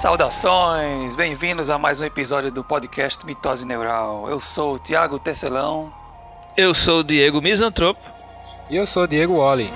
Saudações, bem-vindos a mais um episódio do podcast Mitose Neural. Eu sou o Thiago Tecelão. Eu sou o Diego Misantropo. E eu sou o Diego Wally.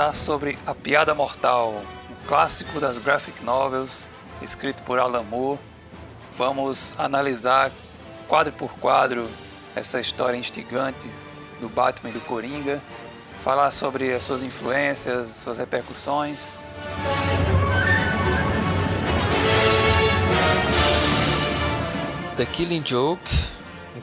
Conversar sobre A Piada Mortal, um clássico das graphic novels, escrito por Alan Moore. Vamos analisar quadro por quadro essa história instigante do Batman e do Coringa, falar sobre as suas influências, suas repercussões. The Killing Joke,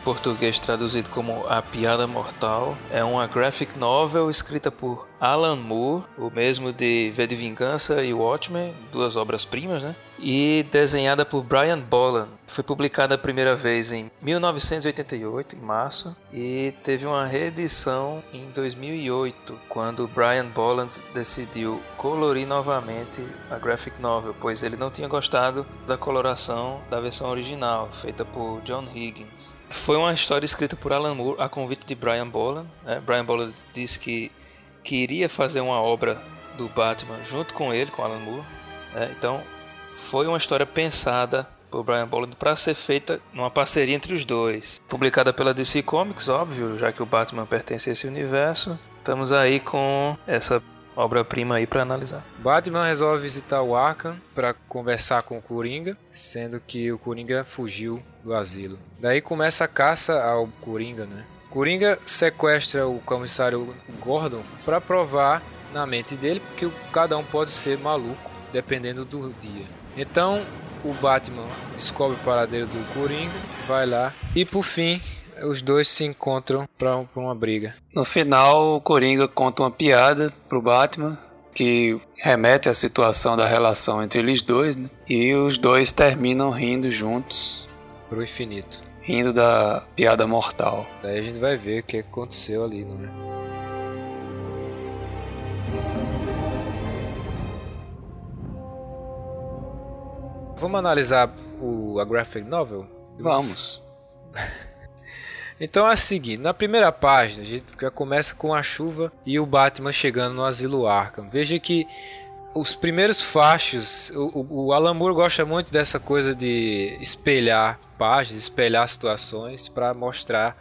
português traduzido como A Piada Mortal, é uma graphic novel escrita por Alan Moore, o mesmo de V de Vingança e Watchmen, duas obras-primas, né? E desenhada por Brian Boland. Foi publicada a primeira vez em 1988, em março, e teve uma reedição em 2008, quando Brian Boland decidiu colorir novamente a graphic novel, pois ele não tinha gostado da coloração da versão original, feita por John Higgins. Foi uma história escrita por Alan Moore a convite de Brian Boland. Né? Brian Boland disse que queria fazer uma obra do Batman junto com ele, com Alan Moore. Né? Então, foi uma história pensada por Brian Boland para ser feita numa parceria entre os dois. Publicada pela DC Comics, óbvio, já que o Batman pertence a esse universo. Estamos aí com essa obra-prima aí para analisar. Batman resolve visitar o Arkham para conversar com o Coringa, sendo que o Coringa fugiu do asilo. Daí começa a caça ao Coringa, né? Coringa sequestra o comissário Gordon para provar na mente dele que cada um pode ser maluco dependendo do dia. Então o Batman descobre o paradeiro do Coringa, vai lá e por fim os dois se encontram para uma briga. No final, o Coringa conta uma piada pro Batman que remete à situação da relação entre eles dois, né? E os dois terminam rindo juntos pro infinito. Rindo da piada mortal. Daí a gente vai ver o que aconteceu ali, não é? Vamos analisar o, a graphic novel? Vamos. Então é o seguinte, na primeira página a gente já começa com a chuva e o Batman chegando no asilo Arkham. Veja que os primeiros fachos, o, o Alan Moore gosta muito dessa coisa de espelhar páginas, espelhar situações para mostrar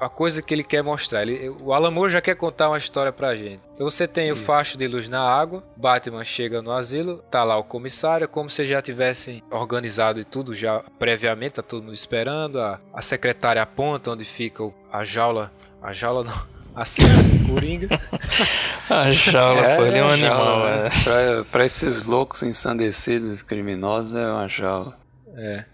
a coisa que ele quer mostrar. Ele, o Alan Moore já quer contar uma história pra gente. Então você tem Isso. o facho de luz na água, Batman chega no asilo, tá lá o comissário, como se já tivessem organizado e tudo já previamente, tá todo mundo esperando, a, a secretária aponta onde fica o, a jaula, a jaula não, a cena do Coringa. a jaula, é, foi, ele é um animal. Jaula, né? pra, pra, esses loucos ensandecidos, criminosos, é uma jaula. É.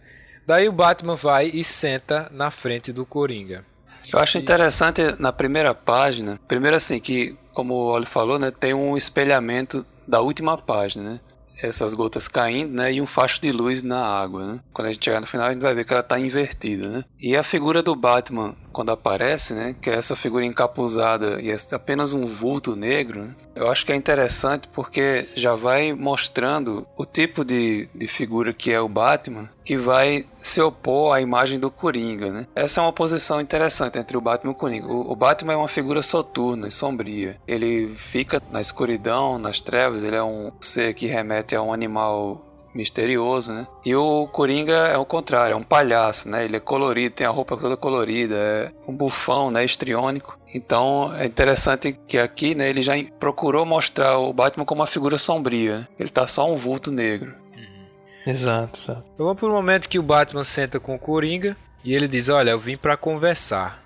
Daí o Batman vai e senta na frente do Coringa. Eu acho interessante na primeira página, primeiro assim, que, como o Oli falou, né, tem um espelhamento da última página, né? Essas gotas caindo, né? E um facho de luz na água, né? Quando a gente chegar no final, a gente vai ver que ela está invertida, né? E a figura do Batman quando aparece, né, que é essa figura encapuzada e é apenas um vulto negro, né, eu acho que é interessante porque já vai mostrando o tipo de, de figura que é o Batman, que vai se opor à imagem do Coringa. Né? Essa é uma posição interessante entre o Batman e o Coringa. O, o Batman é uma figura soturna e sombria. Ele fica na escuridão, nas trevas, ele é um ser que remete a um animal misterioso, né? E o Coringa é o contrário, é um palhaço, né? Ele é colorido, tem a roupa toda colorida, é um bufão, né? Estriônico. Então é interessante que aqui, né? Ele já procurou mostrar o Batman como uma figura sombria. Ele tá só um vulto negro. Uhum. Exato, exato. Então vamos pro momento que o Batman senta com o Coringa e ele diz: Olha, eu vim para conversar.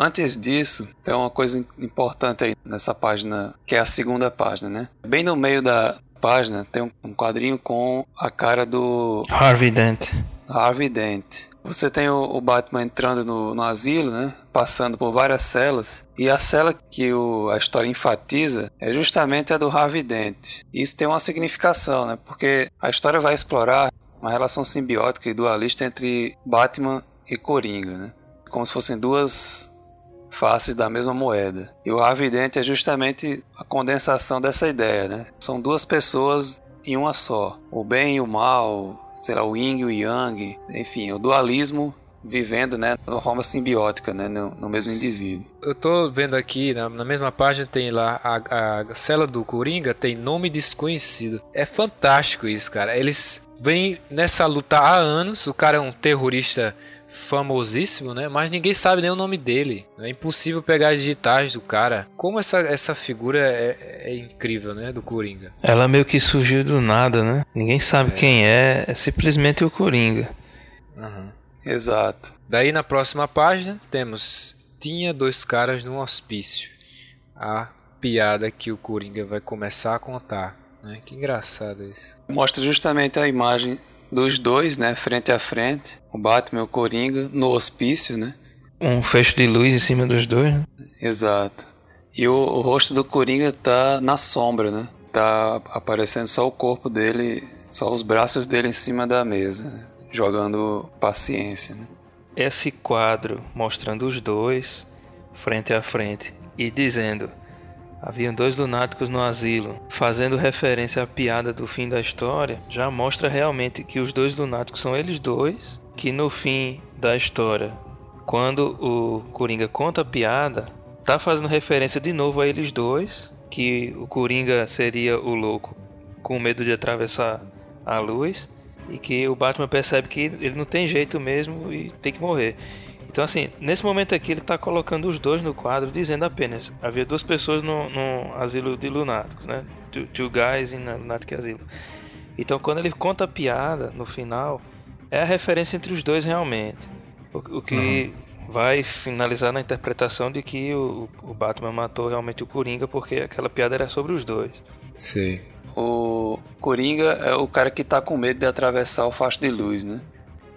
Antes disso, tem uma coisa importante aí nessa página, que é a segunda página, né? Bem no meio da, página tem um quadrinho com a cara do Harvey Dent. Harvey Dent. Você tem o, Batman entrando no, no, asilo, né? Passando por várias celas. E a cela que o, a história enfatiza é justamente a do Harvey Dent. Isso tem uma significação, né? Porque a história vai explorar uma relação simbiótica e dualista entre Batman e Coringa, né? Como se fossem duas faces da mesma moeda. E o Avidente é justamente a condensação dessa ideia, né? São duas pessoas em uma só. O bem e o mal, sei lá, o yin e o yang, enfim, o dualismo vivendo né, de uma forma simbiótica né, no, no mesmo indivíduo. Eu tô vendo aqui, na, na mesma página tem lá a, a cela do Coringa, tem nome desconhecido. É fantástico isso, cara. Eles vêm nessa luta há anos, o cara é um terrorista famosíssimo, né? Mas ninguém sabe nem o nome dele. É impossível pegar as digitais do cara. Como essa, essa figura é, é incrível, né? Do Coringa. Ela meio que surgiu do nada, né? Ninguém sabe é. quem é, é simplesmente o Coringa. Uhum. Exato. Daí na próxima página temos Tinha dois caras no hospício. A piada que o Coringa vai começar a contar. Né? Que engraçado isso. Mostra justamente a imagem dos dois, né, frente a frente, o Batman e o Coringa no hospício, né? Um fecho de luz em cima dos dois, né? Exato. E o, o rosto do Coringa tá na sombra, né? Tá aparecendo só o corpo dele, só os braços dele em cima da mesa, né? jogando paciência, né? Esse quadro mostrando os dois frente a frente e dizendo Haviam dois lunáticos no asilo, fazendo referência à piada do fim da história, já mostra realmente que os dois lunáticos são eles dois, que no fim da história, quando o Coringa conta a piada, tá fazendo referência de novo a eles dois, que o Coringa seria o louco com medo de atravessar a luz e que o Batman percebe que ele não tem jeito mesmo e tem que morrer. Então, assim, nesse momento aqui ele está colocando os dois no quadro, dizendo apenas: havia duas pessoas no, no asilo de lunáticos, né? Two, two guys in a lunatic asilo. Então, quando ele conta a piada no final, é a referência entre os dois realmente. O, o que uhum. vai finalizar na interpretação de que o, o Batman matou realmente o Coringa, porque aquela piada era sobre os dois. Sim. O Coringa é o cara que está com medo de atravessar o facho de luz, né?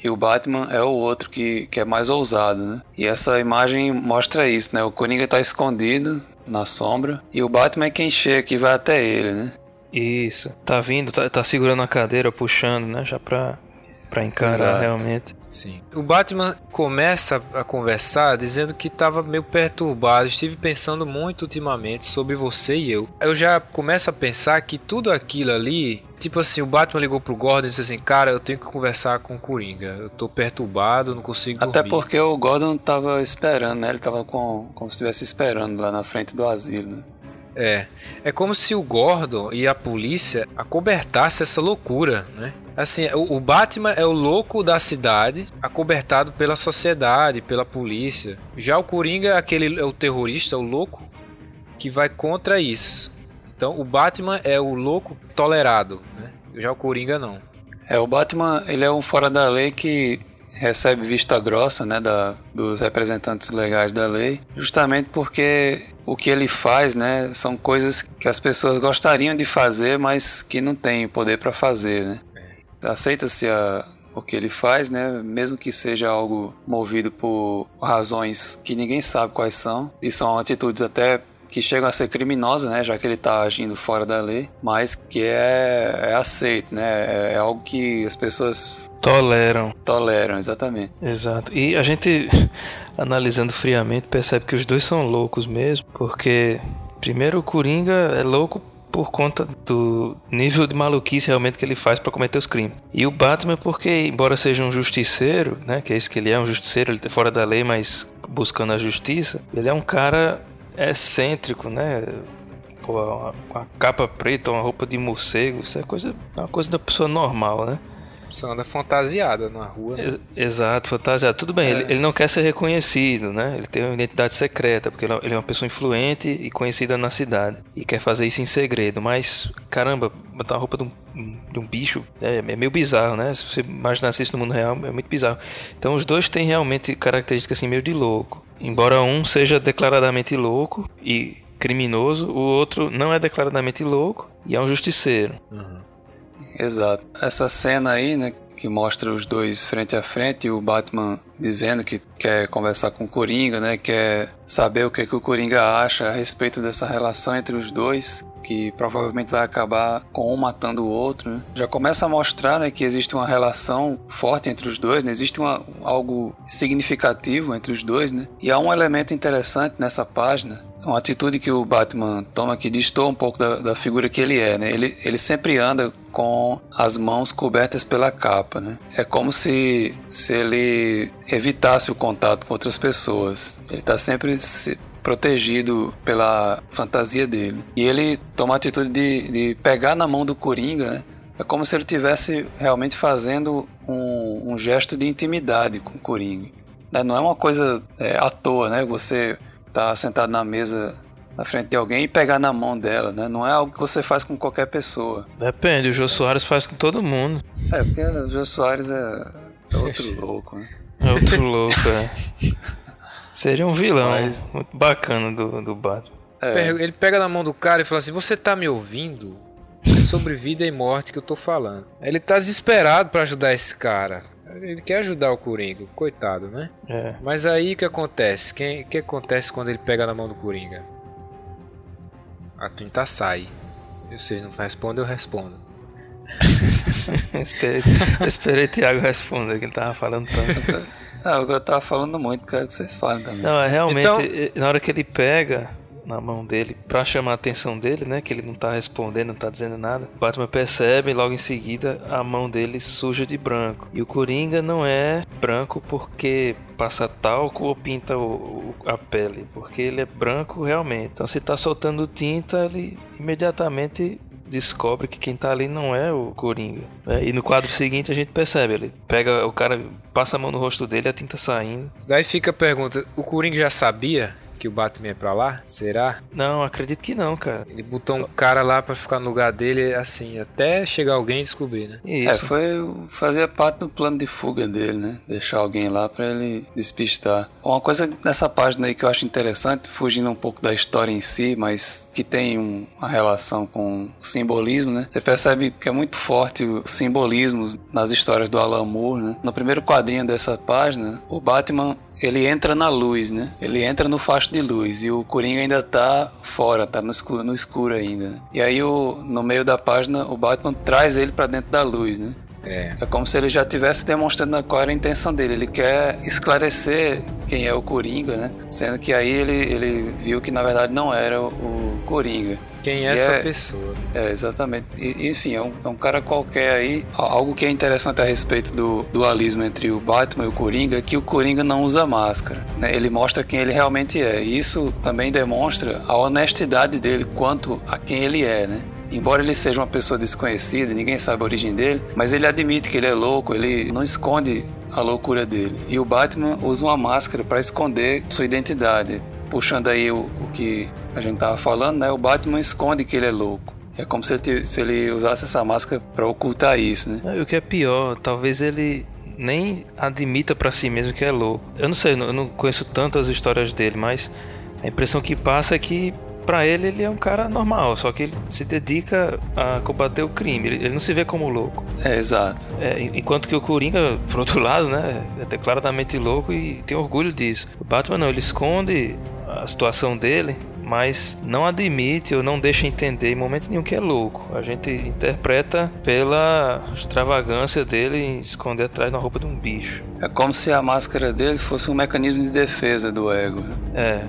E o Batman é o outro que, que é mais ousado, né? E essa imagem mostra isso, né? O Coringa tá escondido na sombra e o Batman é quem chega, que vai até ele, né? Isso. Tá vindo, tá, tá segurando a cadeira, puxando, né? Já pra, pra encarar Exato. realmente. Sim. O Batman começa a conversar dizendo que estava meio perturbado. Estive pensando muito ultimamente sobre você e eu. Eu já começo a pensar que tudo aquilo ali Tipo assim, o Batman ligou pro Gordon e disse assim: Cara, eu tenho que conversar com o Coringa. Eu tô perturbado, não consigo dormir. Até porque o Gordon tava esperando, né? Ele tava com, como se estivesse esperando lá na frente do asilo, né? É. É como se o Gordon e a polícia acobertassem essa loucura, né? Assim, o, o Batman é o louco da cidade, acobertado pela sociedade, pela polícia. Já o Coringa é aquele é o terrorista, o louco, que vai contra isso. Então o Batman é o louco tolerado, né? Já o Coringa não. É, o Batman, ele é um fora da lei que recebe vista grossa, né, da, dos representantes legais da lei, justamente porque o que ele faz, né, são coisas que as pessoas gostariam de fazer, mas que não têm poder para fazer, né. Aceita-se o que ele faz, né, mesmo que seja algo movido por razões que ninguém sabe quais são, e são atitudes até que chegam a ser criminosas, né, já que ele está agindo fora da lei, mas que é, é aceito, né, é, é algo que as pessoas toleram. Toleram, exatamente. Exato. E a gente analisando friamente percebe que os dois são loucos mesmo, porque primeiro o Coringa é louco por conta do nível de maluquice realmente que ele faz para cometer os crimes. E o Batman porque embora seja um justiceiro, né, que é isso que ele é, um justiceiro, ele tá fora da lei, mas buscando a justiça, ele é um cara excêntrico, né? Pô, uma, capa preta, uma roupa de morcego, isso é coisa, é uma coisa da pessoa normal, né? Você anda fantasiada na rua. Né? Exato, fantasiado. Tudo bem, é. ele, ele, não quer ser reconhecido, né? Ele tem uma identidade secreta, porque ele é uma pessoa influente e conhecida na cidade. E quer fazer isso em segredo. Mas, caramba, botar a roupa de um, de um bicho é, é, meio bizarro, né? Se você imaginasse isso no mundo real, é muito bizarro. Então, os dois têm realmente características assim, meio de louco. Sim. Embora um seja declaradamente louco e criminoso, o outro não é declaradamente louco e é um justiceiro. Uhum. Exato. Essa cena aí, né, que mostra os dois frente a frente e o Batman dizendo que quer conversar com o Coringa, né? Quer saber o que, que o Coringa acha a respeito dessa relação entre os dois que provavelmente vai acabar com um matando o outro, né? já começa a mostrar né, que existe uma relação forte entre os dois, né? existe uma, algo significativo entre os dois, né? e há um elemento interessante nessa página, uma atitude que o Batman toma que distou um pouco da, da figura que ele é, né? Ele, ele sempre anda com as mãos cobertas pela capa, né? É como se, se ele evitasse o contato com outras pessoas. Ele está sempre se, protegido pela fantasia dele. E ele toma a atitude de, de pegar na mão do Coringa, né? É como se ele estivesse realmente fazendo um, um, gesto de intimidade com o Coringa. Né? Não é uma coisa é, à toa, né? Você tá sentado na mesa na frente de alguém e pegar na mão dela, né? Não é algo que você faz com qualquer pessoa. Depende, o Jô Soares faz com todo mundo. É, porque o Jô Soares é, é outro louco, né? É outro louco, é. Seria um vilão Mas... muito bacana do, do Batman. É. Ele pega na mão do cara e fala assim: Você tá me ouvindo? É sobre vida e morte que eu tô falando. Ele tá desesperado para ajudar esse cara. Ele quer ajudar o Coringa, coitado, né? É. Mas aí o que acontece? O que acontece quando ele pega na mão do Coringa? A tinta sai. E vocês não respondem, eu respondo. esperei, esperei Thiago responder, que ele tava falando tanto. Não, eu tava falando muito, quero que vocês falem também. Não, é realmente, então... na hora que ele pega na mão dele pra chamar a atenção dele, né? Que ele não tá respondendo, não tá dizendo nada. O Batman percebe logo em seguida a mão dele suja de branco. E o Coringa não é branco porque passa talco ou pinta o, o, a pele, porque ele é branco realmente. Então se tá soltando tinta, ele imediatamente descobre que quem tá ali não é o Coringa. Né? E no quadro seguinte a gente percebe, ele pega o cara, passa a mão no rosto dele, a tinta saindo. Daí fica a pergunta, o Coringa já sabia que o Batman é pra lá? Será? Não, acredito que não, cara. Ele botou um cara lá para ficar no lugar dele, assim, até chegar alguém e descobrir, né? Isso. É, foi fazer parte do plano de fuga dele, né? Deixar alguém lá para ele despistar. Uma coisa nessa página aí que eu acho interessante, fugindo um pouco da história em si, mas que tem um, uma relação com o simbolismo, né? Você percebe que é muito forte o simbolismo nas histórias do Alan Moore, né? No primeiro quadrinho dessa página, o Batman ele entra na luz, né? Ele entra no facho de luz e o Coringa ainda tá fora, tá no escuro, no escuro ainda. Né? E aí o, no meio da página o Batman traz ele para dentro da luz, né? É. é como se ele já tivesse demonstrando qual era a intenção dele. Ele quer esclarecer quem é o Coringa, né? Sendo que aí ele, ele viu que na verdade não era o Coringa. Quem é e essa é, pessoa? É, exatamente. E, enfim, é um, é um, cara qualquer aí. Algo que é interessante a respeito do dualismo entre o Batman e o Coringa é que o Coringa não usa máscara. Né? Ele mostra quem ele realmente é. E isso também demonstra a honestidade dele quanto a quem ele é, né? Embora ele seja uma pessoa desconhecida, ninguém sabe a origem dele, mas ele admite que ele é louco, ele não esconde a loucura dele. E o Batman usa uma máscara para esconder sua identidade puxando aí o, o que a gente tava falando, né? O Batman esconde que ele é louco. É como se ele, se ele usasse essa máscara para ocultar isso, né? o que é pior, talvez ele nem admita para si mesmo que é louco. Eu não sei, eu não conheço tantas histórias dele, mas a impressão que passa é que para ele ele é um cara normal, só que ele se dedica a combater o crime. Ele, ele não se vê como louco. É, exato. É, enquanto que o Coringa, por outro lado, né, é declaradamente louco e tem orgulho disso. O Batman não, ele esconde a situação dele, mas não admite ou não deixa entender em momento nenhum que é louco. A gente interpreta pela extravagância dele em esconder atrás na roupa de um bicho. É como se a máscara dele fosse um mecanismo de defesa do ego. É,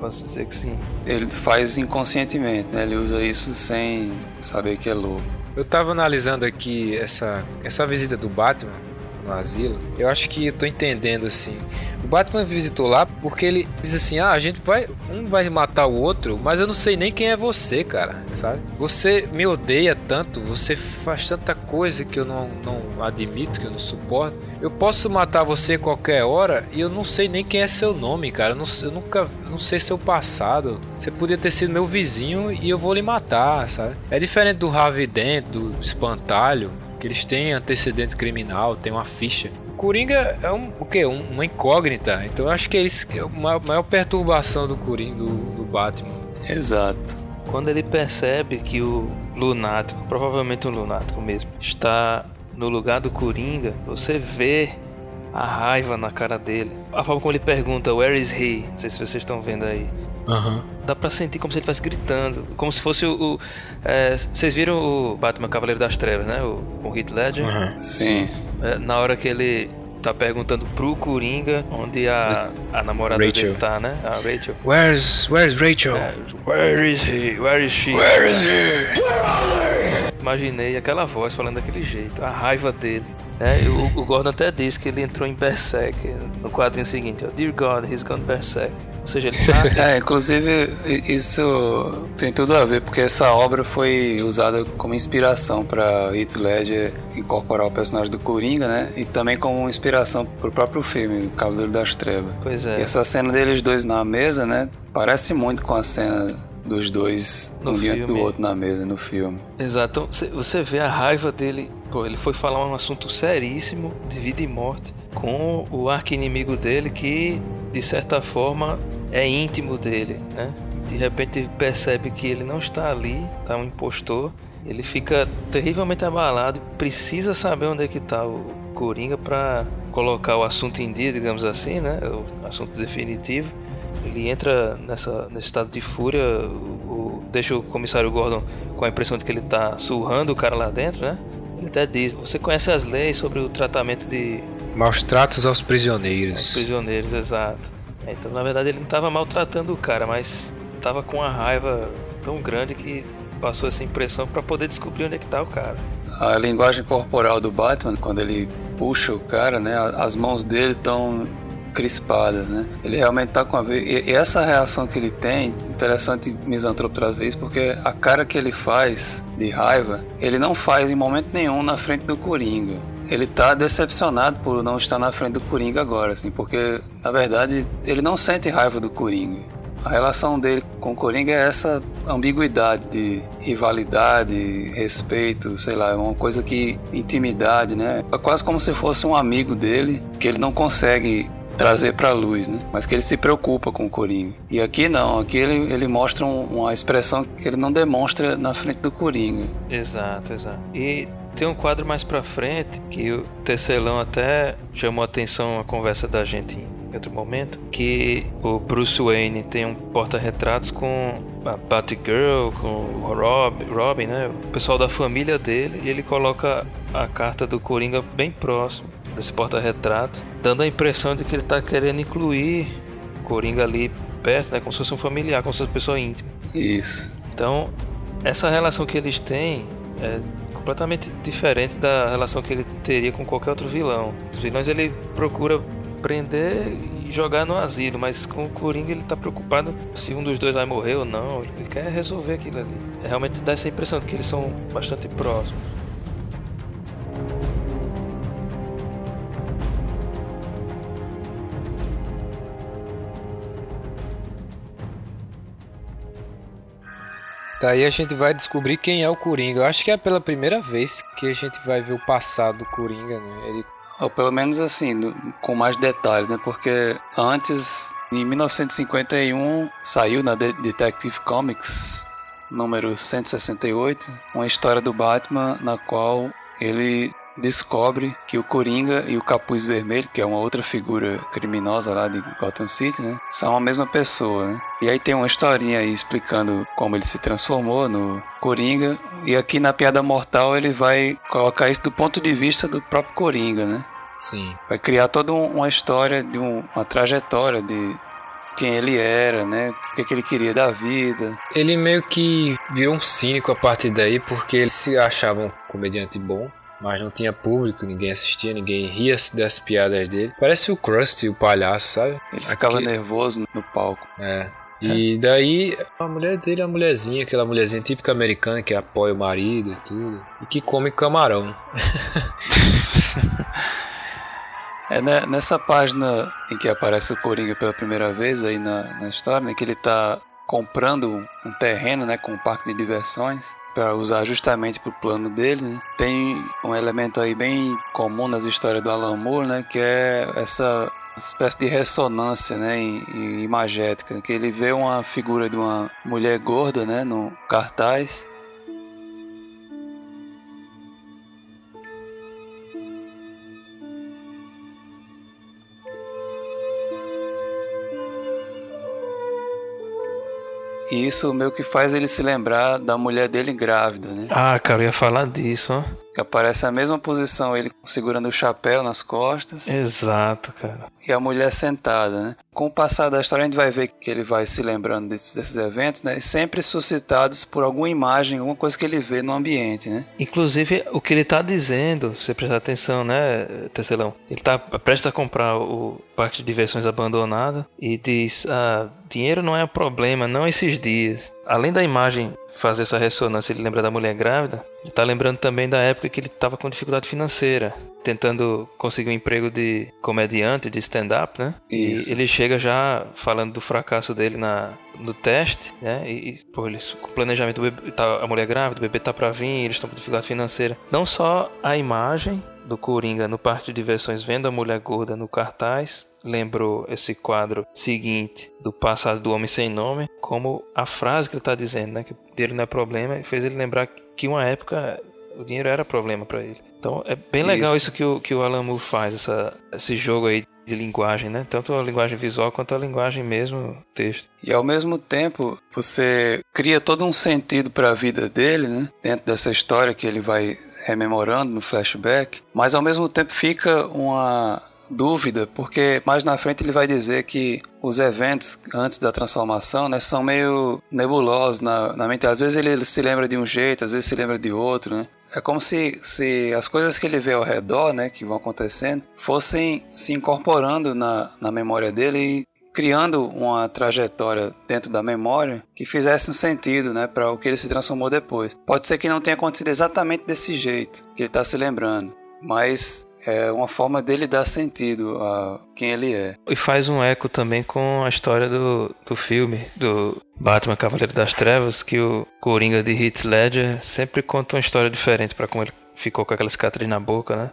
posso dizer que sim. Ele faz inconscientemente, né? Ele usa isso sem saber que é louco. Eu tava analisando aqui essa, essa visita do Batman no asilo, eu acho que eu tô entendendo assim. O Batman visitou lá porque ele diz assim: "Ah, a gente vai, um vai matar o outro, mas eu não sei nem quem é você, cara", sabe? Você me odeia tanto, você faz tanta coisa que eu não, não admito, que eu não suporto. Eu posso matar você qualquer hora e eu não sei nem quem é seu nome, cara. Eu, não, eu nunca não sei seu passado. Você podia ter sido meu vizinho e eu vou lhe matar, sabe? É diferente do Harvey do Espantalho, eles têm antecedente criminal, tem uma ficha. Coringa é um, o quê? Um, uma incógnita. Então eu acho que é isso que é a maior perturbação do Coringa, do, do Batman. Exato. Quando ele percebe que o lunático, provavelmente um lunático mesmo, está no lugar do Coringa, você vê a raiva na cara dele. A forma como ele pergunta, where is he? Não sei se vocês estão vendo aí. Uhum. Dá pra sentir como se ele estivesse gritando. Como se fosse o. é, vocês viram o Batman Cavaleiro das Trevas, né? O, com o Heath Ledger? Uhum. Sim. É, na hora que ele tá perguntando pro Coringa onde a, a namorada Rachel. dele tá, né? A Rachel. Where's, where's Rachel? É, Where is he? Where is she? Where is he? Imaginei aquela voz falando daquele jeito, a raiva dele. É, o, o Gordon até disse que ele entrou em Berserk no quadrinho seguinte, ó, Dear God, he's gone Berserk. Ou seja, ele tá É, inclusive isso tem tudo a ver porque essa obra foi usada como inspiração para Heath Ledger incorporar o personagem do Coringa, né? E também como inspiração pro próprio filme, Cavaleiro das Trevas. Pois E é. essa cena deles dois na mesa, né? Parece muito com a cena dos dois No um diante do filme. outro na mesa no filme. Exato. Então, cê- você vê a raiva dele. Ele foi falar um assunto seríssimo de vida e morte com o arqui-inimigo dele que, de certa forma, é íntimo dele, né? De repente percebe que ele não está ali, tá um impostor. Ele fica terrivelmente abalado, precisa saber onde é que tá o Coringa para colocar o assunto em dia, digamos assim, né? O assunto definitivo. Ele entra nessa, nesse estado de fúria, o, o- deixa o comissário Gordon com a impressão de que ele tá surrando o cara lá dentro, né? Ele até diz: Você conhece as leis sobre o tratamento de Maus tratos aos aos prisioneiros. prisioneiros, exato. É, Então, na verdade, ele não estava maltratando o cara, mas estava com uma raiva tão grande que passou essa impressão para poder descobrir onde é que tá o cara. A linguagem corporal do Batman, quando ele puxa o cara, né? As mãos dele estão crispadas, né? Ele realmente tá com a ver. E, essa reação que ele tem, interessante Misantropo trazer isso, porque a cara que ele faz de raiva, ele não faz em momento nenhum na frente do Coringa. Ele tá decepcionado por não estar na frente do Coringa agora, assim, porque na verdade ele não sente raiva do Coringa. A relação dele com o Coringa é essa ambiguidade de rivalidade, respeito, sei lá, é uma coisa que intimidade, né? É quase como se fosse um amigo dele que ele não consegue trazer pra luz, né? Mas que ele se preocupa com o Coringa. E aqui não, aqui ele, ele mostra um- uma expressão que ele não demonstra na frente do Coringa. Exato, exato. E tem um quadro mais pra frente que o Tecelão até chamou a atenção a conversa da gente em outro momento, que o Bruce Wayne tem um porta-retratos com a Batgirl, com o Rob, Robin, né? O pessoal da família dele, e ele coloca a carta do Coringa bem próximo desse porta-retrato, dando a impressão de que ele tá querendo incluir Coringa ali perto, né? Como se fosse um familiar, como se fosse uma pessoa íntima. Isso. Então, essa relação que eles têm é completamente diferente da relação que ele teria com qualquer outro vilão. Os vilões ele procura prender e jogar no asilo, mas com o Coringa ele tá preocupado se um dos dois vai morrer ou não. Ele quer resolver aquilo ali. É, realmente dá essa impressão de que eles são bastante próximos. Daí a gente vai descobrir quem é o Coringa. Eu acho que é pela primeira vez que a gente vai ver o passado do Coringa, né? Ele Ou pelo menos assim, com mais detalhes, né? Porque antes, em 1951, saiu na De- Detective Comics número 168, uma história do Batman na qual ele descobre que o Coringa e o Capuz Vermelho, que é uma outra figura criminosa lá de Gotham City, né, são a mesma pessoa, né? E aí tem uma historinha aí explicando como ele se transformou no Coringa, e aqui na Piada Mortal ele vai colocar isso do ponto de vista do próprio Coringa, né? Sim. Vai criar toda um- uma história de um- uma trajetória de quem ele era, né? O que, que ele queria da vida. Ele meio que virou um cínico a partir daí, porque ele se achava um comediante bom, mas não tinha público, ninguém assistia, ninguém ria das piadas dele. Parece o Krusty, o palhaço, sabe? Ele ficava Aqui- nervoso no palco. É. E daí, a mulher dele é a mulherzinha, aquela mulherzinha típica americana que apoia o marido e tudo. E que come camarão. É né, nessa página em que aparece o Coringa pela primeira vez aí na, na história, né, que ele tá comprando um, um terreno, né, com um parque de diversões para usar justamente pro plano dele, né? Tem um elemento aí bem comum nas histórias do Alan Moore, né, que é essa espécie de ressonância, né, imagética, que ele vê uma figura de uma mulher gorda, né, no cartaz E isso meio que faz ele se lembrar da mulher dele grávida, né? Ah, cara, eu ia falar disso, ó. Que aparece a mesma posição, ele segurando o chapéu nas costas. Exato, cara. E a mulher sentada, né? Com o passar da história, a gente vai ver que ele vai se lembrando desses, desses eventos, né? Sempre suscitados por alguma imagem, alguma coisa que ele vê no ambiente, né? Inclusive, o que ele tá dizendo, se você prestar atenção, né, Tecelão? Ele tá prestes a comprar o parque de diversões abandonado e diz: ah, dinheiro não é um problema, não esses dias. Além da imagem fazer essa ressonância, ele lembra da mulher grávida, ele está lembrando também da época que ele estava com dificuldade financeira, tentando conseguir um emprego de comediante, de stand-up, né? Isso. E ele chega já falando do fracasso dele na, no teste, né? E, pô, eles, com o planejamento do bebê, tá, a mulher grávida, o bebê tá para vir, eles estão com dificuldade financeira. Não só a imagem do Coringa no parque de diversões vendo a mulher gorda no cartaz, lembrou esse quadro seguinte do passado do homem sem nome, como a frase que ele está dizendo, né, que dinheiro não é problema, fez ele lembrar que uma época o dinheiro era problema para ele. Então é bem legal isso, isso que, o, que o Alan Moore faz, essa, esse jogo aí de linguagem, né? Tanto a linguagem visual quanto a linguagem mesmo texto. E ao mesmo tempo, você cria todo um sentido para a vida dele, né? Dentro dessa história que ele vai rememorando no flashback, mas ao mesmo tempo fica uma dúvida, porque mais na frente ele vai dizer que os eventos antes da transformação né, são meio nebulosos na, na mente. Às vezes ele se lembra de um jeito, às vezes se lembra de outro, né? É como se, se as coisas que ele vê ao redor, né, que vão acontecendo, fossem se incorporando na, na memória dele e criando uma trajetória dentro da memória que fizesse um sentido, né, para o que ele se transformou depois. Pode ser que não tenha acontecido exatamente desse jeito que ele está se lembrando, mas é uma forma dele dar sentido a quem ele é. E faz um eco também com a história do, do filme, do Batman Cavaleiro das Trevas, que o Coringa de Heath Ledger sempre conta uma história diferente para como ele ficou com aquela cicatriz na boca, né?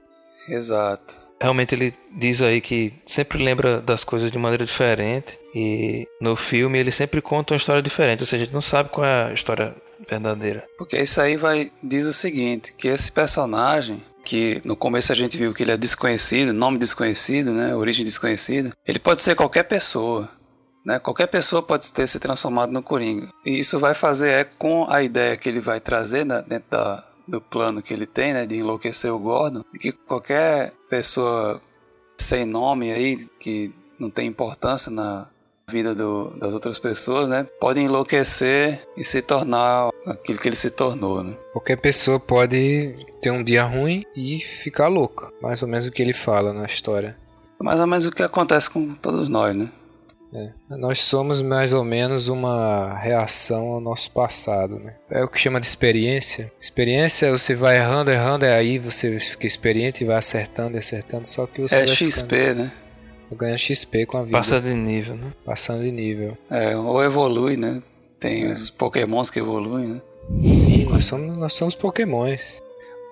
Exato. Realmente ele diz aí que sempre lembra das coisas de maneira diferente e no filme ele sempre conta uma história diferente, ou seja, a gente não sabe qual é a história verdadeira. Porque isso aí vai diz o seguinte, que esse personagem que no começo a gente viu que ele é desconhecido, nome desconhecido, né, origem desconhecida, ele pode ser qualquer pessoa. Né? Qualquer pessoa pode ter se transformado no Coringa. E isso vai fazer é com a ideia que ele vai trazer né, dentro da, do plano que ele tem, né, de enlouquecer o Gordon, de que qualquer pessoa sem nome aí, que não tem importância na vida do, das outras pessoas, né, pode enlouquecer e se tornar aquilo que ele se tornou, né. Qualquer pessoa pode ter um dia ruim e ficar louca, mais ou menos o que ele fala na história. Mais ou menos o que acontece com todos nós, né. É. Nós somos mais ou menos uma reação ao nosso passado, né? É o que chama de experiência. Experiência você vai errando, errando, e aí você fica experiente e vai acertando e acertando, só que você É XP, ficando... né? Ganha XP com a vida. Passa de nível, né? Passando de nível. É, ou evolui, né? Tem é. os pokémons que evoluem, né? Sim, nós somos, nós somos pokémons.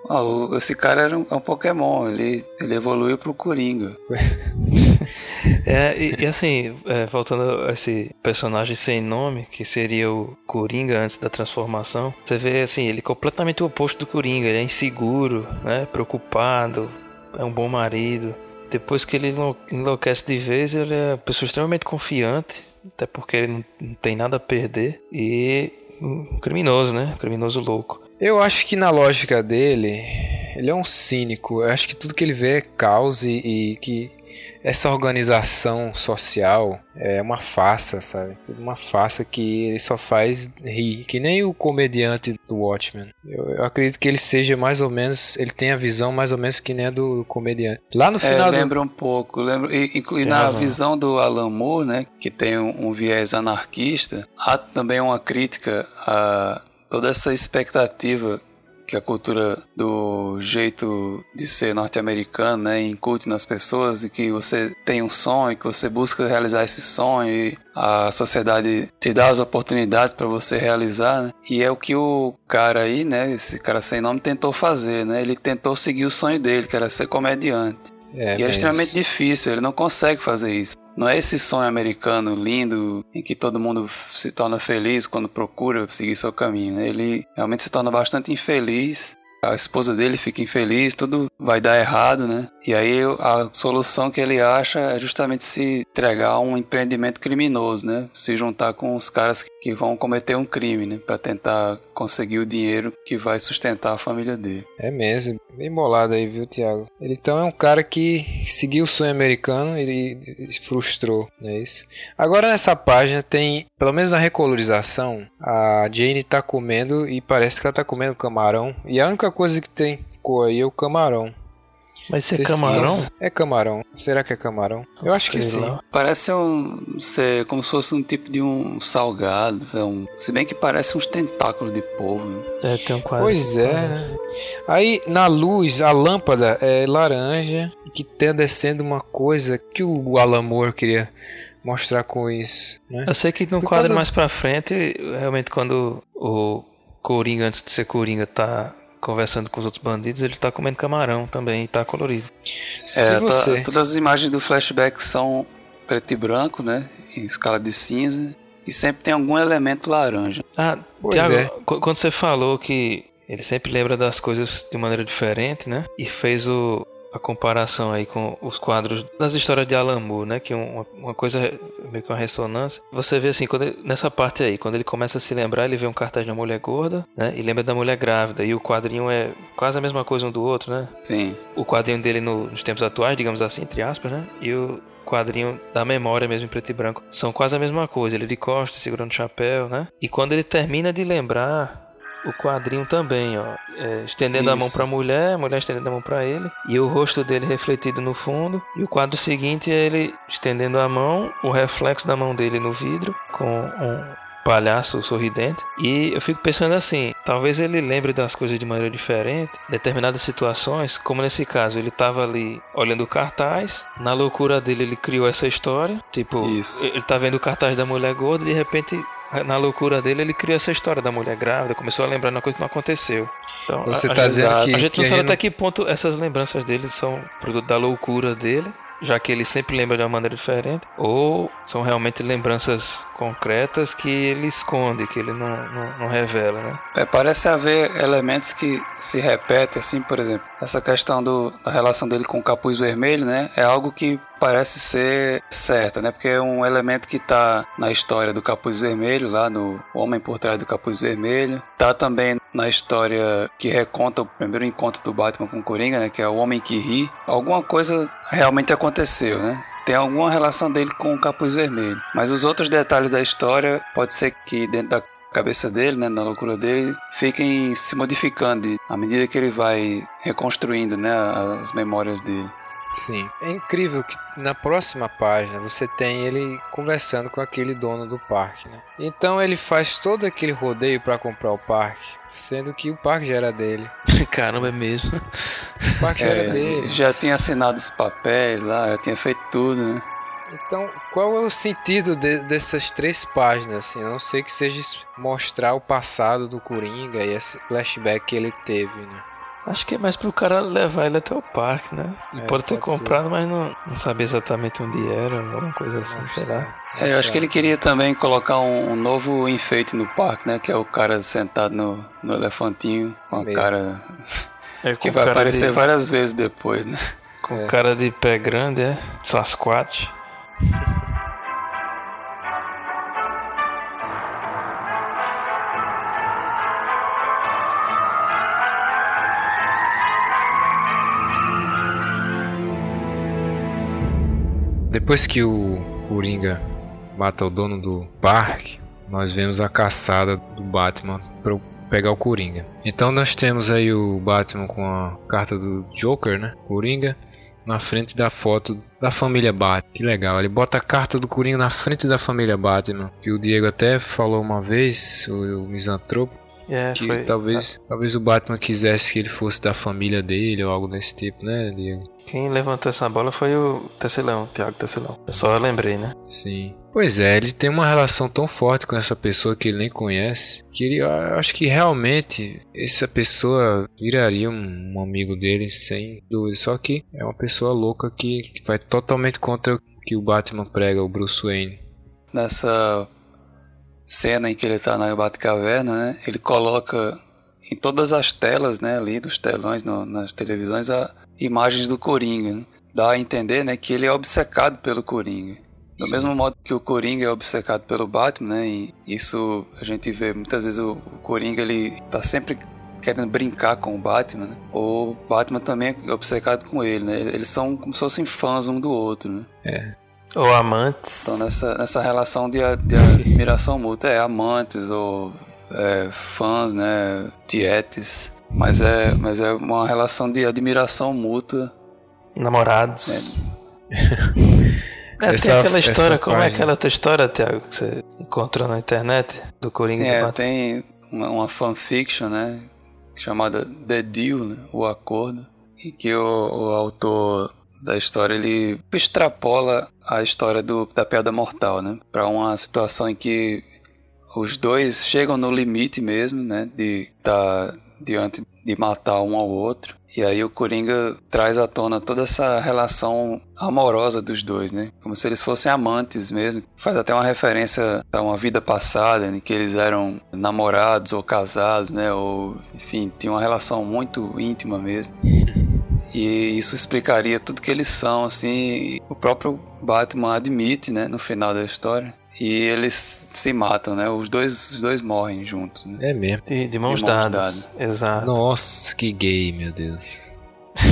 Oh, esse cara era um, é um Pokémon, ele, ele evoluiu pro Coringa. é, e, e assim, é, voltando a esse personagem sem nome, que seria o Coringa antes da transformação, você vê assim, ele é completamente o oposto do Coringa, ele é inseguro, né, preocupado, é um bom marido. Depois que ele enlouquece de vez, ele é uma pessoa extremamente confiante, até porque ele não, não tem nada a perder, e um criminoso, né, um criminoso louco. Eu acho que na lógica dele, ele é um cínico. Eu acho que tudo que ele vê é caos e, e que essa organização social é uma farsa, sabe? Uma farsa que ele só faz rir. Que nem o comediante do Watchmen. Eu, eu acredito que ele seja mais ou menos. Ele tem a visão mais ou menos que nem a do, do comediante. Lá no é, final. É, lembra do... um pouco. Lembra, inclui na razão. visão do Alan Moore, né? Que tem um, um viés anarquista. Há também uma crítica a toda essa expectativa que a cultura do jeito de ser norte-americano, né, incute nas pessoas e que você tem um sonho, que você busca realizar esse sonho e a sociedade te dá as oportunidades para você realizar, né? E é o que o cara aí, né, esse cara sem nome tentou fazer, né? Ele tentou seguir o sonho dele, que era ser comediante. É, e é extremamente difícil, ele não consegue fazer isso. Não é esse sonho americano lindo em que todo mundo se torna feliz quando procura seguir seu caminho. Né? Ele realmente se torna bastante infeliz a esposa dele fica infeliz, tudo vai dar errado, né? E aí a solução que ele acha é justamente se entregar a um empreendimento criminoso, né? Se juntar com os caras que vão cometer um crime, né? Para tentar conseguir o dinheiro que vai sustentar a família dele. É mesmo, bem bolado aí, viu, Thiago? Ele então é um cara que seguiu o sonho americano e se frustrou, não é isso? Agora nessa página tem, pelo menos na recolorização, a Jane tá comendo e parece que ela tá comendo camarão. E a única coisa que tem cor aí é o camarão. Mas isso é camarão? É camarão. Será que é camarão? Eu acho que sim. Parece um. Ser, como se fosse um tipo de um salgado. É um, se bem que parece uns tentáculos de polvo. Né? É, tem um quadro. Pois é, né? Aí na luz, a lâmpada é laranja. Que tem descendo uma coisa que o Alan Moore queria mostrar com isso. Né? Eu sei que no quadro quando... mais pra frente, realmente quando o Coringa, antes de ser Coringa, tá conversando com os outros bandidos, ele tá comendo camarão também e tá colorido. É, tá, você... tá, todas as imagens do flashback são preto e branco, né? Em escala de cinza. E sempre tem algum elemento laranja. Ah, pois Thiago, é. quando você falou que ele sempre lembra das coisas de maneira diferente, né? E fez o, a comparação aí com os quadros das histórias de Alan Moore, né? Que uma, uma coisa meio que uma ressonância. Você vê assim, quando ele, nessa parte aí, quando ele começa a se lembrar, ele vê um cartaz da mulher gorda, né? E lembra da mulher grávida. E o quadrinho é quase a mesma coisa um do outro, né? Sim. O quadrinho dele no, nos tempos atuais, digamos assim, entre aspas, né? E o quadrinho da memória mesmo em preto e branco. São quase a mesma coisa. Ele de costas, segurando o chapéu, né? E quando ele termina de lembrar o quadrinho também, ó. É, estendendo Isso. a mão para a mulher, a mulher estendendo a mão para ele, e o rosto dele refletido no fundo. E o quadro seguinte é ele estendendo a mão, o reflexo da mão dele no vidro, com um palhaço sorridente. E eu fico pensando assim, talvez ele lembre das coisas de maneira diferente, determinadas situações, como nesse caso, ele estava ali olhando o cartaz, na loucura dele ele criou essa história, tipo, Isso. ele tá vendo o cartaz da mulher gorda e de repente na loucura dele, ele criou essa história da mulher grávida, começou a lembrar uma coisa que não aconteceu. Então, Você está dizendo que. A gente não sabe até que ponto essas lembranças dele são produto da loucura dele já que ele sempre lembra de uma maneira diferente, ou são realmente lembranças concretas que ele esconde, que ele não, não, não revela, né? É, parece haver elementos que se repetem, assim, por exemplo, essa questão do, da relação dele com o capuz vermelho, né? É algo que parece ser certa, né? Porque é um elemento que está na história do capuz vermelho, lá no Homem por Trás do Capuz Vermelho. Tá também na história que reconta o primeiro encontro do Batman com o Coringa, né? Que é o Homem que Ri. Alguma coisa realmente aconteceu, né? Tem alguma relação dele com o Capuz Vermelho. Mas os outros detalhes da história, pode ser que dentro da cabeça dele, né, na loucura dele, fiquem se modificando à medida que ele vai reconstruindo, né, as memórias dele. Sim. É incrível que na próxima página você tem ele conversando com aquele dono do parque, né? Então ele faz todo aquele rodeio para comprar o parque, sendo que o parque já era dele. Caramba, é mesmo. O parque já é, era dele. Já tinha assinado os papéis lá, já tinha feito tudo, né? Então, qual é o sentido de, dessas três páginas? Assim, a não sei que seja mostrar o passado do Coringa e esse flashback que ele teve, né? Acho que é mais pro cara levar ele até o parque, né? Ele é, pode ter pode comprado, ser. mas não, não sabia exatamente onde era, alguma coisa assim, sei lá. É, eu acho que ele queria também colocar um, um, novo enfeite no parque, né? Que é o cara sentado no, no elefantinho com a cara. É, com que vai cara aparecer de... várias vezes depois, né? Com é. cara de pé grande, é? Sasquatch. Depois que o Coringa mata o dono do parque, nós vemos a caçada do Batman para pegar o Coringa. Então nós temos aí o Batman com a carta do Joker, né? Coringa na frente da foto da família Batman. Que legal, ele bota a carta do Coringa na frente da família Batman. Que o Diego até falou uma vez, o, o misantropo, é, que foi, talvez, tá. talvez o Batman quisesse que ele fosse da família dele ou algo desse tipo, né, Diego? Quem levantou essa bola foi o Tecelão, o Thiago Tecelão. Eu só lembrei, né? Sim. Pois é, ele tem uma relação tão forte com essa pessoa que ele nem conhece, que ele, eu acho que realmente essa pessoa viraria um, um amigo dele sem dúvida. Só que é uma pessoa louca que, que vai totalmente contra o que o Batman prega, o Bruce Wayne. Nessa cena em que ele tá na Batcaverna, né? Ele coloca em todas as telas, né, ali dos telões, no, nas televisões, a imagens do Coringa. Né? Dá a entender, né, que ele é obcecado pelo Coringa. Do Sim. mesmo modo que o Coringa é obcecado pelo Batman, né, e isso a gente vê muitas vezes o, o Coringa ele tá sempre querendo brincar com o Batman, né? O Batman também é obcecado com ele, né? Eles são como se fossem fãs um do outro, né? É. Ou amantes. Então nessa, nessa relação de, de admiração mútua, é amantes ou é, fãs, né? Tietes. Mas é, mas é uma relação de admiração mútua. Namorados. É. é essa, tem aquela história, como página. é aquela tua história, Thiago, que você encontrou na internet do Coringa? Sim, é, tem uma, uma fanfiction, né? chamada The Deal, né? o acordo, em que o, o, autor da história ele extrapola a história do, da piada mortal, né, para uma situação em que os dois chegam no limite mesmo, né, de tá diante de matar um ao outro. E aí o Coringa traz à tona toda essa relação amorosa dos dois, né? Como se eles fossem amantes mesmo. Faz até uma referência a uma vida passada, em que eles eram namorados ou casados, né? Ou, enfim, tinham uma relação muito íntima mesmo. E isso explicaria tudo que eles são, assim. O próprio Batman admite, né, no final da história. E eles se matam, né? Os dois, os dois morrem juntos. Né? É mesmo. De, de mãos, de mãos dadas. dadas. Exato. Nossa, que gay, meu Deus.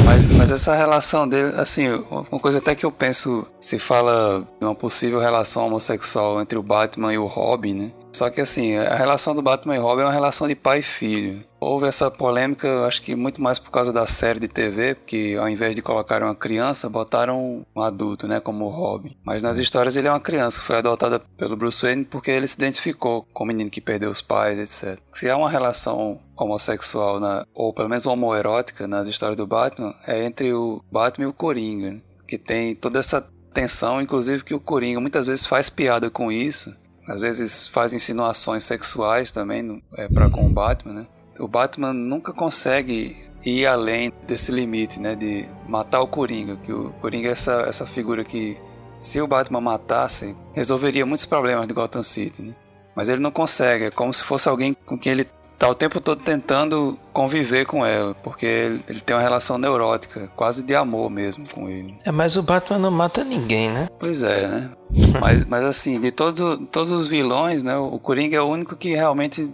Mas, mas essa relação dele, assim, uma coisa até que eu penso, se fala de uma possível relação homossexual entre o Batman e o Robin, né? Só que assim, a relação do Batman e Robin é uma relação de pai e filho. Houve essa polêmica, acho que muito mais por causa da série de TV, porque ao invés de colocar uma criança, botaram um adulto, né, como o Robin. Mas nas histórias ele é uma criança, foi adotada pelo Bruce Wayne porque ele se identificou com o menino que perdeu os pais, etc. Se há uma relação homossexual, na, ou pelo menos homoerótica nas histórias do Batman, é entre o Batman e o Coringa, que tem toda essa tensão, inclusive que o Coringa muitas vezes faz piada com isso, às vezes faz insinuações sexuais também é, para com o Batman, né? o Batman nunca consegue ir além desse limite, né, de matar o Coringa, que o Coringa é essa, essa figura que se o Batman matasse, resolveria muitos problemas de Gotham City, né? Mas ele não consegue, é como se fosse alguém com quem ele tá o tempo todo tentando conviver com ela, porque ele, ele, tem uma relação neurótica, quase de amor mesmo com ele. É, mas o Batman não mata ninguém, né? Pois é, né? mas, mas assim, de todos, todos os vilões, né, o Coringa é o único que realmente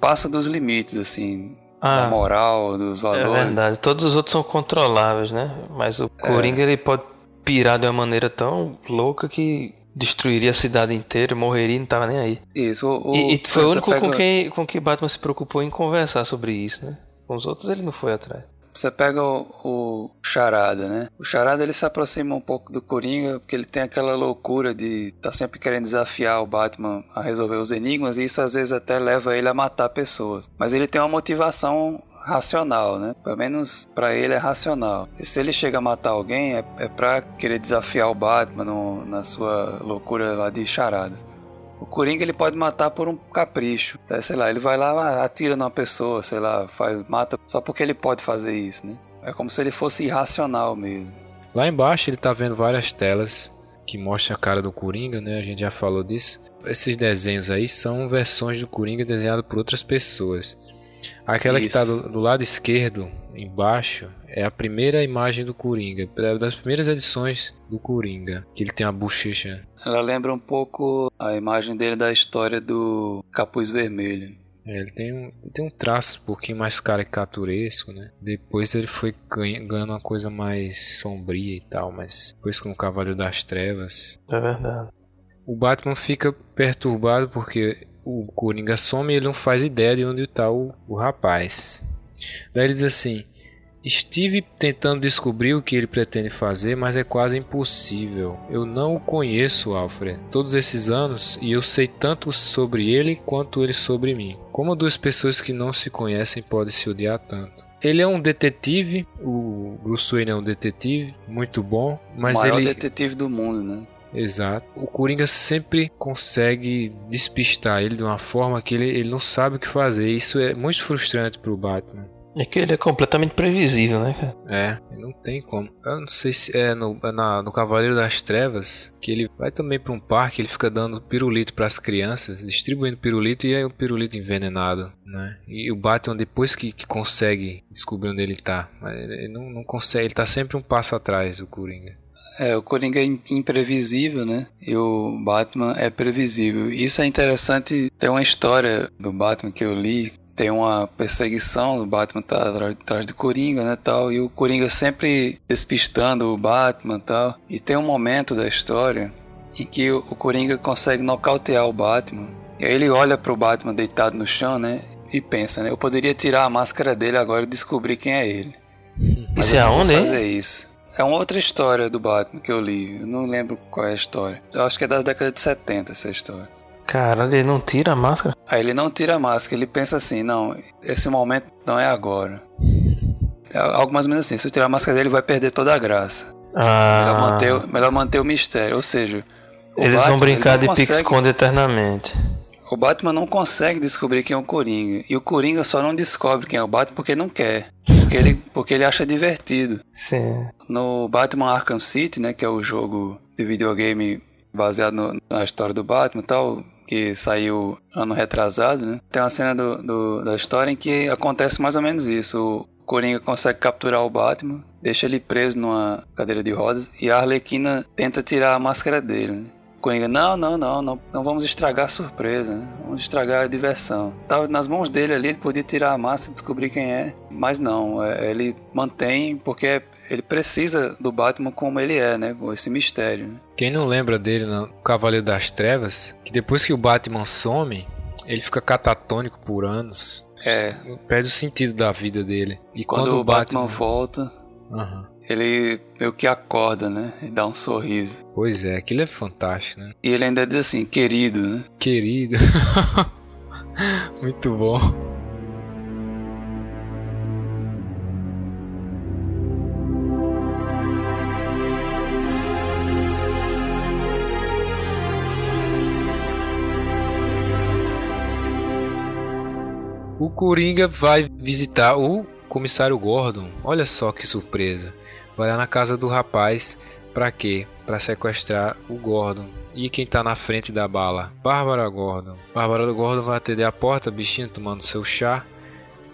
passa dos limites, assim, ah, da moral, dos é valores. É verdade. Todos os outros são controláveis, né? Mas o Coringa é. ele pode pirar de uma maneira tão louca que destruiria a cidade inteira, morreria e não tava nem aí. Isso. O, e, e foi o único pega... com quem com quem Batman se preocupou em conversar sobre isso, né? Com os outros ele não foi atrás. Você pega o, o, Charada, né? O Charada ele se aproxima um pouco do Coringa porque ele tem aquela loucura de estar tá sempre querendo desafiar o Batman a resolver os enigmas e isso às vezes até leva ele a matar pessoas. Mas ele tem uma motivação racional, né? Pelo menos para ele é racional. E se ele chega a matar alguém é, é para querer desafiar o Batman no, na sua loucura lá de charada. O Coringa ele pode matar por um capricho. Tá? Sei lá, ele vai lá, atira numa pessoa, sei lá, faz, mata só porque ele pode fazer isso, né? É como se ele fosse irracional mesmo. Lá embaixo ele tá vendo várias telas que mostram a cara do Coringa, né? A gente já falou disso. Esses desenhos aí são versões do Coringa desenhado por outras pessoas. Aquela Isso. que está do, do, lado esquerdo, embaixo, é a primeira imagem do Coringa, é das primeiras edições do Coringa, que ele tem a bochecha. Ela lembra um pouco a imagem dele da história do Capuz Vermelho. É, ele tem um, tem um traço um pouquinho mais caricaturesco, né? Depois ele foi ganhando uma coisa mais sombria e tal, mas depois com o Cavaleiro das Trevas. É verdade. O Batman fica perturbado porque o Coringa some e ele não faz ideia de onde está o, o rapaz. Daí ele diz assim: Estive tentando descobrir o que ele pretende fazer, mas é quase impossível. Eu não o conheço, Alfred, todos esses anos e eu sei tanto sobre ele quanto ele sobre mim. Como duas pessoas que não se conhecem podem se odiar tanto? Ele é um detetive, o Bruce Wayne é um detetive muito bom, mas o maior ele detetive do mundo, né? Exato. O Coringa sempre consegue despistar ele de uma forma que ele, ele não sabe o que fazer. Isso é muito frustrante para o Batman. É que ele é completamente previsível, né, cara? É, não tem como. Eu não sei se é no, na, no Cavaleiro das Trevas que ele vai também para um parque, ele fica dando pirulito para as crianças, distribuindo pirulito e é um pirulito envenenado, né? E o Batman depois que, que consegue descobrir onde ele tá, ele não, não consegue, ele tá sempre um passo atrás do Coringa. É, o Coringa é imprevisível, né? E o Batman é previsível. Isso é interessante. Tem uma história do Batman que eu li tem uma perseguição, o Batman tá atrás do Coringa, né, tal, e o Coringa sempre despistando o Batman, tal. E tem um momento da história em que o Coringa consegue nocautear o Batman. E aí ele olha pro Batman deitado no chão, né, e pensa, né, eu poderia tirar a máscara dele agora e descobrir quem é ele. Mas isso é aonde, fazer isso. É uma outra história do Batman que eu li. Eu não lembro qual é a história. Eu acho que é da década de 70 essa história. Cara, ele não tira a máscara? Aí ele não tira a máscara, ele pensa assim, não, esse momento não é agora. É algo mais ou menos assim, se eu tirar a máscara dele vai perder toda a graça. Ah. Melhor manter, melhor manter o mistério, ou seja... Eles Batman, vão brincar de pique-esconde eternamente. O Batman não consegue descobrir quem é o Coringa. E o Coringa só não descobre quem é o Batman porque não quer. Porque ele, porque ele acha divertido. Sim. No Batman Arkham City, né, que é o jogo de videogame baseado no, na história do Batman e tal, que saiu ano retrasado, né? Tem uma cena do, do, da história em que acontece mais ou menos isso. O Coringa consegue capturar o Batman, deixa ele preso numa cadeira de rodas e a Arlequina tenta tirar a máscara dele. Né? Coringa, não, não, não, não, não vamos estragar a surpresa, né? vamos estragar a diversão. Tava nas mãos dele ali, ele podia tirar a máscara e descobrir quem é, mas não, é, ele mantém porque ele precisa do Batman como ele é, né? Com esse mistério. Né? Quem não lembra dele no Cavaleiro das Trevas, que depois que o Batman some, ele fica catatônico por anos. É. Perde o sentido da vida dele. E quando, quando o Batman, Batman volta, uhum. Ele meio que acorda, né? E dá um sorriso. Pois é, aquilo é fantástico, né? E ele ainda diz assim, querido, né? Querido. Muito bom. O Coringa vai visitar o comissário Gordon. Olha só que surpresa. Vai lá na casa do rapaz para quê? Para sequestrar o Gordon. E quem tá na frente da bala? Bárbara Gordon. Bárbara Gordon vai atender a porta, bichinho tomando seu chá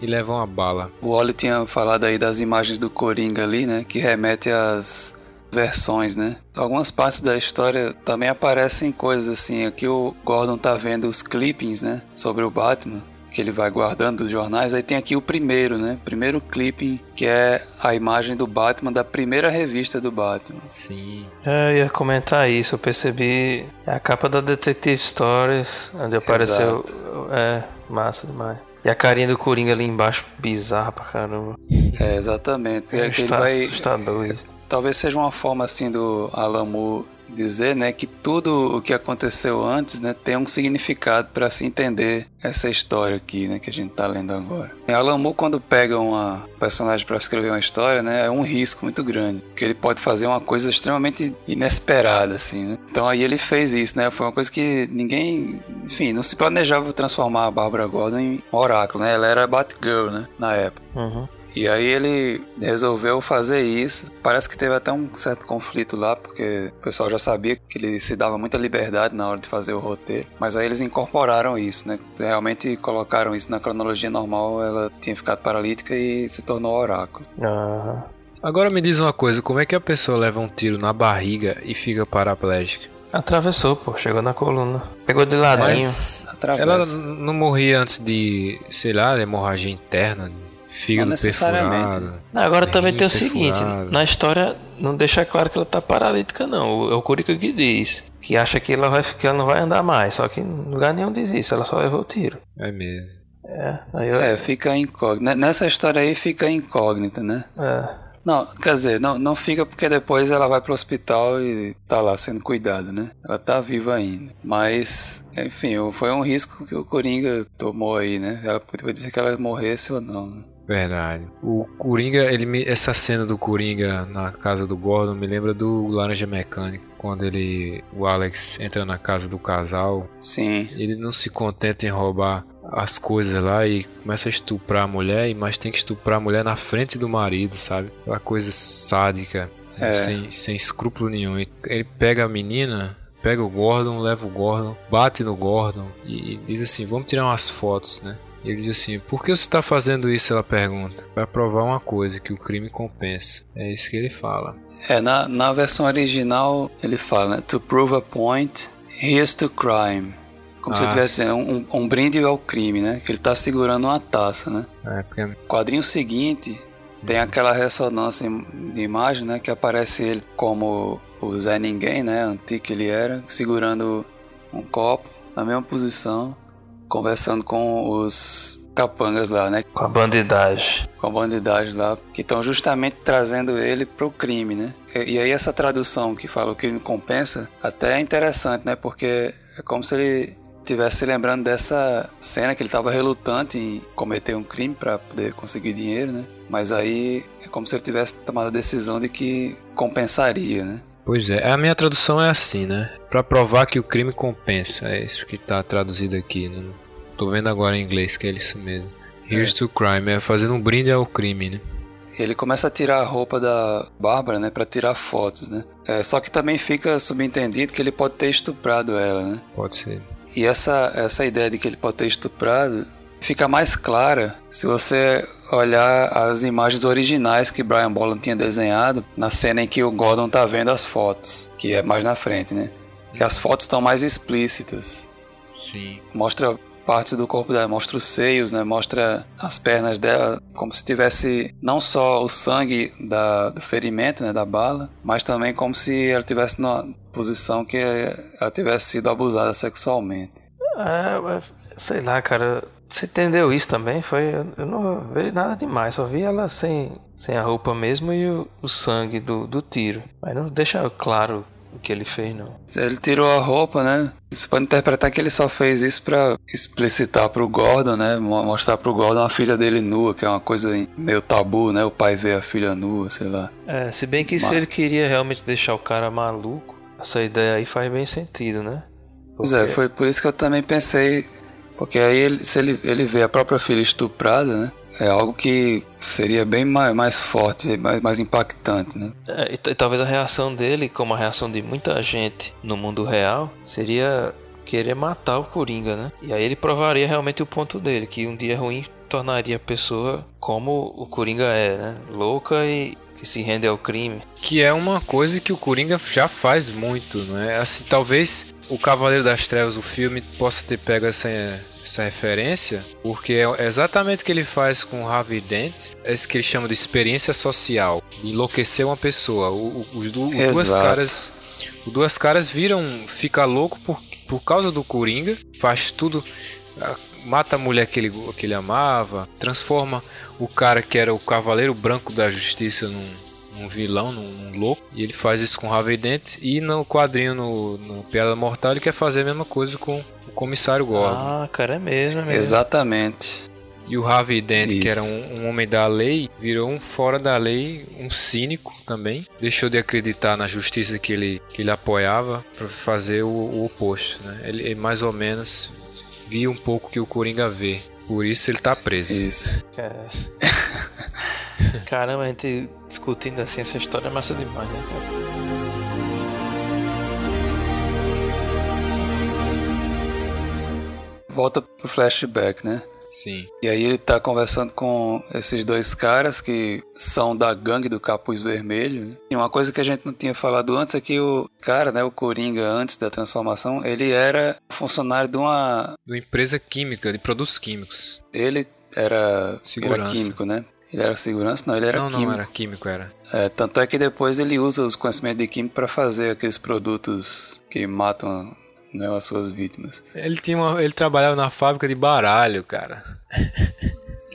e leva uma bala. O Oli tinha falado aí das imagens do Coringa ali, né, que remete às versões, né? Algumas partes da história também aparecem coisas assim, aqui o Gordon tá vendo os clippings, né, sobre o Batman que ele vai guardando dos jornais. Aí tem aqui o primeiro, né? Primeiro clipping, que é a imagem do Batman da primeira revista do Batman. Sim. É, eu ia comentar isso, eu percebi. É a capa da Detective Stories, onde apareceu. Exato. É, massa demais. E a carinha do Coringa ali embaixo, bizarra pra caramba. É, exatamente. É, é que ele vai... assustador isso. Talvez seja uma forma assim do Moore dizer, né, que tudo o que aconteceu antes, né, tem um significado para se entender essa história aqui, né, que a gente está lendo agora. Alan Moore quando pega uma personagem para escrever uma história, né, é um risco muito grande, porque ele pode fazer uma coisa extremamente inesperada, assim, né? Então aí ele fez isso, né? Foi uma coisa que ninguém, enfim, não se planejava transformar a Barbara Gordon em oráculo, né? Ela era Batgirl, né, na época. Uhum. E aí ele resolveu fazer isso. Parece que teve até um certo conflito lá, porque o pessoal já sabia que ele se dava muita liberdade na hora de fazer o roteiro. Mas aí eles incorporaram isso, né? Realmente colocaram isso na cronologia normal. Ela tinha ficado paralítica e se tornou oráculo. Ah. Agora me diz uma coisa: como é que a pessoa leva um tiro na barriga e fica paraplégica? Atravessou, pô, chegou na coluna. Pegou de ladinho. Mas ela não morria antes de, sei lá, hemorragia interna, Fígado perfurado. Agora também tem o seguinte, na história não deixa claro que ela tá paralítica não. É o Kurika que diz. Que acha que ela, vai, que ela não vai andar mais. Só que em lugar nenhum diz isso, ela só levou o tiro. É mesmo. É, aí eu... é fica incógnita. Nessa história aí fica incógnita, né? É. Não, quer dizer, não, não fica porque depois ela vai pro hospital e tá lá sendo cuidada, né? Ela tá viva ainda. Mas, enfim, foi um risco que o Coringa tomou aí, né? Ela podia dizer que ela morresse ou não. Verdade. O Coringa, ele me, essa cena do Coringa na casa do Gordon me lembra do Laranja Mecânico, quando ele, o Alex entra na casa do casal. Sim. Ele não se contenta em roubar as coisas lá e começa a estuprar a mulher, mas tem que estuprar a mulher na frente do marido, sabe? Aquela coisa sádica, é. sem, sem escrúpulo nenhum. Ele pega a menina, pega o Gordon, leva o Gordon, bate no Gordon e diz assim: Vamos tirar umas fotos, né? Ele diz assim: Por que você está fazendo isso? Ela pergunta. Para provar uma coisa, que o crime compensa. É isso que ele fala. É, na, na versão original ele fala, né? To prove a point, here's to crime. Como ah, se estivesse dizendo, um, um, brinde ao crime, né? Que ele está segurando uma taça, né? É, porque... Quadrinho seguinte tem aquela ressonância de imagem, né? Que aparece ele como o Zé Ninguém, né? Antigo que ele era, segurando um copo na mesma posição conversando com os capangas lá, né? Com a bandidagem. Com a bandidagem lá, que estão justamente trazendo ele pro crime, né? E, e, aí essa tradução que fala o crime compensa, até é interessante, né? Porque é como se ele estivesse lembrando dessa cena que ele estava relutante em cometer um crime para poder conseguir dinheiro, né? Mas aí é como se ele tivesse tomado a decisão de que compensaria, né? Pois é, a minha tradução é assim, né? Para provar que o crime compensa, é isso que está traduzido aqui. Não tô vendo agora em inglês que é isso mesmo. Here's é. to crime, é fazendo um brinde ao crime, né? Ele começa a tirar a roupa da Bárbara, né, para tirar fotos, né? É, só que também fica subentendido que ele pode ter estuprado ela, né? Pode ser. E essa essa ideia de que ele pode ter estuprado fica mais clara se você olhar as imagens originais que Brian Boland tinha desenhado na cena em que o Gordon tá vendo as fotos, que é mais na frente, né? Que as fotos estão mais explícitas. Sim. Mostra partes do corpo dela, mostra os seios, né? Mostra as pernas dela, como se tivesse não só o sangue da, do ferimento, né? Da bala, mas também como se ela tivesse numa posição que ela tivesse sido abusada sexualmente. É, sei lá, cara você entendeu isso também? Foi, eu não vi nada demais, só vi ela sem, sem a roupa mesmo e o, o sangue do, do tiro. Mas não deixa claro o que ele fez, não. Ele tirou a roupa, né? Você pode interpretar que ele só fez isso para explicitar pro Gordon, né? Mostrar pro Gordon a filha dele nua, que é uma coisa meio tabu, né? O pai vê a filha nua, sei lá. É, se bem que Mas... se ele queria realmente deixar o cara maluco, essa ideia aí faz bem sentido, né? Porque... Pois é, foi por isso que eu também pensei porque aí, ele, se ele, ele vê a própria filha estuprada, né? É algo que seria bem mais, mais forte, mais, mais impactante, né? É, e, e talvez a reação dele, como a reação de muita gente no mundo real, seria querer matar o Coringa, né? E aí ele provaria realmente o ponto dele, que um dia ruim tornaria a pessoa como o Coringa é, né? Louca e que se rende ao crime. Que é uma coisa que o Coringa já faz muito, não é? Assim, talvez o Cavaleiro das Trevas, o filme, possa ter pego essa, essa referência, porque é exatamente o que ele faz com o Harvey Dent, é isso que ele chama de experiência social, enlouquecer uma pessoa. O, o, os, du, duas caras, os duas caras viram, fica louco por, por causa do Coringa, faz tudo, mata a mulher que ele, que ele amava, transforma o cara que era o Cavaleiro Branco da Justiça num, num vilão, num, num, louco. E ele faz isso com Harvey Dent. E no quadrinho, no, no Piada Mortal, ele quer fazer a mesma coisa com o Comissário Gordon. Ah, cara, é mesmo, é mesmo. Exatamente. E o Harvey Dent, Isso. que era um, um, homem da lei, virou um fora da lei, um cínico também. Deixou de acreditar na justiça que ele, que ele apoiava para fazer o, o, oposto. Né? Ele, ele mais ou menos via um pouco que o Coringa vê. Por isso ele tá preso. Isso. Caramba, a gente discutindo assim essa história é massa demais, né? Volta pro flashback, né? Sim. E aí ele tá conversando com esses dois caras que são da gangue do Capuz Vermelho. Né? E uma coisa que a gente não tinha falado antes é que o cara, né, o Coringa, antes da transformação, ele era funcionário de uma... De uma empresa química, de produtos químicos. Ele era, era químico, né? Ele era segurança? Não, ele era não, químico. Não, era químico, era. É, tanto é que depois ele usa os conhecimentos de químico para fazer aqueles produtos que matam né, as suas vítimas. Ele, tinha uma, ele trabalhava na fábrica de baralho, cara.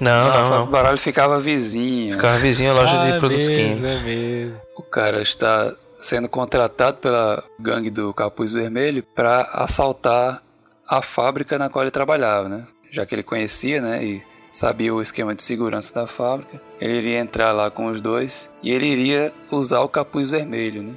Não, não, não. O baralho ficava vizinho. Ficava vizinho a loja ah, de produtos mesmo, químicos. É mesmo. O cara está sendo contratado pela gangue do Capuz Vermelho para assaltar a fábrica na qual ele trabalhava, né? Já que ele conhecia, né, e sabia o esquema de segurança da fábrica, ele iria entrar lá com os dois e ele iria usar o capuz vermelho, né?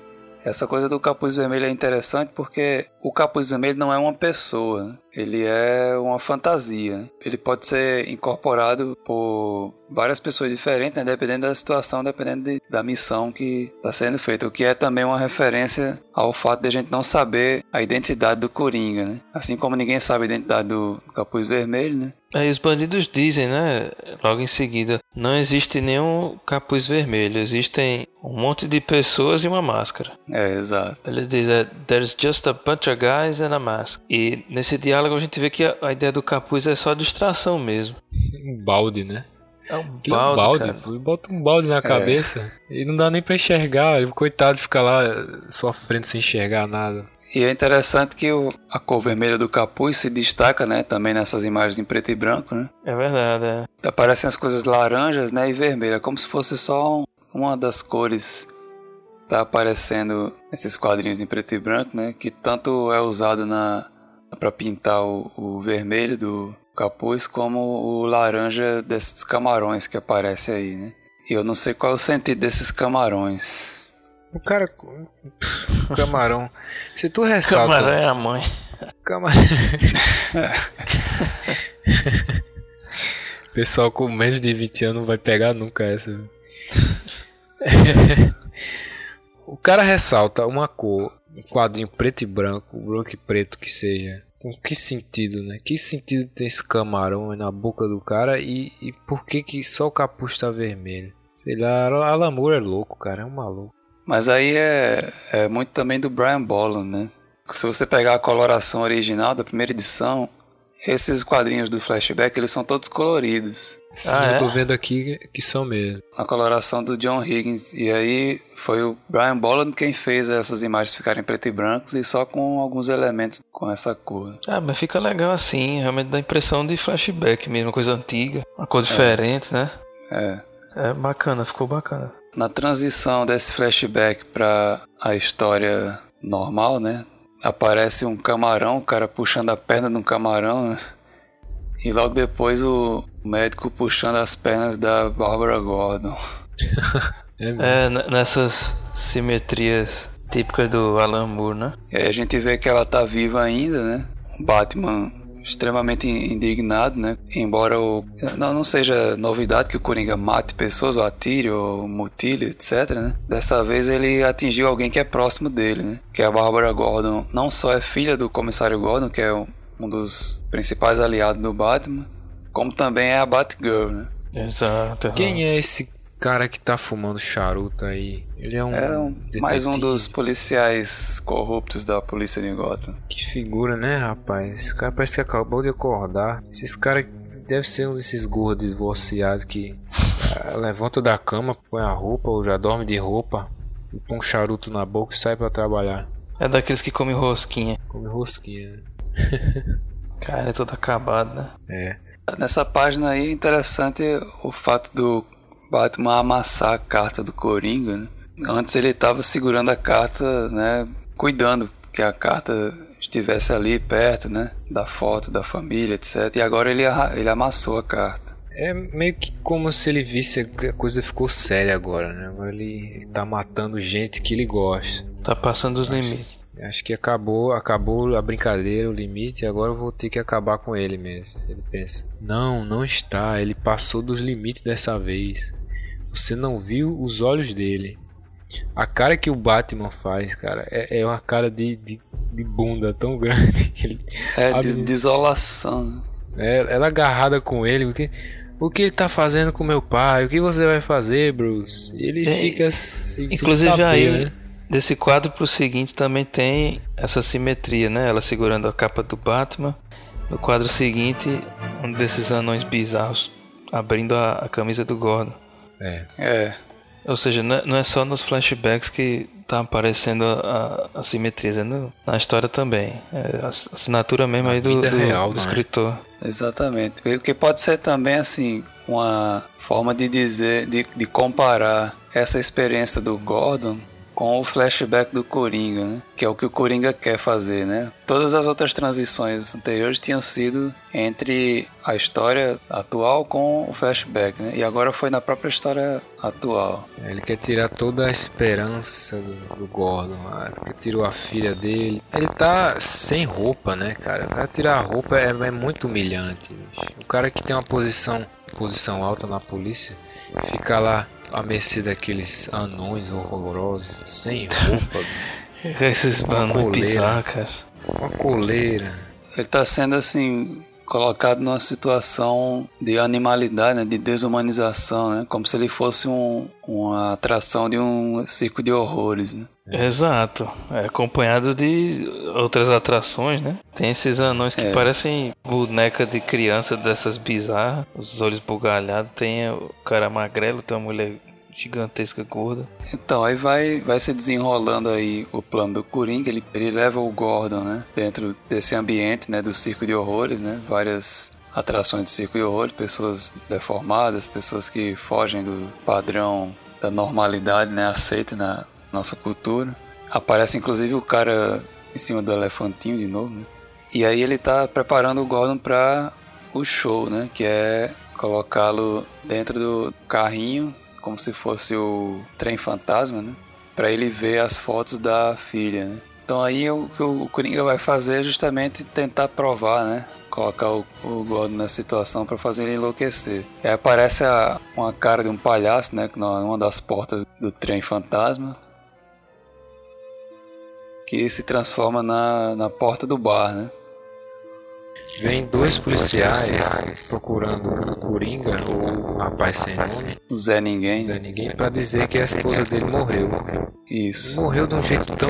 Essa coisa do capuz vermelho é interessante porque o capuz vermelho não é uma pessoa, né? Ele é uma fantasia. Ele pode ser incorporado por várias pessoas diferentes, né? dependendo da situação, dependendo de, da missão que está sendo feita. O que é também uma referência ao fato de a gente não saber a identidade do Coringa, né? Assim como ninguém sabe a identidade do Capuz Vermelho, né? Aí os bandidos dizem, né? Logo em seguida, não existe nenhum capuz vermelho, existem um monte de pessoas e uma máscara. É, exato. Ele diz, é, there's just a bunch of guys and a mask. E nesse diálogo a gente vê que a, a ideia do capuz é só distração mesmo. Um balde, né? É um Aquilo é um balde, balde, cara. bota um balde na cabeça e não dá nem pra enxergar. Ele, coitado, fica lá sofrendo sem enxergar nada. E é interessante que o, a cor vermelha do capuz se destaca, né? Também nessas imagens em preto e branco, né? É verdade, é. Aparecem as coisas laranjas, né? E vermelha, como se fosse só um- uma das cores que tá aparecendo nesses quadrinhos em preto e branco, né? Que tanto é usado na para pintar o, o vermelho do capuz, como o laranja desses camarões que aparece aí, né? E eu não sei qual é o sentido desses camarões. O cara. Camarão. Se tu ressalta. Camarão é a mãe. Camarão. Pessoal com menos de 20 anos não vai pegar nunca essa. o cara ressalta uma cor, um quadrinho preto e branco, branco e preto que seja. Com que sentido, né? Que sentido tem esse camarão na boca do cara e, e por que que só o capuz tá vermelho? Sei lá, Alan Moore é louco, cara, é um maluco. Mas aí é, é muito também do Brian Bolland, né? Se você pegar a coloração original da primeira edição, esses quadrinhos do flashback, eles são todos coloridos. Sim, Ah, eu é? tô vendo aqui que são mesmo. A coloração do John Higgins. E aí foi o Brian Bolland quem fez essas imagens ficarem preto e brancos e só com alguns elementos com essa cor. Ah, mas fica legal assim, realmente dá a impressão de flashback mesmo, coisa antiga, uma cor diferente, né? É. É bacana, ficou bacana. Na transição desse flashback para a história normal, né? Aparece um camarão, o cara puxando a perna de um camarão, né? E logo depois o médico puxando as pernas da Barbara Gordon. É. É, nessas simetrias típicas do Alan Moore, né? E aí a gente vê que ela tá viva ainda, né? O Batman extremamente indignado, né? Embora o, não, não seja novidade que o Coringa mate pessoas, ou atire, ou mutile, etc, né? Dessa vez ele atingiu alguém que é próximo dele, né? Que é a Barbara Gordon. Não só é filha do comissário Gordon, que é um um dos principais aliados do Batman, como também é a Batgirl, né? Exato. Quem é esse cara que tá fumando charuto aí? Ele é um. É um- mais um dos policiais corruptos da polícia de Gotham. Que figura, né, rapaz? Esse cara parece que acabou de acordar. Esses caras deve ser um desses gordos divorciados que ah, levanta da cama, põe a roupa ou já dorme de roupa, e põe um charuto na boca e sai pra trabalhar. É daqueles que comem rosquinha. Come rosquinha. né? Cara, é todo acabado, né? É. Nessa página aí é interessante o fato do Batman amassar a carta do Coringa. Né? Antes ele estava segurando a carta, né, cuidando que a carta estivesse ali perto, né, da foto da família, etc. E agora ele, ele amassou a carta. É meio que como se ele visse que a coisa ficou séria agora, né? Agora ele, ele tá matando gente que ele gosta. Tá passando os limites. Acho que acabou, acabou a brincadeira, o limite, e agora eu vou ter que acabar com ele mesmo. Ele pensa: "Não, não está, ele passou dos limites dessa vez. Você não viu os olhos dele." A cara que o Batman faz, cara, é, é uma cara de, de, de bunda tão grande. Ele, É, de, desolação. Né? é, ela agarrada com ele, o que, o que ele tá fazendo com meu pai? O que você vai fazer, Bruce? Ele É, fica sem, sem Inclusive saber, aí, né? desse quadro pro seguinte também tem essa simetria, né? Ela segurando a capa do Batman. No quadro seguinte, um desses anões bizarros abrindo a, a camisa do Gordon. É. É, Ou seja, não é, não é só nos flashbacks que tá aparecendo a, a, a simetria, é no- na história também. É a ass- assinatura mesmo Na aí do, do- real, do não é? escritor. exatamente. O que pode ser também, assim, uma forma de dizer, de, de comparar essa experiência do Gordon com o flashback do Coringa, né? Que é o que o Coringa quer fazer, né? Todas as outras transições anteriores tinham sido entre a história atual com o flashback, né? E agora foi na própria história atual. Ele quer tirar toda a esperança do, do Gordon, ah, tirou a filha dele. Ele tá sem roupa, né, cara? O cara tirar a roupa é, é muito humilhante. Bicho. O cara que tem uma posição, posição alta na polícia, fica lá à mercê daqueles anões horrorosos, sem roupa. Esses anões bizarros, cara. Uma coleira. Ele tá sendo assim colocado numa situação de animalidade, né, de desumanização, né, como se ele fosse um, uma atração de um circo de horrores, né. Exato, é acompanhado de outras atrações, né? Tem esses anões que é. parecem boneca de criança dessas bizarras, os olhos bugalhados, tem o cara magrelo, tem uma mulher gigantesca gorda. Então, aí vai, vai se desenrolando aí o plano do Coringa, ele, ele leva o Gordon, né, dentro desse ambiente, né, do circo de horrores, né, várias atrações de circo de horrores, pessoas deformadas, pessoas que fogem do padrão da normalidade, né, aceita na nossa cultura. Aparece inclusive o cara em cima do elefantinho de novo, né? E aí ele tá preparando o Gordon para o show, né, que é colocá-lo dentro do carrinho como se fosse o trem fantasma, né? Para ele ver as fotos da filha, né? Então aí o que o Coringa vai fazer é justamente tentar provar, né? Colocar o, o Gordon na situação para fazer ele enlouquecer. Aí aparece a, uma cara de um palhaço, né? Numa das portas do trem fantasma. Que se transforma na, na porta do bar, né? Vem dois policiais procurando o Coringa, o rapaz sem nome. Zé Ninguém. Zé Ninguém, pra dizer que a esposa dele morreu. Isso. Morreu de um jeito tão,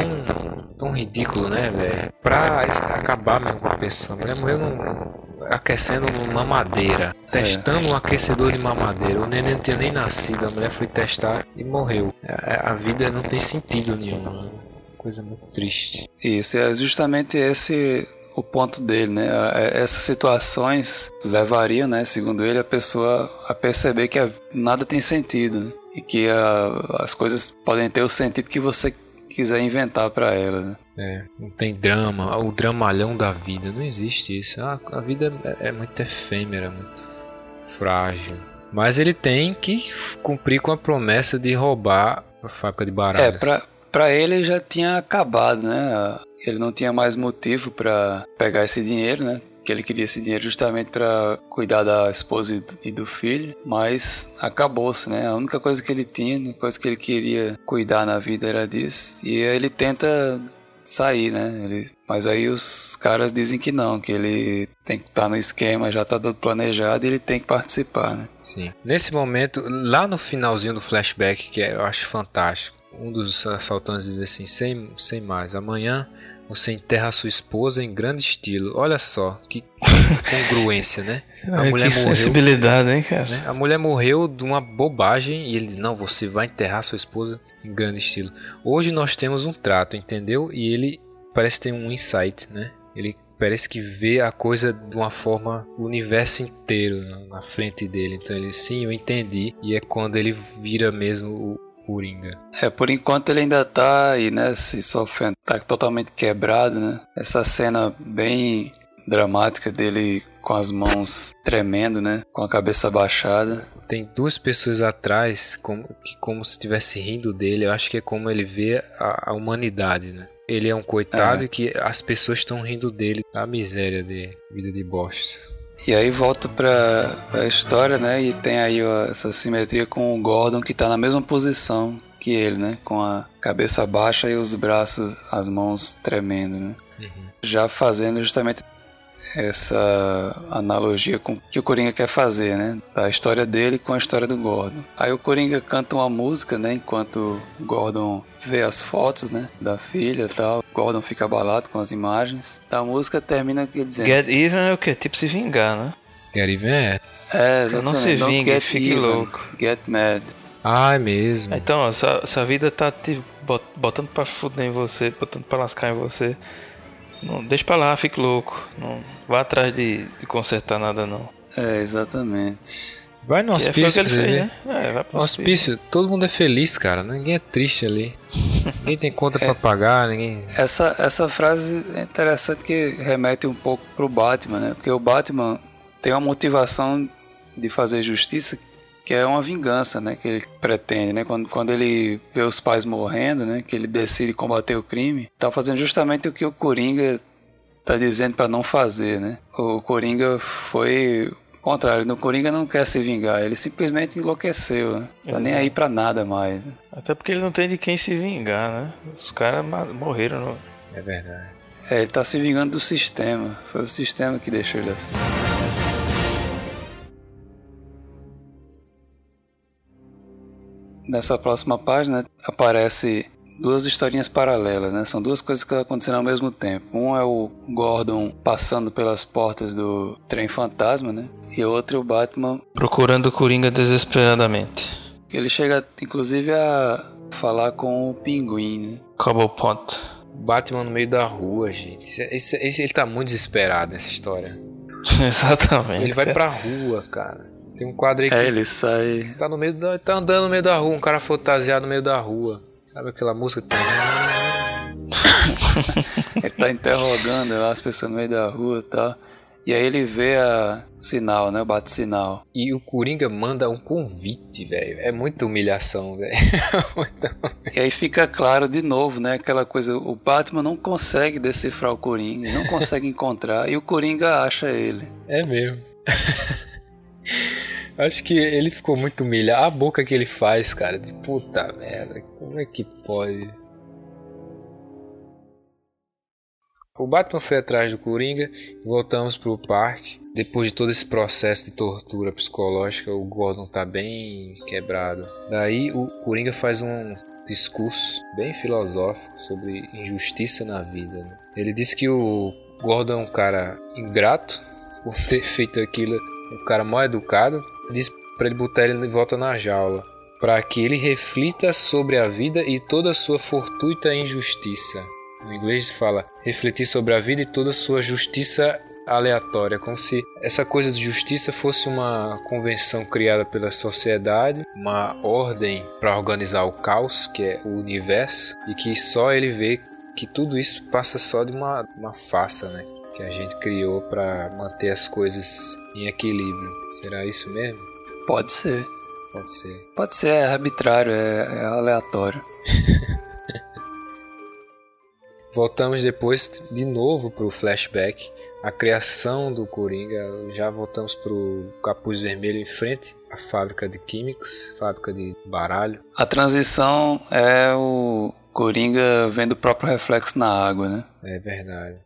tão ridículo, né, velho? Pra acabar mesmo com a pessoa. A mulher morreu num, aquecendo uma madeira, testando é. um aquecedor de mamadeira. O neném não tinha nem nascido, a mulher foi testar e morreu. A, a vida não tem sentido nenhum. Né? Coisa muito triste. Isso, é justamente esse o ponto dele, né? Essas situações levariam, né, segundo ele, a pessoa a perceber que nada tem sentido né? e que a, as coisas podem ter o sentido que você quiser inventar para ela. Né? É, não tem drama, o dramalhão da vida, não existe isso. A, a vida é, é muito efêmera, muito frágil. Mas ele tem que cumprir com a promessa de roubar a fábrica de baralhos. É, pra, para ele já tinha acabado, né? Ele não tinha mais motivo para pegar esse dinheiro, né? Que ele queria esse dinheiro justamente para cuidar da esposa e do filho, mas acabou-se, né? A única coisa que ele tinha, a única coisa que ele queria cuidar na vida era disso. E ele tenta sair, né? Ele... Mas aí os caras dizem que não, que ele tem que estar tá no esquema, já está tudo planejado e ele tem que participar, né? Sim. Nesse momento, lá no finalzinho do flashback, que eu acho fantástico, um dos assaltantes diz assim: sem, sem mais, amanhã você enterra sua esposa em grande estilo. Olha só, que congruência, né? A Ai, mulher que morreu, sensibilidade, hein, cara? Né? A mulher morreu de uma bobagem e ele diz: Não, você vai enterrar sua esposa em grande estilo. Hoje nós temos um trato, entendeu? E ele parece ter um insight, né? Ele parece que vê a coisa de uma forma, o universo inteiro na frente dele. Então ele, sim, eu entendi. E é quando ele vira mesmo Coringa. É, por enquanto ele ainda tá aí, né, se sofrendo, tá totalmente quebrado, né? Essa cena bem dramática dele com as mãos tremendo, né, com a cabeça baixada. Tem duas pessoas atrás como, que como se estivesse rindo dele. Eu acho que é como ele vê a, a humanidade, né? Ele é um coitado é. e que as pessoas estão rindo dele, a miséria de vida de bosta. E aí volta pra, pra história, né? E tem aí ó, essa simetria com o Gordon que tá na mesma posição que ele, né? Com a cabeça baixa e os braços, as mãos tremendo, né? Uhum. Já fazendo justamente essa analogia com o que o Coringa quer fazer, né? Da história dele com a história do Gordon. Aí o Coringa canta uma música, né? Enquanto o Gordon vê as fotos, né? Da filha e tal. O Gordon fica abalado com as imagens. A música termina dizendo... Get even é o quê? Tipo se vingar, né? Get even é... É, exatamente. Não se vinga, fique even, louco. Get mad. Ah, é mesmo. Então, ó, sua, sua vida tá te botando pra fuder em você, botando pra lascar em você. Não, deixa pra lá, fique louco. Não vá atrás de, de consertar nada, não. É, exatamente. Vai no é hospício, é, fez, né? É, vai pro hospício. hospício. Todo mundo é feliz, cara. Ninguém é triste ali. ninguém tem conta é, pra pagar, ninguém. Essa, essa frase é interessante que remete um pouco pro Batman, né? Porque o Batman tem uma motivação de fazer justiça que é uma vingança, né, que ele pretende, né, quando, quando ele vê os pais morrendo, né, que ele decide combater o crime, tá fazendo justamente o que o Coringa tá dizendo para não fazer, né. O Coringa foi contrário, no Coringa não quer se vingar, ele simplesmente enlouqueceu, né? tá Exato. nem aí para nada mais. Até porque ele não tem de quem se vingar, né? Os caras morreram. No... É verdade. É, ele tá se vingando do sistema. Foi o sistema que deixou ele assim. Nessa próxima página aparece duas historinhas paralelas, né? São duas coisas que aconteceram ao mesmo tempo. Um é o Gordon passando pelas portas do trem fantasma, né? E outro é o Batman procurando o Coringa desesperadamente. Ele chega, inclusive, a falar com o Pinguim, né? Cobblepot. Batman no meio da rua, gente. Esse, esse, ele tá muito desesperado nessa história. Exatamente. Ele vai pra rua, cara. Tem um quadro aí é, que. É, ele sai. Você tá no meio da. Tá andando no meio da rua, um cara fantasiado no meio da rua. Sabe aquela música que tem. ele tá interrogando lá as pessoas no meio da rua e tal. E aí ele vê a sinal, né? Bate sinal. E o Coringa manda um convite, velho. É muita humilhação, velho. e aí fica claro de novo, né? Aquela coisa, o Batman não consegue decifrar o Coringa, não consegue encontrar, e o Coringa acha ele. É mesmo. Acho que ele ficou muito humilhado. A boca que ele faz, cara, de puta merda, como é que pode? O Batman foi atrás do Coringa e voltamos pro parque. Depois de todo esse processo de tortura psicológica, o Gordon tá bem quebrado. Daí o Coringa faz um discurso bem filosófico sobre injustiça na vida. Né? Ele diz que o Gordon é um cara ingrato por ter feito aquilo, um cara mal educado diz para ele botar ele de volta na jaula, para que ele reflita sobre a vida e toda a sua fortuita injustiça. No inglês fala refletir sobre a vida e toda a sua justiça aleatória, como se essa coisa de justiça fosse uma convenção criada pela sociedade, uma ordem para organizar o caos, que é o universo, e que só ele vê que tudo isso passa só de uma, uma farsa, né? Que a gente criou para manter as coisas em equilíbrio. Será isso mesmo? Pode ser. Pode ser. Pode ser, é arbitrário, é, é aleatório. Voltamos depois de novo pro flashback. A criação do Coringa, já voltamos pro capuz vermelho em frente à fábrica de químicos, fábrica de baralho. A transição é o Coringa vendo o próprio reflexo na água, né? É verdade.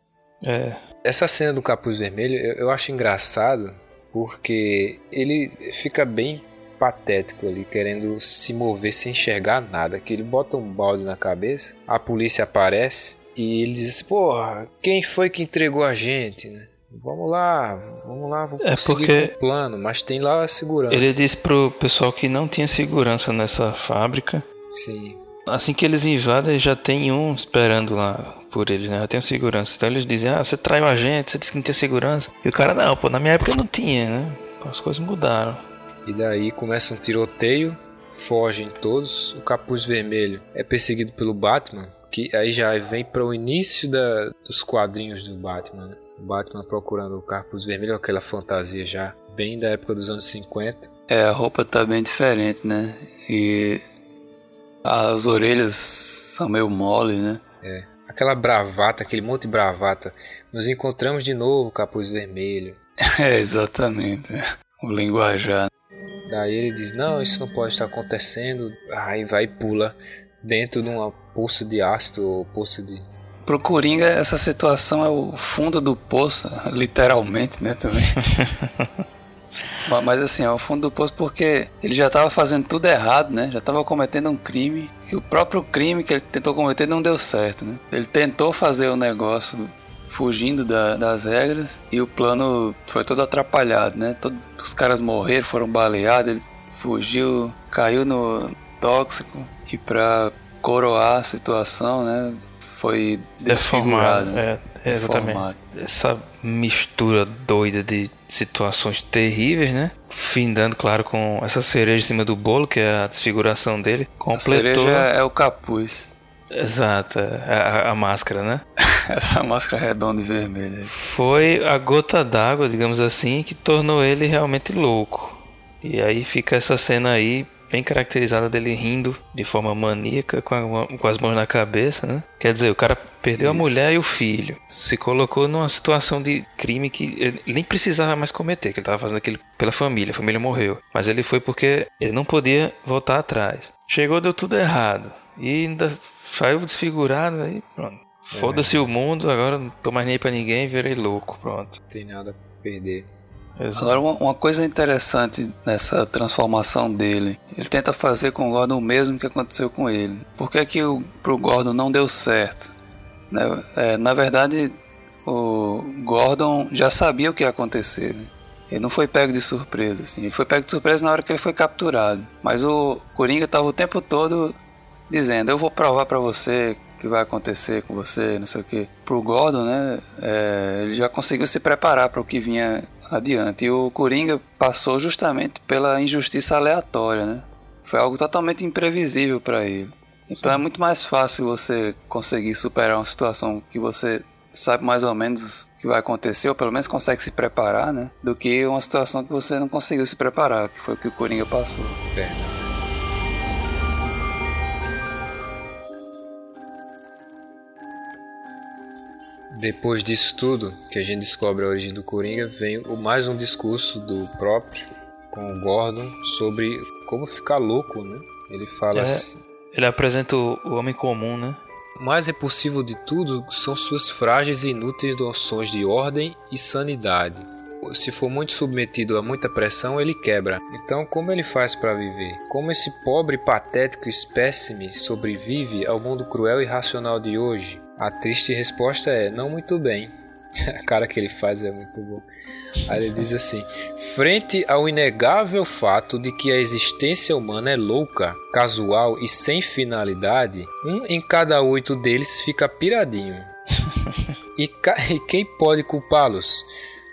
É. Essa cena do capuz vermelho eu, eu acho engraçado porque ele fica bem patético ali, querendo se mover sem enxergar nada. Que ele bota um balde na cabeça, a polícia aparece e ele diz assim: Porra, quem foi que entregou a gente, né? Vamos lá, vamos lá, vamos é porque o plano, mas tem lá a segurança. Ele disse pro pessoal que não tinha segurança nessa fábrica. Sim. Assim que eles invadem, já tem um esperando lá por eles, né? Eu tenho segurança. Então eles dizem, ah, você traiu a gente, você disse que não tinha segurança. E o cara, não, pô, na minha época não tinha, né? As coisas mudaram. E daí começa um tiroteio, fogem todos. O capuz vermelho é perseguido pelo Batman, que aí já vem para o início da, dos quadrinhos do Batman, né? O Batman procurando o capuz vermelho, aquela fantasia já bem da época dos anos 50. É, a roupa tá bem diferente, né? E as orelhas são meio mole, né? É. Aquela bravata, aquele monte de bravata. Nos encontramos de novo, capuz vermelho. É, exatamente. O linguajar. Daí ele diz: Não, isso não pode estar acontecendo. Aí vai e pula dentro de uma poça de ácido ou poça de. Pro Coringa, essa situação é o fundo do poço, literalmente, né? Também. Mas assim, é o fundo do poço porque ele já estava fazendo tudo errado, né? Já estava cometendo um crime. E o próprio crime que ele tentou cometer não deu certo, né? Ele tentou fazer o negócio fugindo da, das regras e o plano foi todo atrapalhado, né? Todos os caras morreram, foram baleados, ele fugiu, caiu no tóxico e para coroar a situação, né? Foi desfigurado. Né? É, exatamente. Essa mistura doida de situações terríveis, né? Findando, claro, com essa cereja em cima do bolo, que é a desfiguração dele. Completou. A cereja é o capuz. Exato, é, a, a máscara, né? Essa máscara redonda e vermelha. Foi a gota d'água, digamos assim, que tornou ele realmente louco. E aí fica essa cena aí bem caracterizada dele rindo de forma maníaca com, a, com as mãos na cabeça, né? Quer dizer, o cara perdeu Isso. a mulher e o filho, se colocou numa situação de crime que ele nem precisava mais cometer, que ele estava fazendo aquilo pela família, a família morreu, mas ele foi porque ele não podia voltar atrás. Chegou, deu tudo errado e ainda saiu desfigurado aí, pronto. É. Foda-se o mundo, agora não tô mais nem pra ninguém, virei louco, pronto. Não tem nada a perder. Exato. Agora, uma, uma, coisa interessante nessa transformação dele, ele tenta fazer com o Gordon o mesmo que aconteceu com ele. Por que, que o, pro Gordon não deu certo? Né? É, na verdade, o Gordon já sabia o que ia acontecer. Né? Ele não foi pego de surpresa, assim. Ele foi pego de surpresa na hora que ele foi capturado. Mas o Coringa estava o tempo todo dizendo: Eu vou provar para você que vai acontecer com você, não sei o que. Pro Gordon, né? É, ele já conseguiu se preparar para o que vinha adiante. E o Coringa passou justamente pela injustiça aleatória, né? Foi algo totalmente imprevisível para ele. Então Sim. é muito mais fácil você conseguir superar uma situação que você sabe mais ou menos o que vai acontecer, ou pelo menos consegue se preparar, né? Do que uma situação que você não conseguiu se preparar, que foi o que o Coringa passou. É. Depois disso tudo, que a gente descobre a origem do Coringa, vem o mais um discurso do próprio com o Gordon sobre como ficar louco, né? Ele fala é, assim, Ele apresenta o homem comum, né? O mais repulsivo de tudo são suas frágeis e inúteis noções de ordem e sanidade. Se for muito submetido a muita pressão, ele quebra. Então, como ele faz para viver? Como esse pobre patético espécime sobrevive ao mundo cruel e racional de hoje? A triste resposta é não muito bem. A cara que ele faz é muito bom. Aí ele diz assim: frente ao inegável fato de que a existência humana é louca, casual e sem finalidade, um em cada oito deles fica piradinho. e, e quem pode culpá-los?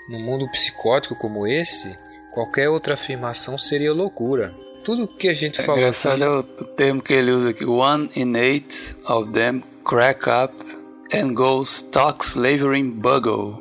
No mundo psicótico como esse, qualquer outra afirmação seria loucura. Tudo que a gente é falou. Engraçado é o termo que ele usa aqui: one in eight of them crack up and go stock slavering buggle.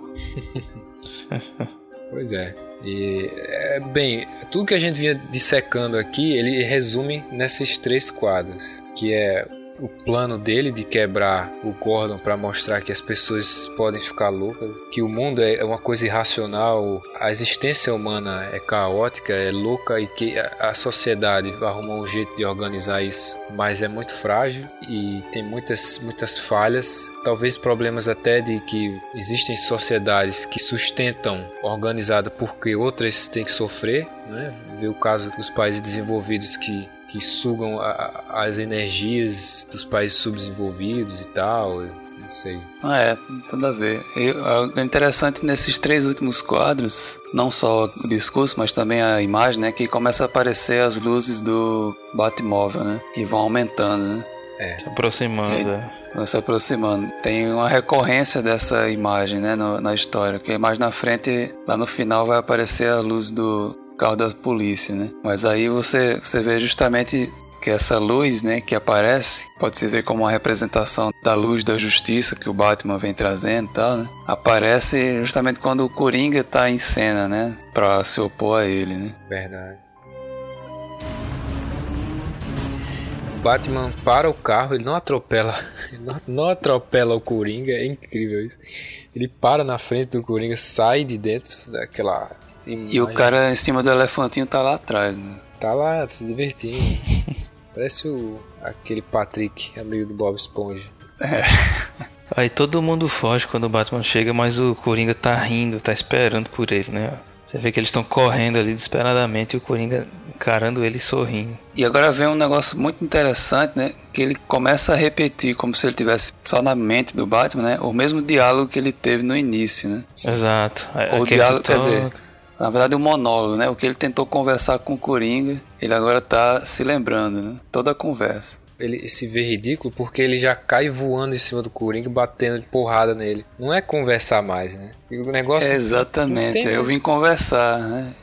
pois é. E, é, bem, tudo que a gente vinha dissecando aqui, ele resume nesses três quadros, que é o plano dele de quebrar o Gordon para mostrar que as pessoas podem ficar loucas, que o mundo é uma coisa irracional, a existência humana é caótica, é louca e que a sociedade arrumar um jeito de organizar isso, mas é muito frágil e tem muitas muitas falhas, talvez problemas até de que existem sociedades que sustentam organizada porque outras têm que sofrer, né? Ver o caso dos países desenvolvidos que que sugam a, as energias dos países subdesenvolvidos e tal. Não sei. Ah, é, tudo a ver. é interessante nesses três últimos quadros, não só o discurso, mas também a imagem, né? Que começa a aparecer as luzes do Batmóvel, né? E vão aumentando, né? É. Se aproximando, é. Vão se aproximando. Tem uma recorrência dessa imagem, né? No, na história. Que mais na frente, lá no final, vai aparecer a luz do, carro da polícia, né? Mas aí você, você vê justamente que essa luz, né, que aparece, pode se ver como uma representação da luz da justiça que o Batman vem trazendo tal, né? Aparece justamente quando o Coringa tá em cena, né, para se opor a ele, né? Verdade. Batman para o carro, ele não atropela, não, não atropela o Coringa, é incrível isso. Ele para na frente do Coringa, sai de dentro daquela e o cara em cima do elefantinho tá lá atrás, né? Tá lá se divertindo. Parece o, aquele Patrick, amigo do Bob Esponja. É. Aí todo mundo foge quando o Batman chega, mas o Coringa tá rindo, tá esperando por ele, né? Você vê que eles estão correndo ali desesperadamente e o Coringa encarando ele sorrindo. E agora vem um negócio muito interessante, né? Que ele começa a repetir, como se ele tivesse só na mente do Batman, né? O mesmo diálogo que ele teve no início, né? Exato. O diálogo, quer dizer, na verdade, um monólogo, né? O que ele tentou conversar com o Coringa, ele agora tá se lembrando, né? Toda a conversa. Ele se vê ridículo porque ele já cai voando em cima do Coringa, batendo de porrada nele. Não é conversar mais, né? o negócio. É exatamente, eu vim conversar, né?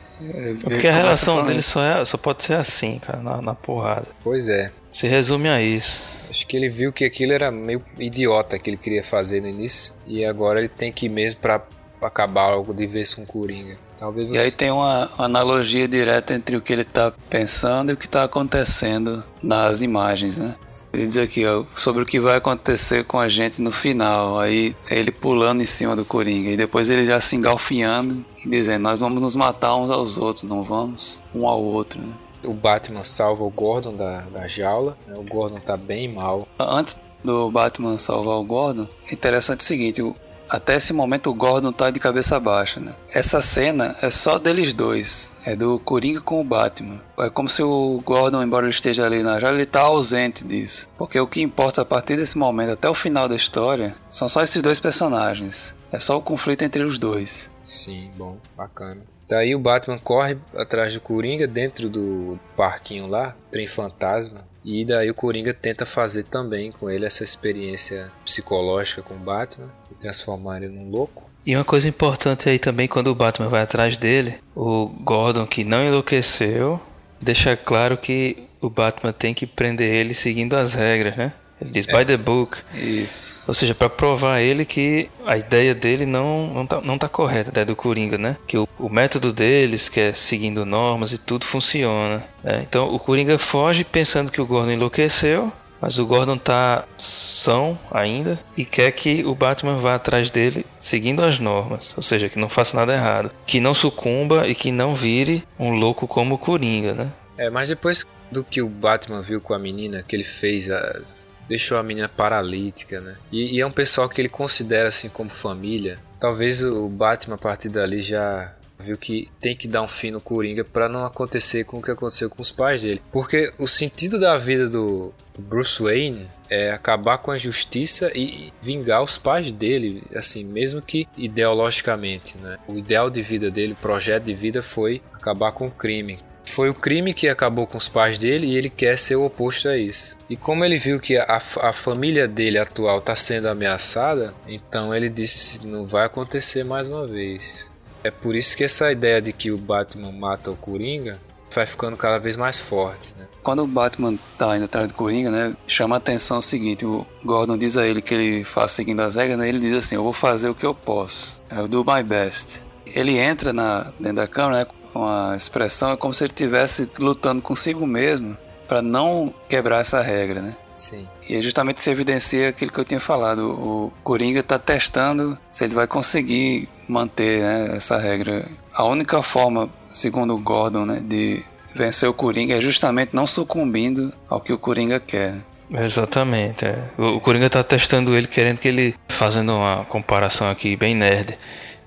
Porque a relação dele só, é, só pode ser assim, cara, na, na porrada. Pois é. Se resume a isso. Acho que ele viu que aquilo era meio idiota que ele queria fazer no início. E agora ele tem que ir mesmo pra acabar algo de vez com o Coringa. Talvez E aí tem uma analogia direta entre o que ele está pensando e o que está acontecendo nas imagens, né? Ele diz aqui, ó, sobre o que vai acontecer com a gente no final. Aí é ele pulando em cima do Coringa. E depois ele já se engalfinhando e dizendo, nós vamos nos matar uns aos outros, não vamos um ao outro, né? o Batman salva o Gordon da, da jaula. né? O Gordon tá bem mal. Antes do Batman salvar o Gordon, é interessante o seguinte, o- até esse momento o Gordon tá de cabeça baixa, né? Essa cena é só deles dois, é do Coringa com o Batman. É como se o Gordon, embora ele esteja ali na jaula, ele tá ausente disso. Porque o que importa a partir desse momento até o final da história são só esses dois personagens. É só o conflito entre os dois. Sim, bom, bacana. Daí o Batman corre atrás do Coringa dentro do parquinho lá, trem fantasma. E daí o Coringa tenta fazer também com ele essa experiência psicológica com o Batman transformar ele num louco. E uma coisa importante aí também, quando o Batman vai atrás dele, o Gordon, que não enlouqueceu, deixa claro que o Batman tem que prender ele seguindo as regras, né? Ele diz by the book. Isso. Ou seja, para provar a ele que a ideia dele não, não, tá, não tá correta, a ideia do Coringa, né? Que o, o método deles, que é seguindo normas e tudo funciona. né? Então o Coringa foge pensando que o Gordon enlouqueceu, mas o Gordon tá são ainda e quer que o Batman vá atrás dele seguindo as normas. Ou seja, que não faça nada errado. Que não sucumba e que não vire um louco como o Coringa, né? É, mas depois do que o Batman viu com a menina, que ele fez, a- deixou a menina paralítica, né? E, e é um pessoal que ele considera assim como família. Talvez o Batman a partir dali já viu que tem que dar um fim no Coringa para não acontecer com o que aconteceu com os pais dele. Porque o sentido da vida do Bruce Wayne é acabar com a justiça e vingar os pais dele, assim, mesmo que ideologicamente, né? O ideal de vida dele, o projeto de vida foi acabar com o crime. Foi o crime que acabou com os pais dele e ele quer ser o oposto a isso. E como ele viu que a, a família dele atual está sendo ameaçada, então ele disse não vai acontecer mais uma vez. É por isso que essa ideia de que o Batman mata o Coringa vai ficando cada vez mais forte, né? Quando o Batman tá indo atrás do Coringa, né, chama a atenção o seguinte, o Gordon diz a ele que ele faz seguindo as regras, né, ele diz assim, eu vou fazer o que eu posso, eu do my best. Ele entra na, dentro da câmera né, com a expressão, é como se ele estivesse lutando consigo mesmo para não quebrar essa regra, né. Sim. E justamente se evidencia aquilo que eu tinha falado, o Coringa está testando se ele vai conseguir manter né, essa regra. A única forma, segundo o Gordon, né, de vencer o Coringa é justamente não sucumbindo ao que o Coringa quer. Exatamente. é. O, Coringa tá testando ele, querendo que ele, fazendo uma comparação aqui bem nerd,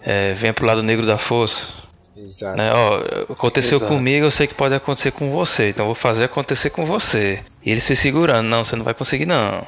é, venha pro lado negro da força. Exato. Né? Ó, aconteceu Exato. comigo, eu sei que pode acontecer com você, então eu vou fazer acontecer com você. E ele se segurando, não, você não vai conseguir não.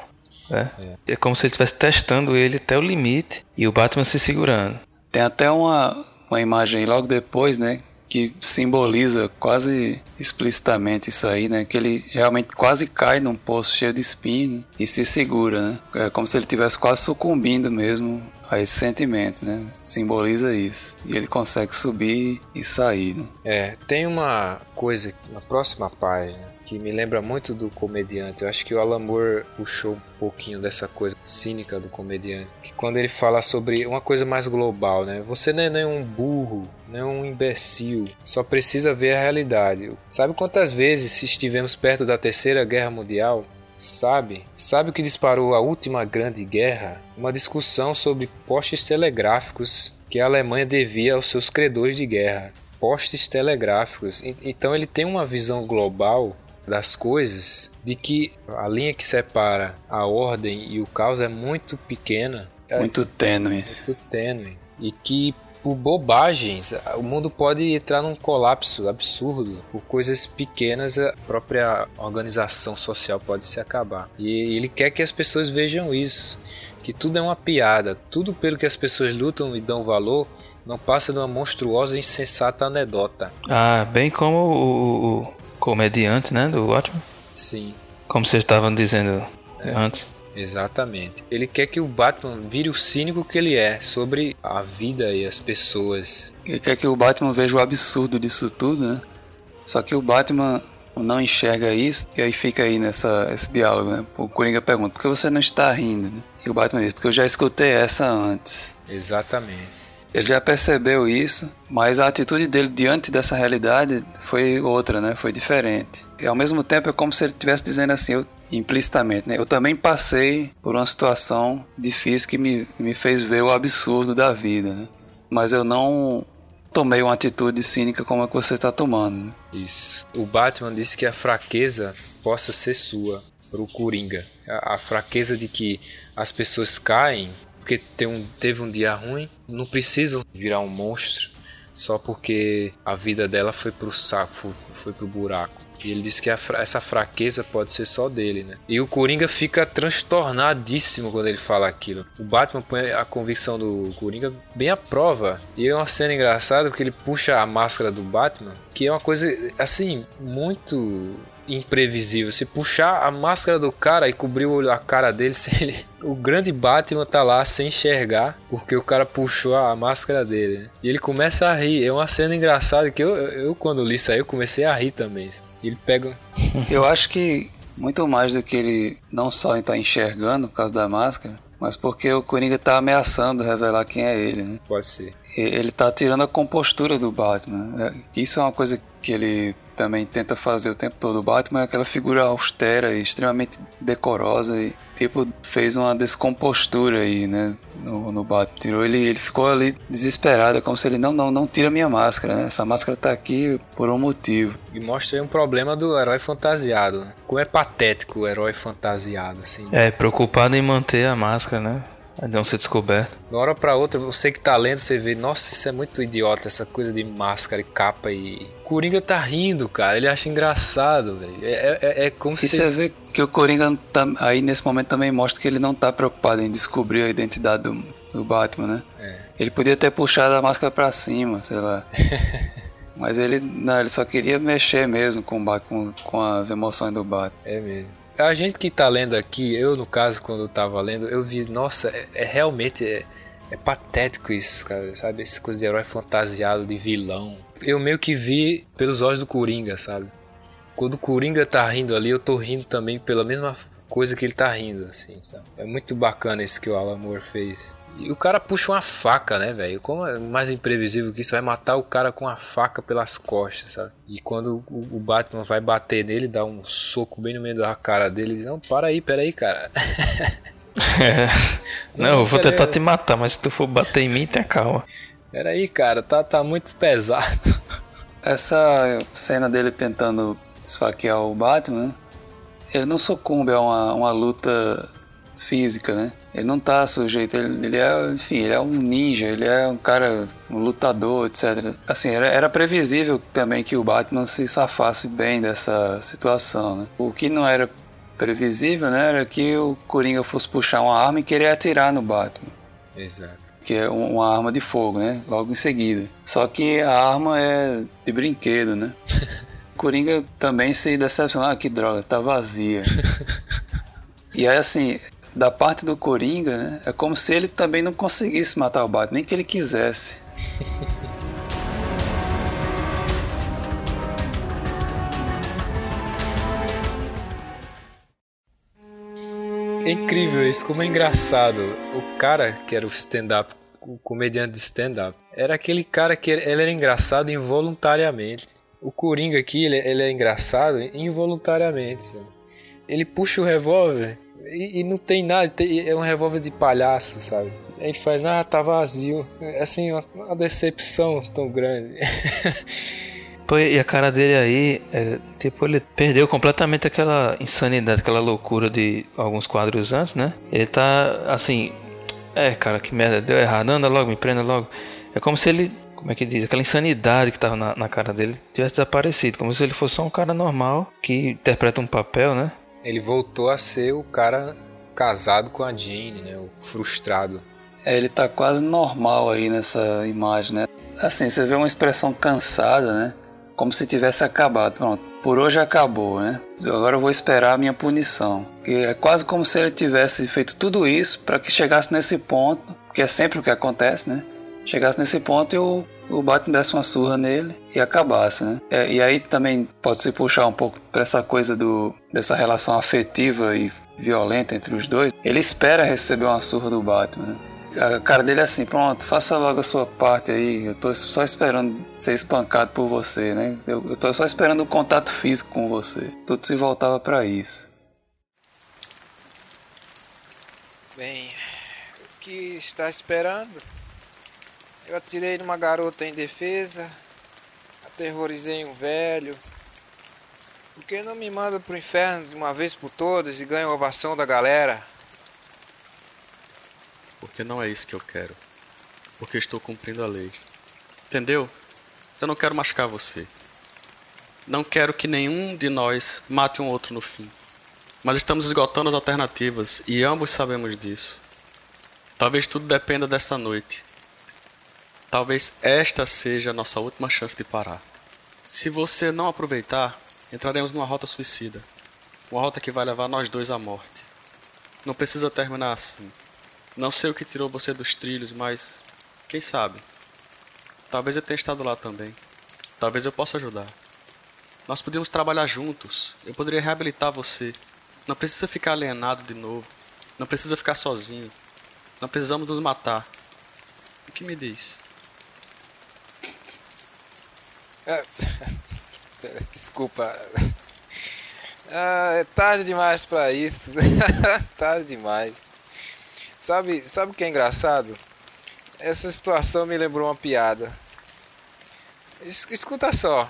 né? É como se ele estivesse testando ele até o limite e o Batman se segurando. Tem até uma, uma imagem logo depois, né? Que simboliza quase explicitamente isso aí, né? Que ele realmente quase cai num poço cheio de espinho e se segura, né? É como se ele estivesse quase sucumbindo mesmo a esse sentimento, né? Simboliza isso. E ele consegue subir e sair, né? É, tem uma coisa na próxima página que me lembra muito do comediante. Eu acho que o Alan Moore puxou um pouquinho dessa coisa cínica do comediante. Que quando ele fala sobre uma coisa mais global, né? Você não é um burro, nem um imbecil. Só precisa ver a realidade. Sabe quantas vezes estivemos perto da Terceira Guerra Mundial? Sabe? Sabe o que disparou a última grande guerra? Uma discussão sobre postes telegráficos que a Alemanha devia aos seus credores de guerra. Postes telegráficos. Então ele tem uma visão global das coisas de que a linha que separa a ordem e o caos é muito pequena, é Muito tênue. muito tênue e que por bobagens o mundo pode entrar num colapso absurdo. Por coisas pequenas a própria organização social pode se acabar. E ele quer que as pessoas vejam isso que tudo é uma piada. Tudo pelo que as pessoas lutam e dão valor não passa de uma monstruosa e insensata anedota. Ah, bem como o, o- comediante, né, do Watchmen. sim. Como vocês estavam dizendo antes. Exatamente. Ele quer que o Batman vire o cínico que ele é sobre a vida e as pessoas. Ele quer que o Batman veja o absurdo disso tudo, né? Só que o Batman não enxerga isso, e aí fica aí nessa esse diálogo, né? O Coringa pergunta: "Por que você não está rindo?" Né? E o Batman diz: "Porque eu já escutei essa antes." Exatamente. Ele já percebeu isso, mas a atitude dele diante dessa realidade foi outra, né? Foi diferente. E ao mesmo tempo é como se ele estivesse dizendo assim, eu, implicitamente, né? Eu também passei por uma situação difícil que me, me fez ver o absurdo da vida, né? Mas eu não tomei uma atitude cínica como a que você está tomando. Né? Isso. O Batman disse que a fraqueza possa ser sua para o Coringa. A, a fraqueza de que as pessoas caem porque tem um, teve um dia ruim, não precisam virar um monstro só porque a vida dela foi pro saco, foi, foi pro buraco. E ele disse que essa fraqueza pode ser só dele, né? E o Coringa fica transtornadíssimo quando ele fala aquilo. O Batman põe a convicção do Coringa bem à prova. E é uma cena engraçada porque ele puxa a máscara do Batman, que é uma coisa, assim, muito imprevisível. Se puxar a máscara do cara e cobrir a cara dele, ele... o grande Batman tá lá sem enxergar, porque o cara puxou a máscara dele. Né? E ele começa a rir. É uma cena engraçada que eu, eu quando li isso aí, eu comecei a rir também. Ele pega. eu acho que muito mais do que ele não só está enxergando por causa da máscara, mas porque o Coringa tá ameaçando revelar quem é ele, né? Pode ser. Ele tá tirando a compostura do Batman. É, isso é uma coisa que ele também tenta fazer o tempo todo. O Batman é aquela figura austera e extremamente decorosa e tipo fez uma descompostura aí, né, no, no Batman. Tirou ele, ele ficou ali desesperado, como se ele não, não, não tira minha máscara, né? Essa máscara tá aqui por um motivo. E mostra aí um problema do herói fantasiado, né? Como é patético o herói fantasiado assim. É, preocupado em manter a máscara, né? Não ser descoberto. De uma hora pra outra, você que tá lendo, você vê, nossa, isso é muito idiota, essa coisa de máscara e capa e. Coringa tá rindo, cara. Ele acha engraçado, velho. É, é, é, como e se. você vê que o Coringa tá, aí nesse momento também mostra que ele não tá preocupado em descobrir a identidade do, do Batman, né? É. Ele podia ter puxado a máscara pra cima, sei lá. Mas ele, não, ele só queria mexer mesmo com, com, com as emoções do Batman. É mesmo a gente que tá lendo aqui, eu no caso, quando eu tava lendo, eu vi, nossa, é, é realmente é, é, patético isso, cara, sabe? Essa coisa de herói fantasiado, de vilão. Eu meio que vi pelos olhos do Coringa, sabe? Quando o Coringa tá rindo ali, eu tô rindo também pela mesma coisa que ele tá rindo, assim, sabe? É muito bacana isso que o Alan Moore fez. E o cara puxa uma faca, né, velho? Como é mais imprevisível que isso? Vai matar o cara com a faca pelas costas, sabe? E quando o, Batman vai bater nele, dá um soco bem no meio da cara dele, diz: Não, para aí, pera aí, cara. É. Não, não, eu vou tentar te matar, mas se tu for bater em mim, tenha calma. Pera aí, cara, tá, tá muito pesado. Essa cena dele tentando esfaquear o Batman, ele não sucumbe a uma, uma luta física, né? Ele não tá sujeito, ele, ele, é, enfim, ele é um ninja, ele é um cara, um lutador, etc. Assim, era, era previsível também que o Batman se safasse bem dessa situação, né? O que não era previsível, né, era que o Coringa fosse puxar uma arma e querer atirar no Batman. Exato. Que é uma arma de fogo, né? Logo em seguida. Só que a arma é de brinquedo, né? Coringa também se decepcionou. Ah, que droga, tá vazia. e aí, assim, da parte do Coringa, né? É como se ele também não conseguisse matar o Batman, nem que ele quisesse. É incrível isso, como é engraçado. O cara que era o stand-up, o comediante de stand-up, era aquele cara que ele era engraçado involuntariamente. O Coringa aqui, ele, ele é engraçado involuntariamente. Ele puxa o revólver e, e não tem nada, tem, é um revólver de palhaço, sabe? A gente faz, ah, tá vazio. É assim, uma, uma decepção tão grande. E a cara dele aí, é, tipo, ele perdeu completamente aquela insanidade, aquela loucura de alguns quadros antes, né? Ele tá assim, é, cara, que merda, deu errado, anda logo, me prenda logo. É como se ele, como é que diz, aquela insanidade que tava na, na cara dele tivesse desaparecido, como se ele fosse só um cara normal que interpreta um papel, né? Ele voltou a ser o cara casado com a Jane, né? O frustrado. É, ele tá quase normal aí nessa imagem, né? Assim, você vê uma expressão cansada, né? Como se tivesse acabado. Pronto, por hoje acabou, né? Agora eu vou esperar a minha punição. E é quase como se ele tivesse feito tudo isso para que chegasse nesse ponto, que é sempre o que acontece, né? Chegasse nesse ponto e o o Batman desse uma surra nele e acabasse, né? É, e aí também pode se puxar um pouco para essa coisa do dessa relação afetiva e violenta entre os dois. Ele espera receber uma surra do Batman. Né? A cara dele é assim, pronto, faça logo a sua parte aí. Eu tô só esperando ser espancado por você, né? Eu, eu tô só esperando um contato físico com você. Tudo se voltava para isso. Bem, o que está esperando? Eu atirei numa garota em defesa, aterrorizei um velho. Por que não me manda pro inferno de uma vez por todas e ganha a ovação da galera? Porque não é isso que eu quero. Porque estou cumprindo a lei. Entendeu? Eu não quero machucar você. Não quero que nenhum de nós mate um outro no fim. Mas estamos esgotando as alternativas e ambos sabemos disso. Talvez tudo dependa desta noite. Talvez esta seja a nossa última chance de parar. Se você não aproveitar, entraremos numa rota suicida. Uma rota que vai levar nós dois à morte. Não precisa terminar assim. Não sei o que tirou você dos trilhos, mas quem sabe? Talvez eu tenha estado lá também. Talvez eu possa ajudar. Nós podíamos trabalhar juntos. Eu poderia reabilitar você. Não precisa ficar alienado de novo. Não precisa ficar sozinho. Não precisamos nos matar. O que me diz? É... Desculpa. Ah, é tarde demais para isso. tarde demais. Sabe, sabe o que é engraçado? Essa situação me lembrou uma piada. Escuta só.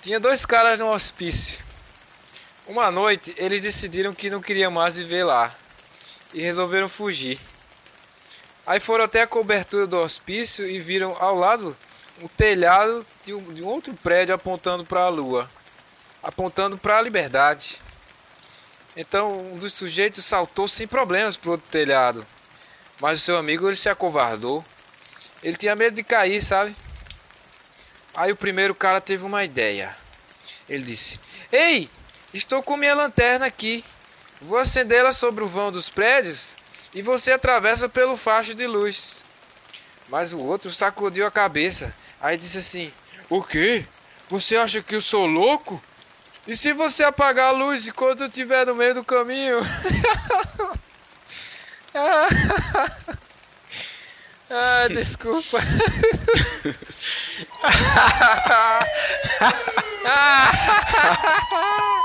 Tinha dois caras no hospício. Uma noite eles decidiram que não queriam mais viver lá e resolveram fugir. Aí foram até a cobertura do hospício e viram ao lado o telhado de um, de um outro prédio apontando para a lua, apontando para a liberdade. Então um dos sujeitos saltou sem problemas pro outro telhado. Mas o seu amigo ele se acovardou. Ele tinha medo de cair, sabe? Aí o primeiro cara teve uma ideia. Ele disse: Ei, estou com minha lanterna aqui. Vou acendê-la sobre o vão dos prédios e você atravessa pelo facho de luz. Mas o outro sacudiu a cabeça. Aí disse assim: O quê? Você acha que eu sou louco? E se você apagar a luz enquanto eu estiver no meio do caminho? ah, desculpa.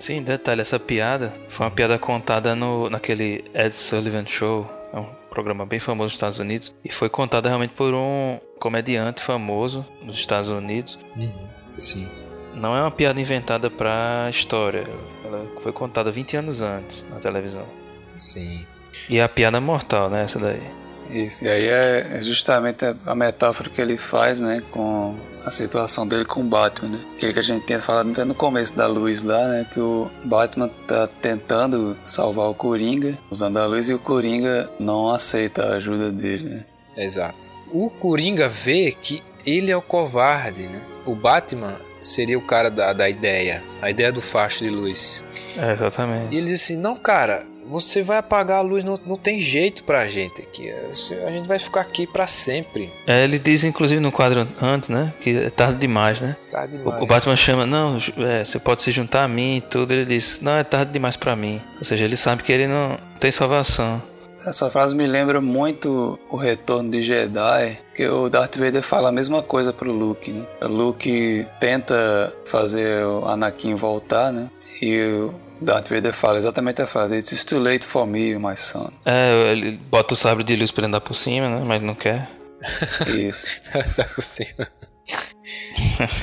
Sim, detalhe, essa piada foi uma piada contada no, naquele Ed Sullivan Show. É um programa bem famoso nos Estados Unidos. E foi contada realmente por um comediante famoso nos Estados Unidos. Uhum, sim. Não é uma piada inventada pra história. Ela foi contada 20 anos antes na televisão. Sim. E a piada mortal, né? Essa daí. Isso, e aí é justamente a metáfora que ele faz, né, com a situação dele com o Batman, né? Aquele que a gente tinha falado até no começo da luz lá, né? Que o Batman tá tentando salvar o Coringa usando a luz e o Coringa não aceita a ajuda dele, né? Exato. O Coringa vê que ele é o covarde, né? O Batman seria o cara da, da ideia, a ideia do facho de luz. É, exatamente. E ele diz assim: não, cara, você vai apagar a luz, não, não tem jeito pra gente aqui. A gente vai ficar aqui para sempre. É, ele diz, inclusive, no quadro antes, né? Que é tarde demais, né? Tarde demais. O, o Batman chama, não, é, você pode se juntar a mim e tudo. Ele diz, não, é tarde demais para mim. Ou seja, ele sabe que ele não tem salvação. Essa frase me lembra muito o retorno de Jedi, que o Darth Vader fala a mesma coisa pro Luke, né? O Luke tenta fazer o Anakin voltar, né? E o Darth Vader fala exatamente a frase: It's too late for me, my son. É, ele bota o sabre de luz pra andar por cima, né? Mas não quer. Isso. andar por cima.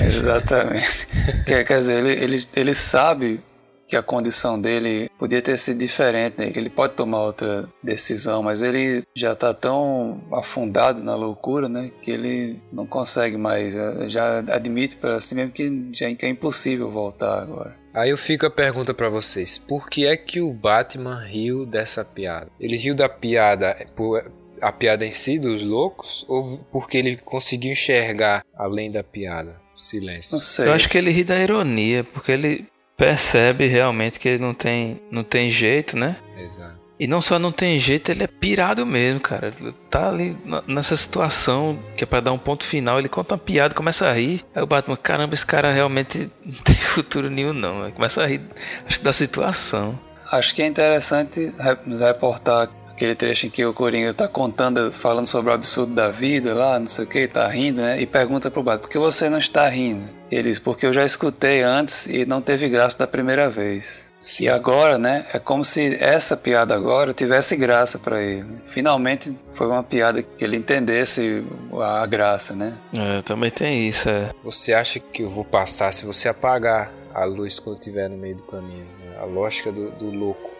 exatamente. Quer, quer dizer, ele, ele, ele sabe que a condição dele podia ter sido diferente, né? que ele pode tomar outra decisão, mas ele já está tão afundado na loucura, né, que ele não consegue mais, é, já admite para si mesmo que já é impossível voltar agora. Aí eu fico a pergunta para vocês: por que é que o Batman riu dessa piada? Ele riu da piada por a piada em si dos loucos ou porque ele conseguiu enxergar além da piada? Silêncio. Não sei. Eu acho que ele ri da ironia, porque ele percebe realmente que ele não tem, não tem jeito, né? Exato. E não só não tem jeito, ele é pirado mesmo, cara. Ele tá ali nessa situação que é pra dar um ponto final. Ele conta uma piada, começa a rir. Aí o Batman, caramba, esse cara realmente não tem futuro nenhum, não. Aí começa a rir, acho que da situação. Acho que é interessante nos reportar aquele trecho em que o Coringa tá contando, falando sobre o absurdo da vida lá, não sei o que, tá rindo, né? E pergunta pro Batman, por que você não está rindo? Ele diz, porque eu já escutei antes e não teve graça da primeira vez. E agora, né, é como se essa piada agora tivesse graça para ele. Finalmente foi uma piada que ele entendesse a graça, né? É, também tem isso, é. Você acha que eu vou passar se você apagar a luz quando estiver no meio do caminho? Né? A lógica do, do louco.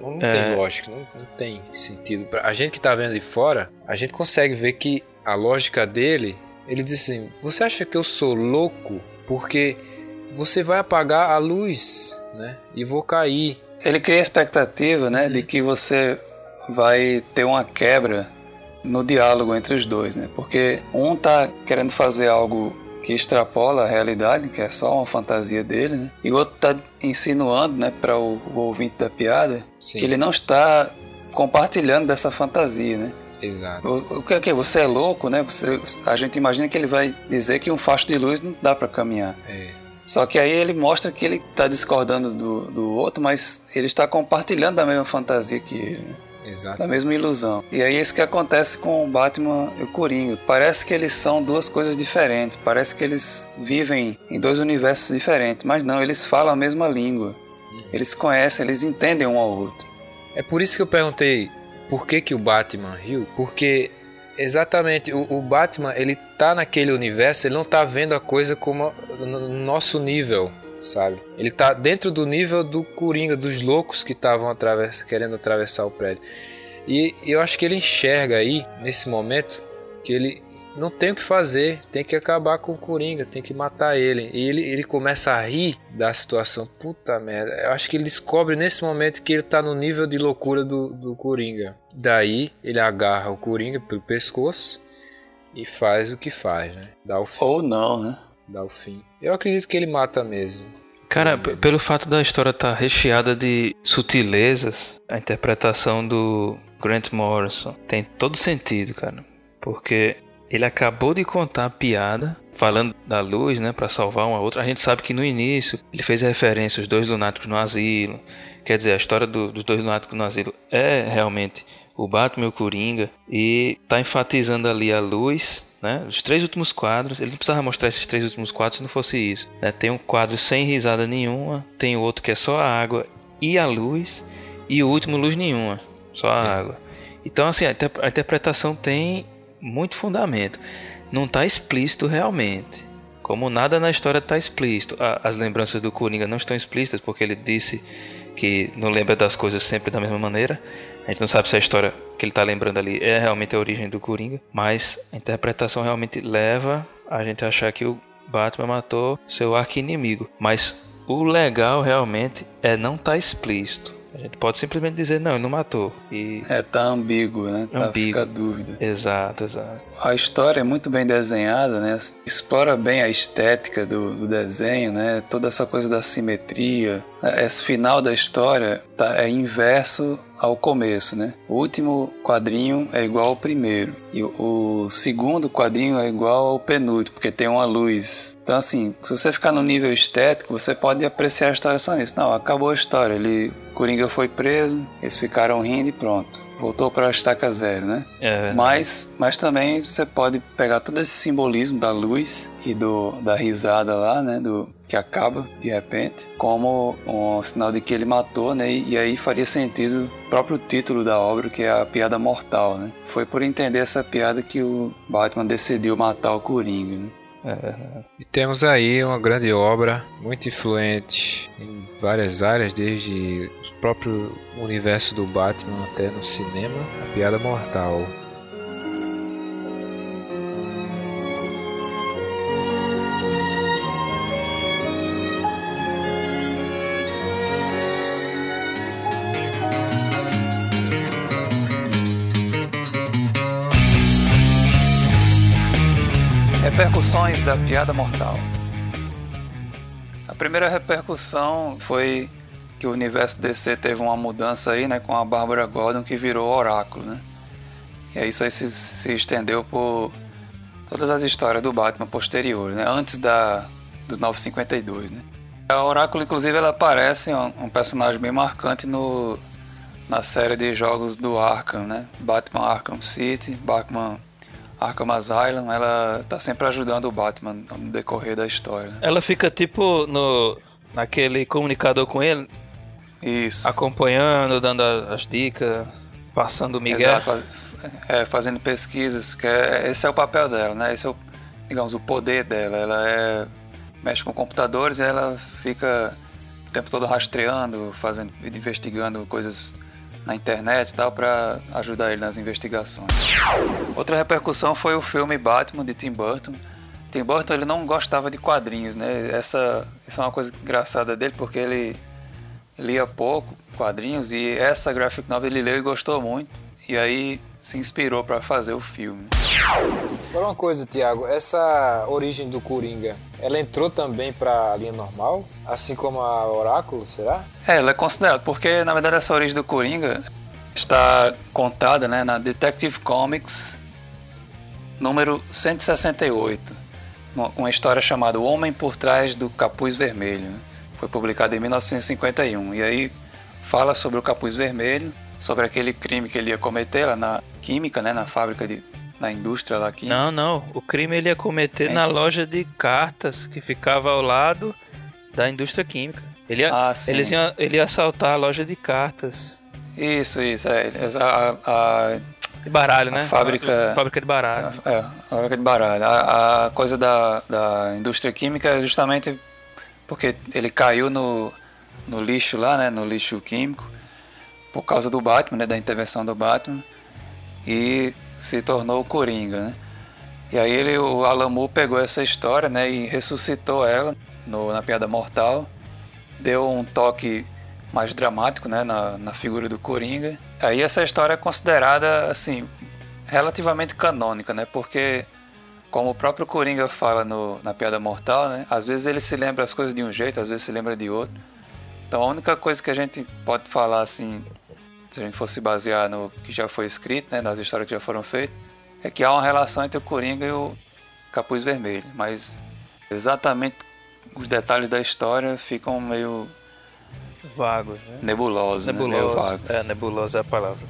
Não, não é. tem lógica, não, não tem sentido. A gente que tá vendo de fora, a gente consegue ver que a lógica dele, ele diz assim: Você acha que eu sou louco porque você vai apagar a luz, né? E vou cair. Ele cria a expectativa, né, de que você vai ter uma quebra no diálogo entre os dois, né? Porque um tá querendo fazer algo que extrapola a realidade, que é só uma fantasia dele, né? E o outro tá insinuando, né, para o, o, ouvinte da piada, Sim. que ele não está compartilhando dessa fantasia, né? Exato. O, o que é que você é louco, né? Você, a gente imagina que ele vai dizer que um facho de luz não dá para caminhar. É. Só que aí ele mostra que ele está discordando do, do outro, mas ele está compartilhando da mesma fantasia que ele. Né? Exato. Da mesma ilusão. E aí é isso que acontece com o Batman e o Coringa. Parece que eles são duas coisas diferentes. Parece que eles vivem em dois universos diferentes. Mas não, eles falam a mesma língua. Uhum. Eles conhecem, eles entendem um ao outro. É por isso que eu perguntei por que, que o Batman riu. Porque Exatamente, o, o, Batman ele tá naquele universo, ele não tá vendo a coisa como no nosso nível, sabe? Ele tá dentro do nível do Coringa, dos loucos que estavam atravess querendo atravessar o prédio. E eu acho que ele enxerga aí, nesse momento, que ele não tem o que fazer, tem que acabar com o Coringa, tem que matar ele. E ele, ele começa a rir da situação. Puta merda. Eu acho que ele descobre nesse momento que ele tá no nível de loucura do, do Coringa. Daí ele agarra o Coringa pelo pescoço e faz o que faz, né? Dá o fim. Ou não, né? Dá o fim. Eu acredito que ele mata mesmo. Cara, pelo fato da história estar tá recheada de sutilezas, a interpretação do Grant Morrison tem todo sentido, cara. Porque ele acabou de contar a piada, falando da luz, né, para salvar uma outra. A gente sabe que no início ele fez referência aos dois lunáticos no asilo. Quer dizer, a história do, dos dois lunáticos no asilo é realmente o Batman e o Coringa e tá enfatizando ali a luz, né? Os três últimos quadros, ele não precisava mostrar esses três últimos quadros se não fosse isso. Né? Tem um quadro sem risada nenhuma, tem o outro que é só a água e a luz, e o último luz nenhuma, só a água. Então assim, a interpretação tem muito fundamento. Não está explícito realmente. Como nada na história está explícito. As lembranças do Coringa não estão explícitas porque ele disse que não lembra das coisas sempre da mesma maneira. A gente não sabe se a história que ele está lembrando ali é realmente a origem do Coringa, mas a interpretação realmente leva a gente a achar que o Batman matou seu arqui-inimigo. Mas o legal realmente é não estar tá explícito. A gente pode simplesmente dizer, não, ele não matou. E... É, tá ambíguo, né? Tá, ambíguo. Fica a dúvida. Exato, exato. A história é muito bem desenhada, né? Explora bem a estética do, do desenho, né? Toda essa coisa da simetria. Esse final da história tá, é inverso ao começo, né? O último quadrinho é igual ao primeiro e o, segundo quadrinho é igual ao penúltimo, porque tem uma luz. Então assim, se você ficar no nível estético, você pode apreciar a história só nisso. Não, acabou a história. Ele, Coringa foi preso, eles ficaram rindo e pronto voltou para a estaca zero, né? É mas, mas também você pode pegar todo esse simbolismo da luz e do, da risada lá, né? Do, que acaba de repente, como um sinal de que ele matou, né? E, e, aí faria sentido o próprio título da obra, que é a piada mortal, né? Foi por entender essa piada que o Batman decidiu matar o Coringa, né? É. E temos aí uma grande obra, muito influente em várias áreas, desde próprio universo do Batman até no cinema, a piada mortal. Repercussões da piada mortal. A primeira repercussão foi que o universo DC teve uma mudança aí, né, com a Bárbara Gordon que virou Oráculo, né? E aí isso aí se, se estendeu por todas as histórias do Batman posteriores, né? Antes da dos 952, né? A Oráculo, inclusive, ela aparece um, um personagem bem marcante no na série de jogos do Arkham, né? Batman Arkham City, Batman Arkham Asylum, ela tá sempre ajudando o Batman no decorrer da história. Ela fica tipo no naquele comunicador com ele, Isso. acompanhando, dando as dicas, passando o Miguel. Exato, faz- é, fazendo pesquisas, que é, esse é o papel dela, né? Esse é o, digamos, o poder dela. Ela é mexe com computadores e ela fica o tempo todo rastreando, fazendo, investigando coisas na internet e tal para ajudar ele nas investigações. Outra repercussão foi o filme Batman de Tim Burton. Tim Burton ele não gostava de quadrinhos, né? Essa, essa é uma coisa engraçada dele porque ele lia pouco quadrinhos e essa graphic novel ele leu e gostou muito e aí se inspirou para fazer o filme. Agora uma coisa, Thiago, essa origem do Coringa, ela entrou também pra linha normal? Assim como a Oráculo, será? É, ela é considerada, porque na verdade essa origem do Coringa está contada né, na Detective Comics número 168, uma, uma história chamada O Homem por Trás do Capuz Vermelho. Foi publicada em 1951 e aí fala sobre o Capuz Vermelho, sobre aquele crime que ele ia cometer lá na química, né, na fábrica de na indústria lá química. Não, não. O crime ele ia cometer É. na loja de cartas que ficava ao lado da indústria química. Ele ia, Ah, sim. eles iam, ele ia assaltar a loja de cartas. Isso, isso, é, a- a- De baralho, A né? fábrica- A fábrica de baralho. É, a fábrica de baralho. A, a coisa da, da indústria química é justamente porque ele caiu no, no lixo lá, né, no lixo químico, por causa do Batman, né, da intervenção do Batman, e se tornou o Coringa, né. E aí ele, o Moore pegou essa história, né, e ressuscitou ela no, na Piada Mortal, deu um toque mais dramático, né, na, na figura do Coringa. Aí essa história é considerada, assim, relativamente canônica, né, porque como o próprio Coringa fala no, na Piada Mortal, né, às vezes ele se lembra as coisas de um jeito, às vezes se lembra de outro. Então a única coisa que a gente pode falar, assim, se a gente fosse basear no que já foi escrito, né, nas histórias que já foram feitas, é que há uma relação entre o Coringa e o Capuz Vermelho, mas exatamente os detalhes da história ficam meio Vagos, né? nebulosos, né? meio Nebuloso. vagos. É, nebulosa é a palavra.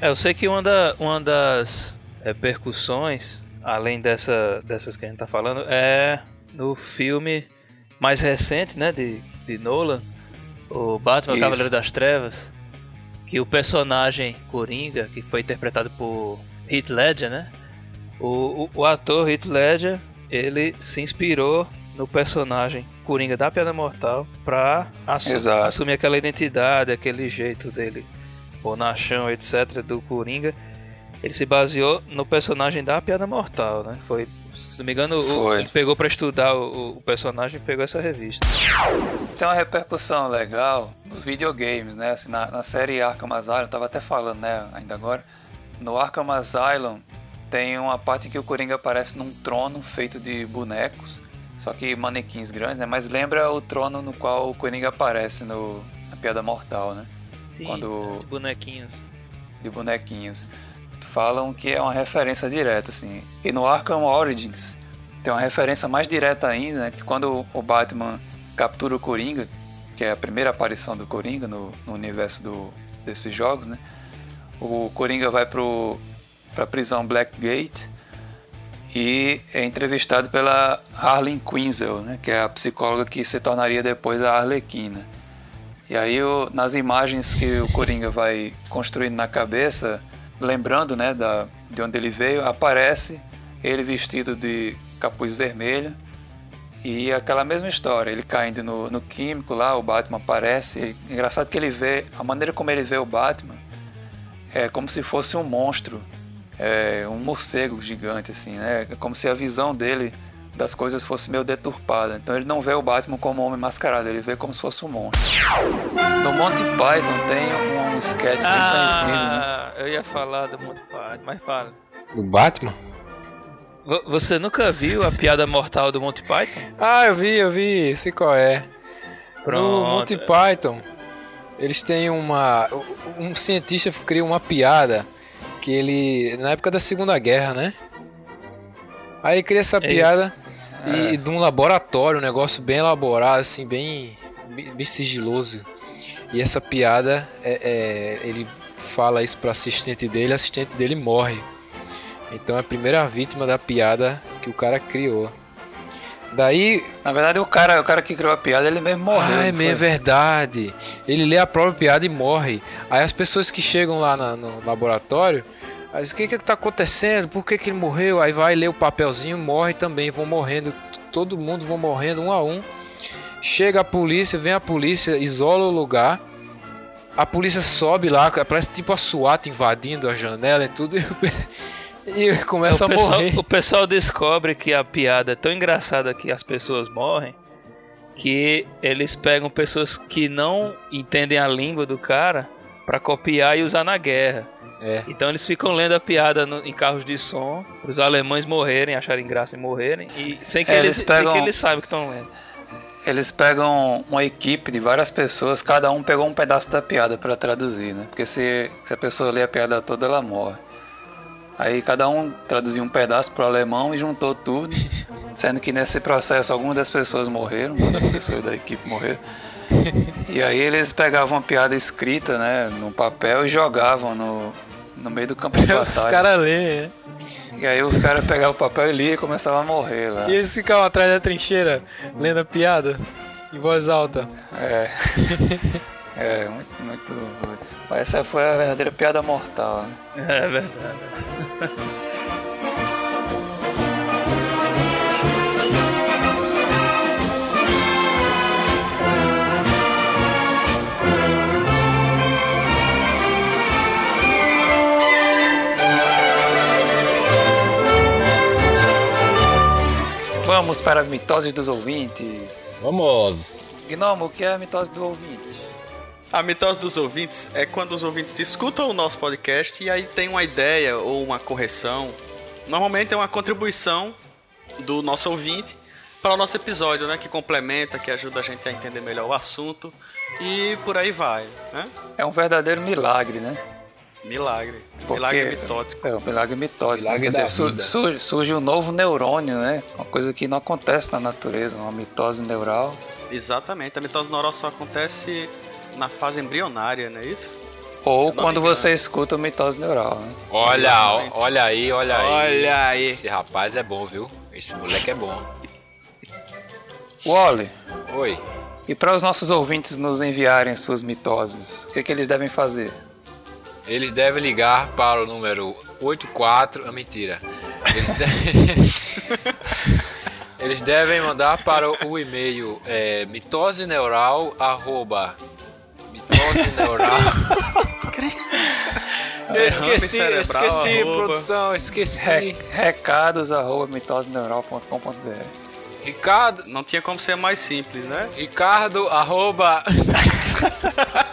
É, eu sei que uma, da, uma das é, percussões, além dessa, dessas que a gente tá falando, é no filme mais recente, né, de, de Nolan, o Batman Isso. Cavaleiro das Trevas, que o personagem Coringa, que foi interpretado por Heath Ledger, né, o, o, o ator Heath Ledger, ele se inspirou no personagem Coringa da Piada Mortal pra assu- Exato. assumir aquela identidade, aquele jeito dele, bonachão, etc, do Coringa. Ele se baseou no personagem da Piada Mortal, né? Foi, se não me engano, Foi. ele pegou pra estudar o, o personagem e pegou essa revista. Tem uma repercussão legal nos videogames, né? Assim, na, na série Arkham Asylum, eu tava até falando, né, ainda agora. No Arkham Asylum tem uma parte em que o Coringa aparece num trono feito de bonecos, só que manequins grandes, né? Mas lembra o trono no qual o Coringa aparece no, na Piada Mortal, né? Sim, Quando- os bonequinhos. de bonequinhos. Falam que é uma referência direta, assim. E no Arkham Origins tem uma referência mais direta ainda, né? Que quando o Batman captura o Coringa, que é a primeira aparição do Coringa no, no universo do, desses jogos, né? O Coringa vai pro, pra prisão Blackgate e é entrevistado pela Harleen Quinzel, né? Que é a psicóloga que se tornaria depois a Arlequina. E aí, nas imagens que o Coringa vai construindo na cabeça, lembrando né, da, de onde ele veio, aparece ele vestido de capuz vermelho e aquela mesma história, ele caindo no, no químico lá, o Batman aparece. E, engraçado que ele vê, a maneira como ele vê o Batman é como se fosse um monstro, é, um morcego gigante, assim, né? É como se a visão dele das coisas fosse meio deturpada. Então ele não vê o Batman como um homem mascarado, ele vê como se fosse um monstro. No Monty Python tem um, um sketch bem conhecido, né? Ah, eu ia falar do Monty Python, mas fala. Do Batman? Vo- Você nunca viu a piada mortal do Monty Python? Ah, eu vi, eu vi, sei qual é. No Monty Python Eles têm uma. Um cientista criou uma piada que ele. Na época da Segunda Guerra, né? Aí cria essa É piada e, É. e de um laboratório, um negócio bem elaborado, assim, bem, bem sigiloso. E essa piada, é, é, ele fala isso pro assistente dele, o assistente dele morre. Então é a primeira vítima da piada que o cara criou. Daí Na verdade, o cara, o cara que criou a piada, ele mesmo morreu. ah, é mesmo, é verdade. Ele lê a própria piada e morre. Aí as pessoas que chegam lá na- no laboratório, aí o que que tá acontecendo? Por que que ele morreu? Aí vai ler o papelzinho, morre também, vão morrendo, todo mundo vão morrendo um a um. Chega a polícia, vem a polícia, isola o lugar. A polícia sobe lá, parece tipo a SWAT invadindo a janela e tudo. E, e começa o, a pessoal, morrer. o pessoal descobre que a piada é tão engraçada que as pessoas morrem que eles pegam pessoas que não entendem a língua do cara pra copiar e usar na guerra. É. Então eles ficam lendo a piada no- em carros de som, os alemães morrerem, acharem graça em morrerem, e sem que, É, eles, eles sem pegam- que eles saibam que estão lendo. Eles pegam uma equipe de várias pessoas, cada um pegou um pedaço da piada pra traduzir, né? Porque se, se a pessoa lê a piada toda, ela morre. Aí cada um traduziu um pedaço pro alemão e juntou tudo, sendo que nesse processo algumas das pessoas morreram, uma das pessoas da equipe morreram. E aí eles pegavam a piada escrita, né, no papel e jogavam no, no meio do campo de Os batalha. caras lêem, né? E aí os caras pegavam o papel e liam e começavam a morrer lá. E eles ficavam atrás da trincheira, lendo a piada, em voz alta. É. É, muito, muito. Essa foi a verdadeira piada mortal, né? É verdade. Vamos para as mitoses dos ouvintes. Vamos! Gnomo, o que é a mitose do ouvinte? A mitose dos ouvintes é quando os ouvintes escutam o nosso podcast e aí tem uma ideia ou uma correção. Normalmente é uma contribuição do nosso ouvinte para o nosso episódio, né? Que complementa, que ajuda a gente a entender melhor o assunto e por aí vai, né? É um verdadeiro milagre, né? Milagre. Porque- Milagre mitótico. É um milagre mitótico. Milagre Quer da dizer, su- surge, surge um novo neurônio, né? Uma coisa que não acontece na natureza, uma mitose neural. Exatamente. A mitose neural só acontece na fase embrionária, não é isso? Ou quando você escuta mitose neural, né? Olha, Exatamente. olha aí, olha aí. Olha aí. Esse rapaz é bom, viu? Esse moleque é bom. Wally, Oi. e para os nossos ouvintes nos enviarem suas mitoses, o que, que eles devem fazer? Eles devem ligar para o número 84. Ah, mentira. Eles, de- Eles devem mandar para o e-mail é, mitose neural arroba mitose neural. Eu esqueci, eu cerebral, esqueci, arroba. produção, esqueci. Re- recados arroba mitoseneural.com.br Ricardo, Não tinha como ser mais simples, né? Ricardo arroba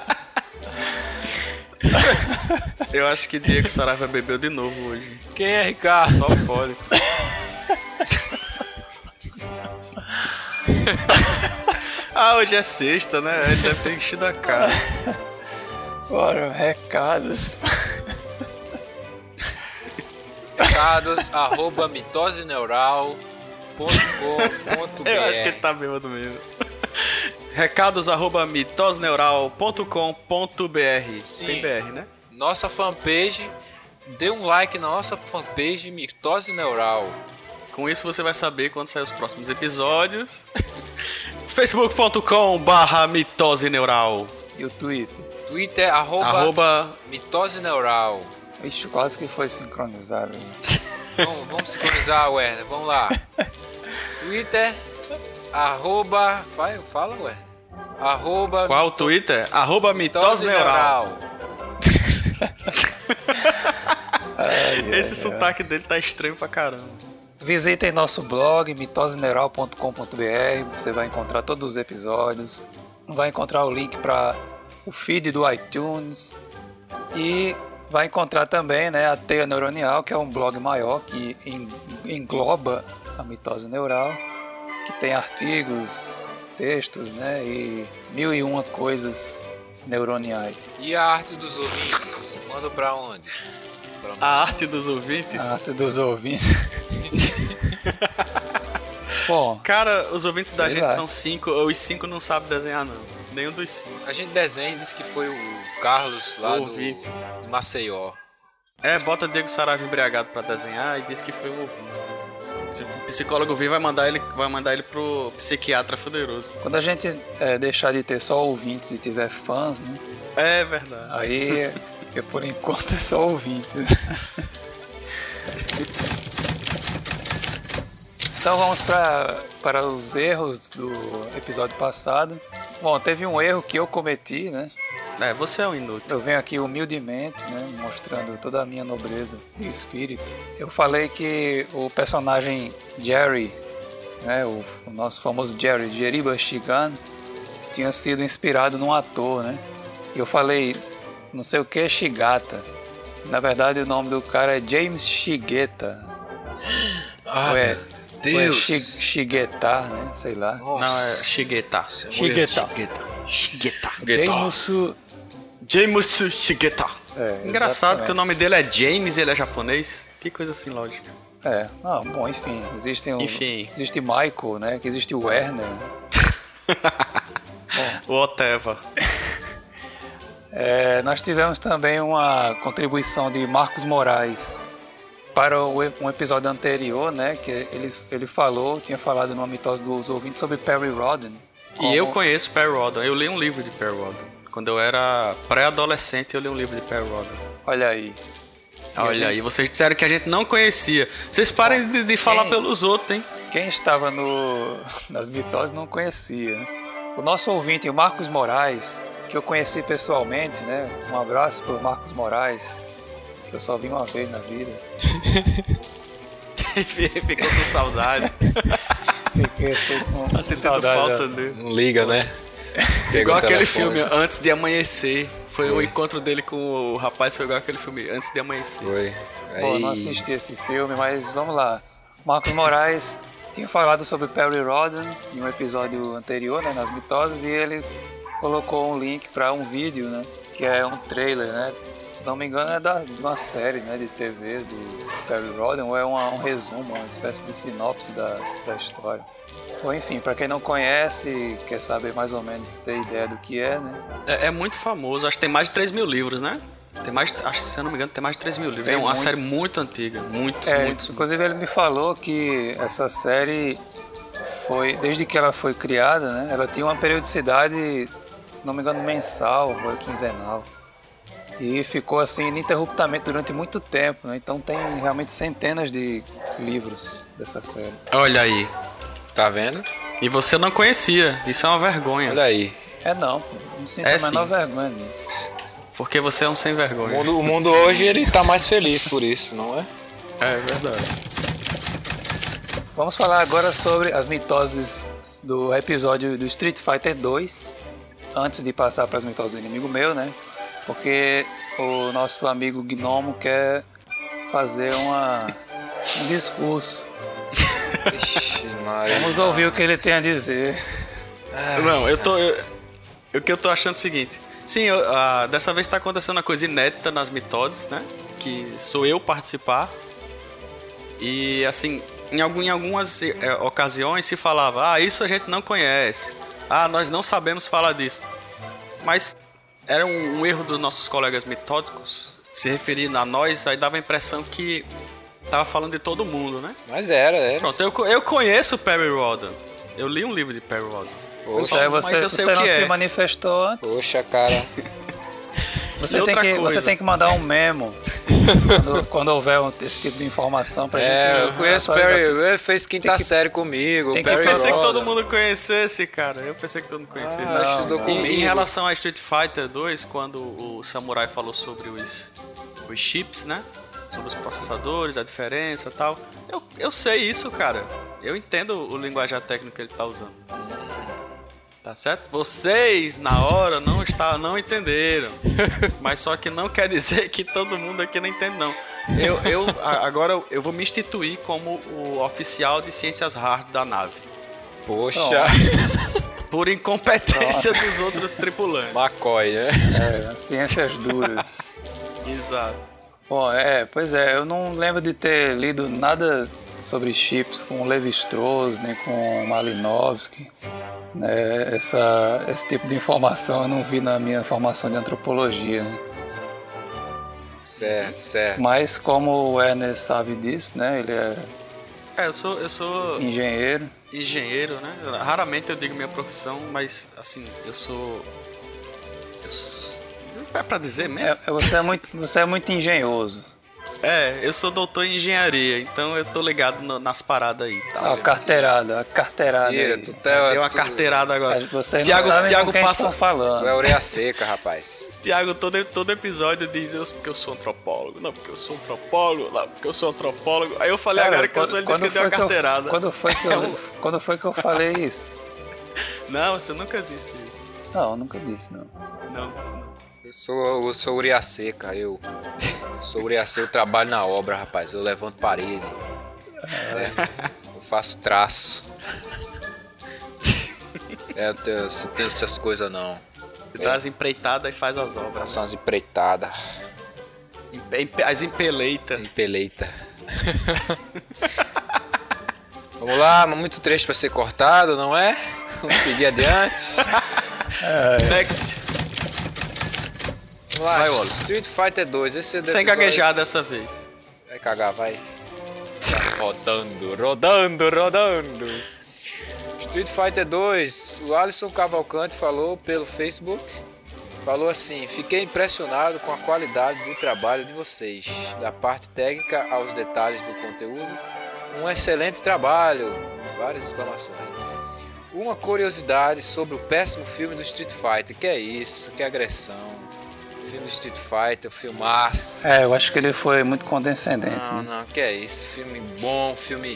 Eu acho que Diego Saraiva bebeu de novo hoje. Quem é Ricardo? Só pode. ah, hoje é sexta, né? Ele deve ter enchido a cara. Bora, recados. Ricardos arroba mitoseneural.com.br Eu acho que ele tá bêbado mesmo. Recados arroba mitosneural.com.br Sim. Tem BR, né? Nossa fanpage, dê um like na nossa fanpage Mitose Neural. Com isso você vai saber quando sair os próximos episódios. facebook.com barra mitose neural E o Twitter? Twitter arroba, arroba Mitose Neural. Ixi, quase que foi sincronizado. Vamos, vamos sincronizar, Werner, vamos lá. Twitter arroba... Vai, fala, Werner. Arroba qual o Twitter? Arroba mitose neural Esse sotaque dele tá estranho pra caramba. Visitem nosso blog mitoseneural.com.br. Você vai encontrar todos os episódios. Vai encontrar o link para o feed do iTunes e vai encontrar também, né, a Teia Neuronial, que é um blog maior que en- engloba a mitose neural, que tem artigos, textos, né, e mil e uma coisas neuroniais. E a arte dos ouvintes? Manda pra onde? Pra A arte dos ouvintes. A arte dos ouvintes. Bom, Cara, os ouvintes da gente lá. são cinco, os cinco não sabem desenhar, não. Nenhum dos cinco. A gente desenha e disse que foi o Carlos lá do, Ouvi. de Maceió. É, bota Diego Saraiva embriagado pra desenhar e diz que foi um ouvinte. Se o psicólogo vir, vai mandar ele, vai mandar ele pro psiquiatra fuderoso. quando a gente é, deixar de ter só ouvintes e tiver fãs, né? É verdade. Aí, eu, por enquanto, é só ouvintes. Então vamos para para os erros do episódio passado. Bom, teve um erro que eu cometi, né? É, você é um inútil. Eu venho aqui humildemente, né, mostrando toda a minha nobreza de espírito. Eu falei que o personagem Jerry, né, o, o nosso famoso Jerry, Jeriba Shigan, tinha sido inspirado num ator, né? E eu falei, não sei o que, Shigata. Na verdade, o nome do cara é James Shigeta. Ah, Ou é- Deus. Shi- Shigeta, né? Sei lá. Não, é Shigeta. Shigeta. Shigeta. James... James Shigeta. É, Engraçado que o nome dele é James e ele é japonês. Que coisa assim lógica. É, ah, bom, enfim, existem o, Enfim. existe Michael, né? Que existe o Werner. né? O Oteva. É, nós tivemos também uma contribuição de Marcos Moraes para o um episódio anterior, né? Que ele, ele falou, tinha falado numa mitose dos ouvintes sobre Perry Rodden. E eu conheço Perry Rodden. Eu li um livro de Perry Rodden. Quando eu era pré-adolescente, eu li um livro de Perry Rodden. Olha aí. Olha aí, vocês disseram que a gente não conhecia. Vocês parem de, de falar quem? pelos outros, hein? Quem estava no, nas mitoses não conhecia. né? O nosso ouvinte, o Marcos Moraes, que eu conheci pessoalmente, né? Um abraço para o Marcos Moraes, que eu só vi uma vez na vida. Ficou com saudade. Fiquei, fiquei com Tá sentindo saudade falta da- dele. Não liga, né? Igual o aquele filme Antes de Amanhecer. Foi o Foi. encontro dele com o rapaz, foi igual aquele filme Antes de Amanhecer. Foi. Aí... não assisti esse filme, mas vamos lá. Marcos Moraes tinha falado sobre Perry Rodden em um episódio anterior, né, nas mitoses, e ele colocou um link para um vídeo, né, que é um trailer, né, se não me engano é da, de uma série, né, de TV do Perry Rodden, ou é uma- um resumo, uma espécie de sinopse da, da história. Bom, enfim, para quem não conhece, quer saber mais ou menos, ter ideia do que é, né, É, é muito famoso, acho que tem mais de 3 mil livros, né? Tem mais, acho, que, se eu não me engano, tem mais de 3 mil livros. Tem é uma muitos. série muito antiga, muitos, É, muitos. inclusive ele me falou que essa série foi, desde que ela foi criada, né? Ela tinha uma periodicidade, se não me engano, mensal ou quinzenal. E ficou assim ininterruptamente durante muito tempo, né? Então tem realmente centenas de livros dessa série. Olha aí. Tá vendo? E você não conhecia, isso é uma vergonha. Olha aí. É não, pô, não sinto É a menor sim. vergonha nisso. Porque você é um sem O vergonha. mundo, o mundo hoje ele tá mais feliz por isso, não é? É verdade. Vamos falar agora sobre as mitoses do episódio do Street Fighter 2. Antes de passar para as mitoses do inimigo meu, né? Porque o nosso amigo Gnomo quer fazer uma, um discurso. Ixi, Maria. Vamos ouvir o que ele tem a dizer. Não, eu tô. eu- o que eu tô achando é o seguinte. Sim, eu- ah, dessa vez tá acontecendo uma coisa inédita nas mitoses, né? Que sou eu participar. E assim, em, algum, em algumas eh, ocasiões se falava, ah, isso a gente não conhece. Ah, nós não sabemos falar disso. Mas era um, um erro dos nossos colegas mitóticos se referindo a nós, aí dava a impressão que tava falando de todo mundo, né? Mas era, era. Pronto, eu, eu conheço o Perry Rodden. Eu li um livro de Perry Rodden. Poxa, é, mas você, eu sei você o não que se é. manifestou antes. Poxa, cara. Você tem, que, coisa. você tem que mandar um memo quando, quando houver um- esse tipo de informação pra É, gente. eu conheço o. Perry. Ele fez quinta que- série comigo. tem que Perry Eu pensei que Roda. todo mundo conhecesse, cara. Eu pensei que todo mundo conhecesse. Ah, Não, estudou não. Em- comigo. Em relação a Street Fighter 2, quando o Samurai falou sobre os, os chips, né? Sobre os processadores, a diferença e tal. Eu, eu sei isso, cara. Eu entendo o linguajar técnico que ele tá usando. Tá certo? Vocês, na hora, não, está, não entenderam. Mas só que não quer dizer que todo mundo aqui não entende, não. Eu, eu, agora eu vou me instituir como o oficial de ciências hard da nave. Poxa. Por incompetência dos outros tripulantes. Mas COI, né? É, as ciências duras. Exato. Bom, é, pois é, eu não lembro de ter lido nada sobre chips com Levi Strauss, nem com Malinowski. Né? Essa, esse tipo de informação eu não vi na minha formação de antropologia. Né? Certo, certo. Mas como o Ernest sabe disso, né? Ele é É, eu sou, eu sou engenheiro. engenheiro, né? Raramente eu digo minha profissão, mas assim, eu sou. Eu sou é pra dizer mesmo? É, é- você, é muito, você é muito engenhoso. É, eu sou doutor em engenharia, então eu tô ligado no- nas paradas aí. Tá? Ah, a carteirada, a carteirada. Tira, tu tá, Deu uma tu- carteirada agora. Vocês Tiago- não sabem Tiago com quem passa- falando. Tu é orelha seca, rapaz. Tiago, todo, todo episódio diz eu porque eu sou antropólogo. Não, porque eu sou antropólogo. Não, porque eu sou antropólogo. Aí eu falei Cara, agora que eu sou, ele disse que deu foi uma carteirada. Eu, quando, foi que eu, quando foi que eu falei isso? Não, você nunca disse isso. Não, eu nunca disse, não. Não, isso não. Eu sou, eu sou ureia seca, eu. eu sou ureia seca, eu trabalho na obra, rapaz. Eu levanto parede. Certo? Eu faço traço. É, eu tenho, eu não tenho essas coisas não. Você dá as empreitadas e faz as obras. São as empreitadas, Empe- As empeleitas. empeleita. Vamos lá, muito trecho pra ser cortado, não é? Vamos seguir adiante. Next. Lá, Vai, Wallace. Street Fighter 2, esse é Sem gaguejar dessa vez. Vai cagar, vai. Rodando, rodando, rodando. Street Fighter 2, o Alisson Cavalcante falou pelo Facebook. Falou assim: Fiquei impressionado com a qualidade do trabalho de vocês, da parte técnica aos detalhes do conteúdo. Um excelente trabalho! Várias exclamações. Uma curiosidade sobre o péssimo filme do Street Fighter: Que é isso? Que agressão! Filme do Street Fighter, filmaço. É, eu acho que ele foi muito condescendente. Não, né? não, que é isso. Filme bom, filme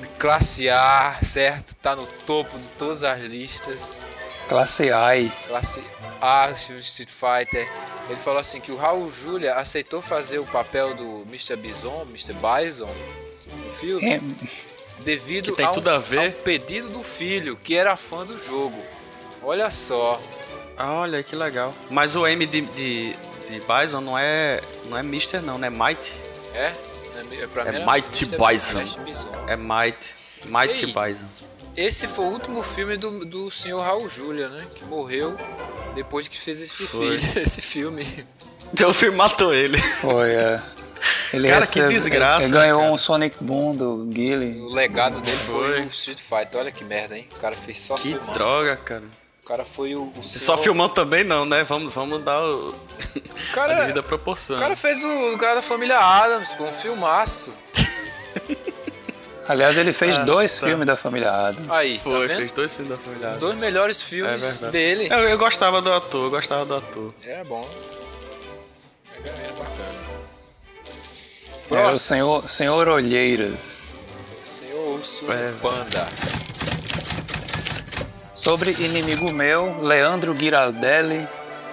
de classe A, certo? Tá no topo de todas as listas. Classe A. Classe A, filme Street Fighter. Ele falou assim que o Raul Julia aceitou fazer o papel do Mr. Bison, Mr. Bison, no filme, É, devido a um, tudo a ver. a um pedido do filho, que era fã do jogo. Olha só. Ah, olha que legal. Mas o M de, de, de Bison não é. Não é Mister, não, né? Might. É? É, pra É Mighty Mr. Bison. Bison. É Might. Mighty E Bison. Esse foi o último filme do, do senhor Raul Julia, né? Que morreu depois que fez esse, Foi. filme, esse filme. O filme matou ele. foi, é. Ele Cara, que recebe- desgraça, Ele ganhou cara. um Sonic Boom do Guile. O legado dele foi, Foi. o Street Fighter. Olha que merda, hein? O cara fez só Que filmando. droga, cara. O cara foi o, o senhor... Só filmando também não, né? Vamos, vamos dar o... O a cara, devida proporção. o cara fez o, o cara da família Adams, pô, um filmaço. Aliás, ele fez Ah, dois tá. filmes da família Adam. Aí, tá Foi, vendo? fez dois filmes da família. Dois melhores É filmes verdade. dele. Eu, eu gostava do ator, eu gostava do ator. Era bom. Era, era bacana. É, o senhor, senhor Olheiras. Senhor Urso É. Panda. Sobre inimigo meu, Leandro Giraldelli,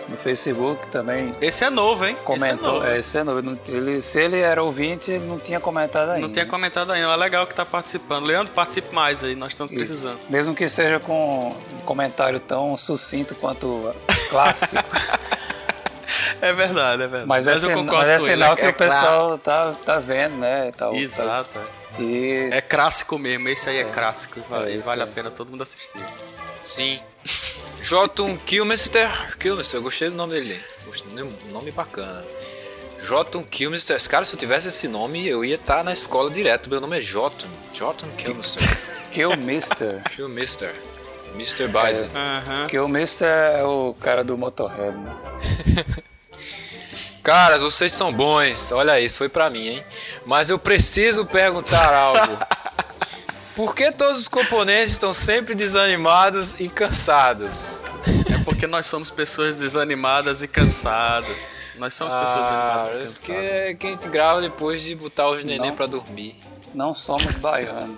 no Facebook também Esse é novo, hein? comentou. Esse é É, esse é novo. Ele, se ele era ouvinte, ele não tinha comentado ainda. novo. Não tinha comentado ainda, é legal que tá participando. Leandro, participe mais aí, nós estamos precisando. Mesmo que seja com um comentário tão sucinto quanto clássico. É verdade, é verdade. Mas, é, mas é com ele, sinal que é o pessoal tá, tá vendo, né? Tá, Exato. é. tá- e É clássico mesmo, esse aí é, clássico. Vale, É, isso vale é. a pena todo mundo assistir. Sim. J1 Kilmister. Kilmister, eu gostei do nome dele. Gostei, um nome bacana. J1 Kilmister. Cara, se eu tivesse esse nome, eu ia estar na escola direto. Meu nome é J1. J1 Kilmister. Kill Mister. Kilmister. Mr. Bison. Aham. Kill Mister é o cara do Motorhead, né? Caras, vocês são bons. Olha isso, foi pra mim, hein? Mas eu preciso perguntar algo. Por que todos os componentes estão sempre desanimados e cansados? É porque nós somos pessoas desanimadas e cansadas. Nós somos pessoas desanimadas e isso que cansadas. é que a gente grava depois de botar os neném pra dormir. Não somos baianos.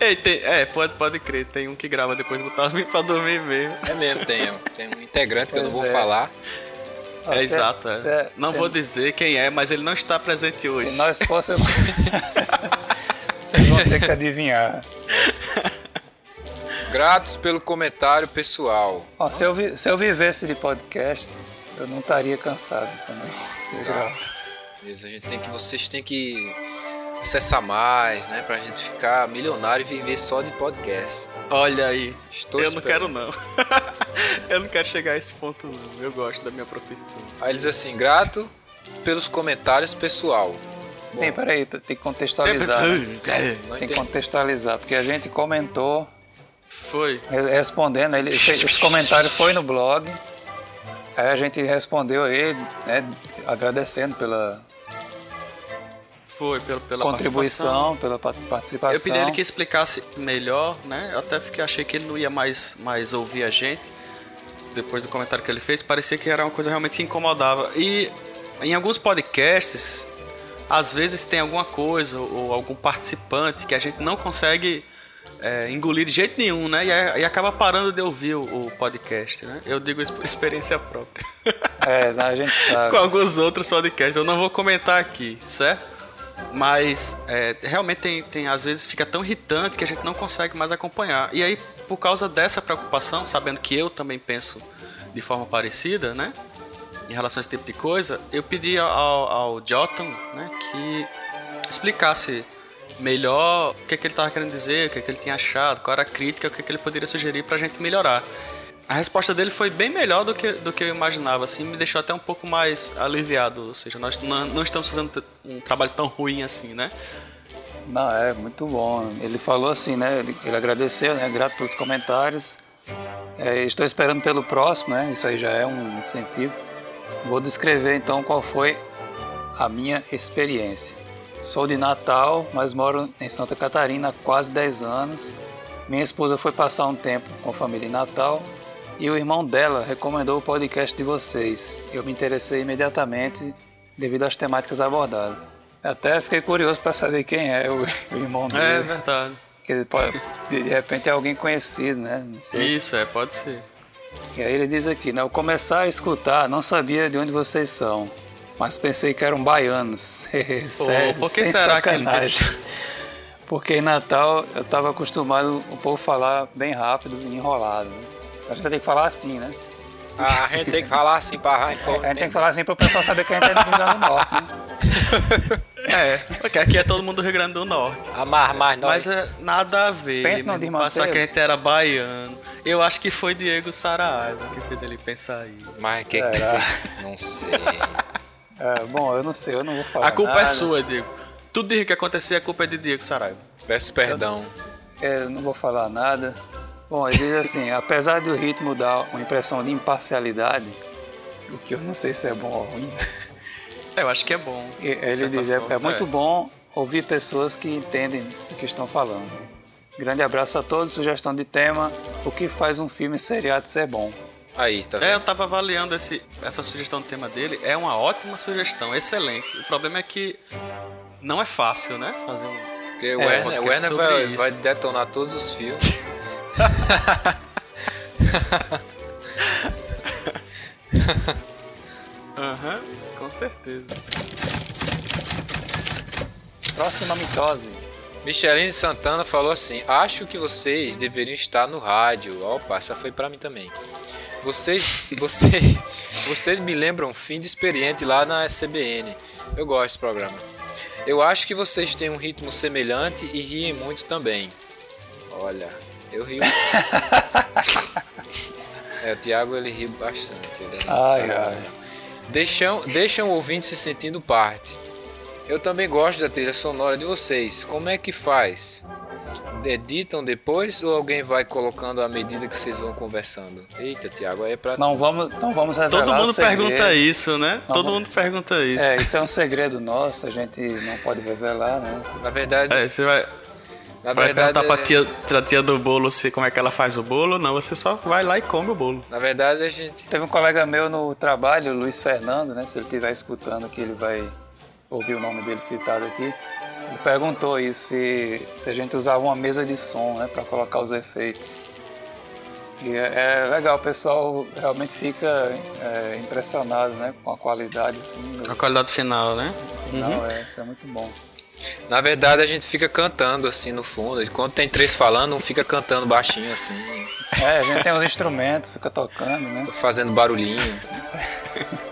Ei, tem- é, pode, pode crer, tem um que grava depois de botar pra dormir mesmo. É mesmo, tem, um- tem um integrante que eu não Pois vou é. falar. Ah, É se- exato, é. se- não se- vou dizer quem é, mas ele não está presente Se hoje. nós fôssemos. Vocês vão ter que adivinhar. Gratos pelo comentário pessoal. Ó, se, eu vi- se eu vivesse de podcast, eu não estaria cansado também. Exato. Beleza, a gente tem que, vocês têm que acessar mais, né? Pra gente ficar milionário e viver só de podcast. Olha aí. Estou eu não quero esperando. não. eu não quero chegar a esse ponto não. Eu gosto da minha profissão. Aí eles assim, grato pelos comentários pessoal. Sim, peraí, tem que contextualizar. né? Tem que contextualizar, porque a gente comentou, Foi. re- respondendo, ele fez, esse comentário foi no blog, aí a gente respondeu a ele, né, agradecendo pela Foi pela, pela contribuição, pela pa- participação. Eu pedi ele que explicasse melhor, né? Eu até fiquei, achei que ele não ia mais, mais ouvir a gente. Depois do comentário que ele fez, parecia que era uma coisa realmente que incomodava. E em alguns podcasts, às vezes tem alguma coisa ou algum participante que a gente não consegue é, engolir de jeito nenhum, né? E, é- e acaba parando de ouvir o, o podcast, né? Eu digo isso por experiência própria. É, a gente sabe. com alguns outros podcasts. Eu não vou comentar aqui, certo? Mas é, realmente tem, tem, às vezes fica tão irritante que a gente não consegue mais acompanhar. E aí, por causa dessa preocupação, sabendo que eu também penso de forma parecida, né? Em relação a esse tipo de coisa, eu pedi ao, ao né, que explicasse melhor o que, é que ele estava querendo dizer, o que, é que ele tinha achado, qual era a crítica, o que, é que ele poderia sugerir para a gente melhorar. A resposta dele foi bem melhor do que, do que eu imaginava, assim, me deixou até um pouco mais aliviado. Ou seja, nós não, não estamos fazendo um trabalho tão ruim assim, né? Não, é muito bom. Ele falou assim, né? Ele, ele agradeceu, né? Grato pelos comentários. É, estou esperando pelo próximo, né? Isso aí já é um incentivo. Vou descrever então qual foi a minha experiência. Sou de Natal, mas moro em Santa Catarina há quase 10 anos. Minha esposa foi passar um tempo com a família em Natal e o irmão dela recomendou o podcast de vocês. Eu me interessei imediatamente devido às temáticas abordadas. Até fiquei curioso para saber quem é o, o irmão dele. É verdade. Que pode, de repente é alguém conhecido, né? Isso, é, pode ser. E aí ele diz aqui, né? Ao começar a escutar, não sabia de onde vocês são, mas pensei que eram baianos. Sério, por que sem será que ele sacanagem. pensou? Porque em Natal eu estava acostumado o povo falar bem rápido e enrolado. Né? A gente tem que falar assim, né? Ah, a gente tem que falar assim pra A gente tem que falar assim para o pessoal saber que a gente é do Rio Grande do Norte, né? É, porque aqui é todo mundo do Rio Grande do Norte. Amar mais nós. Mas é nada a ver. Pensa mesmo de Passar que a gente era baiano. Eu acho que foi Diego Saraiva que fez ele pensar isso. Mas o que que vocês... Não sei. É, bom, eu não sei, eu não vou falar A culpa é nada. sua, Diego. Tudo de que acontecer, a culpa é de Diego Saraiva. Peço perdão. É, eu não vou falar nada. Bom, ele diz assim, apesar do ritmo dar uma impressão de imparcialidade, o que eu não sei se é bom ou ruim, É, eu acho que é bom. e- ele diz, é, é muito bom ouvir pessoas que entendem o que estão falando. Grande abraço a todos, sugestão de tema, o que faz um filme seriado ser bom. Aí, tá É, vendo? eu tava avaliando esse, essa sugestão do tema dele. É uma ótima sugestão, excelente. O problema é que não é fácil, né? Fazer um. Porque o É, Werner, vai, vai detonar todos os filmes. Aham, com certeza. Próxima mitose. Micheline Santana falou assim: Acho que vocês deveriam estar no rádio. Opa, essa foi pra mim também. Vocês, vocês, vocês me lembram fim de experiente lá na CBN. Eu gosto desse programa. Eu acho que vocês têm um ritmo semelhante e riem muito também. Olha, eu rio. é, o Thiago ele ri bastante. Ele é- Ai, ai. Deixam, deixam o ouvinte se sentindo parte. Eu também gosto da trilha sonora de vocês. Como é que faz? Editam depois ou alguém vai colocando à medida que vocês vão conversando? Eita, Tiago, aí é pra. Não vamos, não vamos revelar Todo mundo pergunta isso, né? Não, Todo vamos- mundo pergunta isso. É, isso é um segredo nosso, a gente não pode revelar, né? Na verdade, É, você vai, na vai verdade, perguntar pra tia, pra tia do bolo se, como é que ela faz o bolo? Não, você só vai lá e come o bolo. na verdade a gente. Teve um colega meu no trabalho, o Luiz Fernando, né? Se ele estiver escutando aqui, ele vai ouvir o nome dele citado aqui. Ele perguntou isso, se, se a gente usava uma mesa de som, né? Pra colocar os efeitos. E é, é legal, o pessoal realmente fica é, impressionado, né? Com a qualidade, assim. Do, A qualidade final, né? Não, é, isso é muito bom. Na verdade, a gente fica cantando assim no fundo. E quando tem três falando, um fica cantando baixinho assim, É, a gente tem os instrumentos, fica tocando, né? fazendo barulhinho.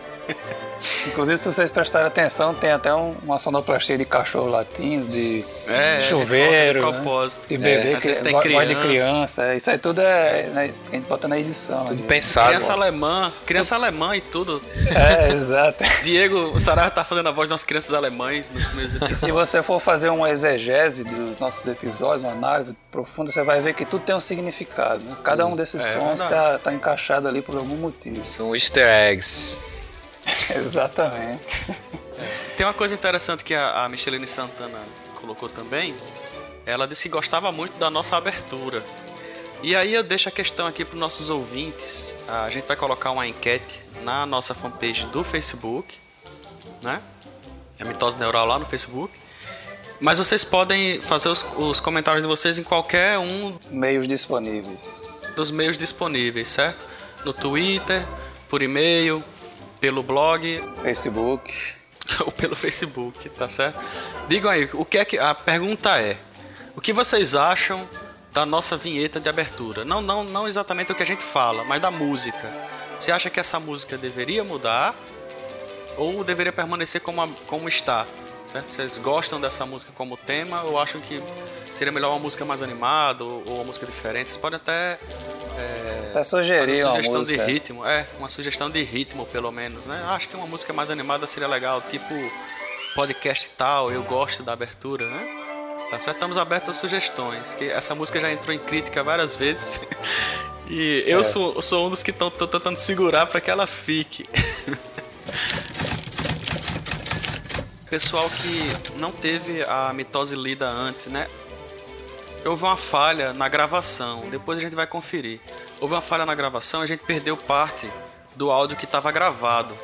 Inclusive, se vocês prestarem atenção, tem até um- uma sonoplastia de cachorro latindo, de É, chuveiro, de né? propósito. de bebê, É, que tem voz voz de criança. criança. é, Isso aí tudo é, né, a gente bota na edição. Tudo pensado. Criança alemã, criança alemã e tudo. É, exato. Diego, o Sarah tá fazendo a voz das crianças alemães nos primeiros E episódios. se você for fazer uma exegese dos nossos episódios, uma análise profunda, você vai ver que tudo tem um significado. Né? Cada um desses É sons verdade. tá, tá encaixado ali por algum motivo. São easter eggs. Exatamente. Tem uma coisa interessante que a, a Micheline Santana colocou também. Ela disse que gostava muito da nossa abertura. E aí eu deixo a questão aqui para os nossos ouvintes. A gente vai colocar uma enquete na nossa fanpage do Facebook, né? É Mitose Neural lá no Facebook. Mas vocês podem fazer os, os comentários de vocês em qualquer um Meios disponíveis. dos meios disponíveis, certo? No Twitter, por e-mail, pelo blog, Facebook. ou pelo Facebook, tá certo? Digam aí, o que é que a pergunta é: o que vocês acham da nossa vinheta de abertura? Não, não, não exatamente o que a gente fala, mas da música. Você acha que essa música deveria mudar ou deveria permanecer como, a- como está? Certo? Vocês gostam dessa música como tema ou acham que seria melhor uma música mais animada ou, ou uma música diferente? Vocês podem até é, Até sugerir uma sugestão música. de ritmo, é, uma sugestão de ritmo pelo menos, né? Acho que uma música mais animada seria legal, tipo podcast tal, eu gosto da abertura, né? Tá certo? Estamos abertos a sugestões, que essa música já entrou em crítica várias vezes. E eu É. sou, sou um dos que estão tentando segurar para que ela fique. Pessoal que não teve a mitose lida antes, né? Houve uma falha na gravação, depois a gente vai conferir. Houve uma falha na gravação, a gente perdeu parte do áudio que estava gravado.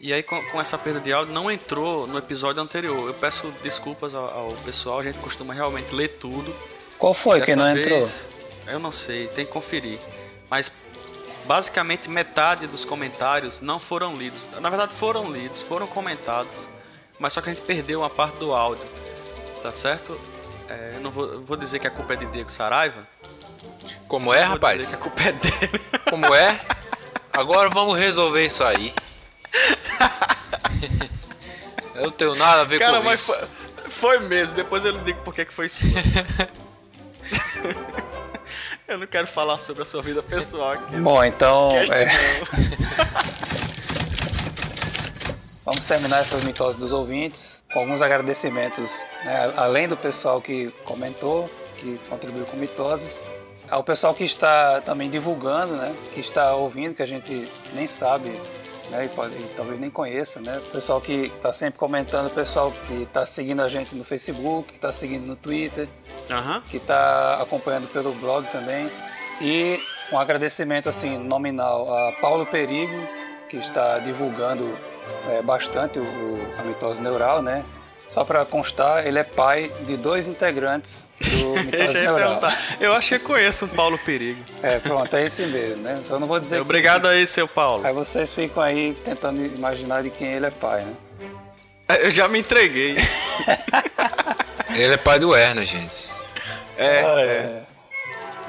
E aí, com, com essa perda de áudio, não entrou no episódio anterior. Eu peço desculpas ao, ao pessoal, a gente costuma realmente ler tudo. Qual foi que Dessa não vez, Eu não sei, tem que conferir. Mas basicamente metade dos comentários não foram lidos. Na verdade foram lidos, foram comentados. Mas só que a gente perdeu uma parte do áudio. Tá certo? É, eu não vou, vou dizer que a culpa é de Diego Saraiva. Como é, Vou rapaz? dizer que a culpa é dele. Como é? Agora vamos resolver isso aí. Eu não tenho nada a ver Cara, com mas isso. foi, foi mesmo. Depois eu não digo por que que foi sua. eu não quero falar sobre a sua vida pessoal aqui. Bom, então Cast é. vamos terminar essas mitoses dos ouvintes com alguns agradecimentos, né? além do pessoal que comentou, que contribuiu com mitoses, ao pessoal que está também divulgando, né? que está ouvindo, que a gente nem sabe né? e, pode, e talvez nem conheça, né? o pessoal que está sempre comentando, o pessoal que está seguindo a gente no Facebook, que está seguindo no Twitter, Aham. que está acompanhando pelo blog também. E um agradecimento assim nominal a Paulo Perigo, que está divulgando é, bastante o, o- a mitose neural, né? Só para constar, ele é pai de dois integrantes do mitose neural. perguntar. Eu acho que conheço um Paulo Perigo. É, pronto, é esse mesmo, né? Só não vou dizer. Obrigado aí, seu Paulo. Aí vocês ficam aí tentando imaginar de quem ele é pai, né? Eu já me entreguei. Ele é pai do Erna, gente. É, Ah, é.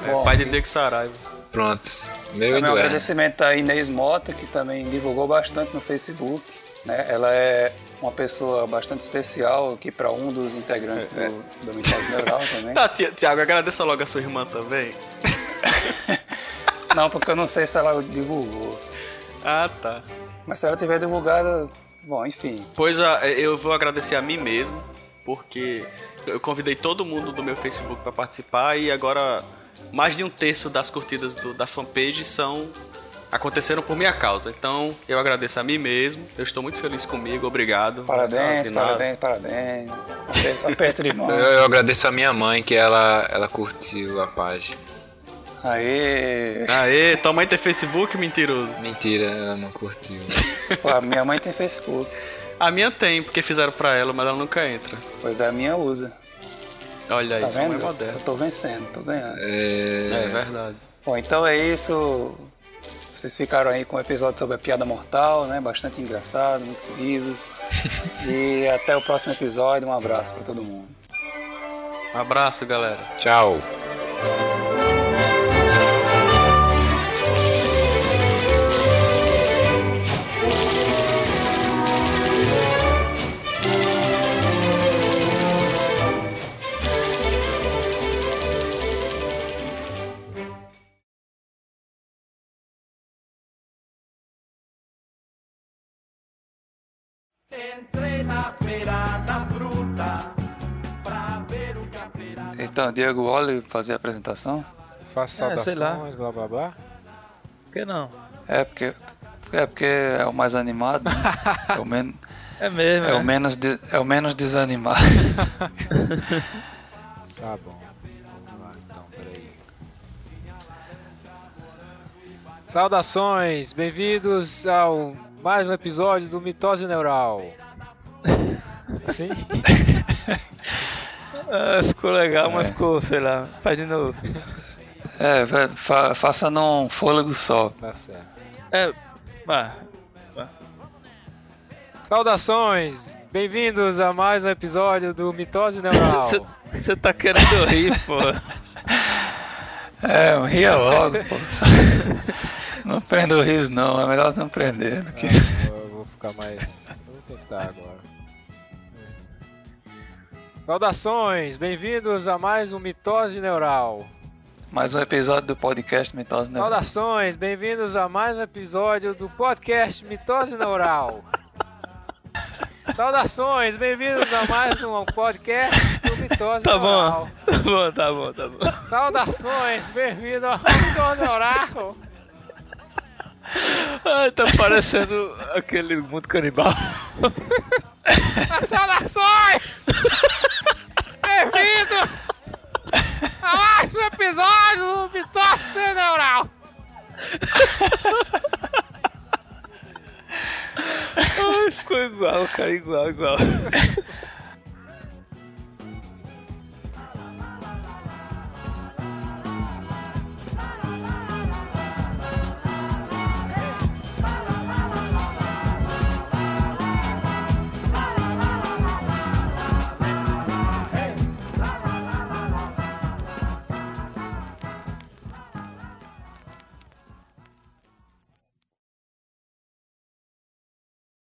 Bom, é pai de Diego Saraiva. Pronto. Meu do Erna. agradecimento a Inês Mota, que também divulgou bastante no Facebook. Né? Ela é uma pessoa bastante especial aqui para um dos integrantes do, do Mitose Neural também. Tá, Ti- Tiago, agradeça logo a sua irmã também. Não, porque eu não sei se ela divulgou. Ah, tá. Mas se ela tiver divulgado, bom, enfim. Pois ah, eu vou agradecer a mim mesmo, porque eu convidei todo mundo do meu Facebook para participar e agora mais de um terço das curtidas do- da fanpage são aconteceram por minha causa. Então eu agradeço a mim mesmo. Eu estou muito feliz comigo. Obrigado. Parabéns, parabéns, parabéns. Aperto, aperto de mão. Eu, eu agradeço a minha mãe que ela, ela curtiu a página. Aê! Aê, tua mãe tem Facebook, mentiroso? Mentira, ela não curtiu. Pô, a minha mãe tem Facebook. A minha tem, porque fizeram pra ela, mas ela nunca entra. Pois é, a minha usa. Olha aí, Tá mãe é vendo? Eu tô vencendo, tô ganhando. É É, verdade. Bom, então é isso. vocês ficaram aí com o episódio sobre a piada mortal, né? Bastante engraçado, muitos risos. e até o próximo episódio. Um abraço para todo mundo. Um abraço, galera. Tchau. Então, Diego Wally fazer a apresentação? Faça É, sei lá. saudações, blá blá blá. Por que não? É porque é porque é o mais animado, né? é, o men É mesmo, é é. o menos de- é o menos desanimado. Tá bom. Vamos lá então, peraí. Saudações, bem-vindos ao mais um episódio do Mitose Neural. Sim? Ah, ficou legal, mas É. ficou, sei lá. Faz de novo. É, fa- faça num fôlego só. Tá certo. É. Ah, Saudações, bem-vindos a mais um episódio do Mitose Neural. Você- tá querendo rir, pô. É, ria logo, pô. Não prenda o riso não, é melhor não prender do que. Eu vou ficar mais. eu Vou tentar agora. Saudações, bem-vindos a mais um Mitose Neural. Mais um episódio do podcast Mitose Neural. Saudações, bem-vindos a mais um episódio do podcast Mitose Neural. Saudações, bem-vindos a mais um podcast do Mitose Tá Neural. bom. Tá bom, tá bom, tá bom. Saudações, bem-vindo ao Mitose Neural. Ai, tá parecendo aquele mundo canibal. Saudações! Bem-vindos a mais um episódio do Mitose Neural. Ai, ficou igual, cara, igual, igual.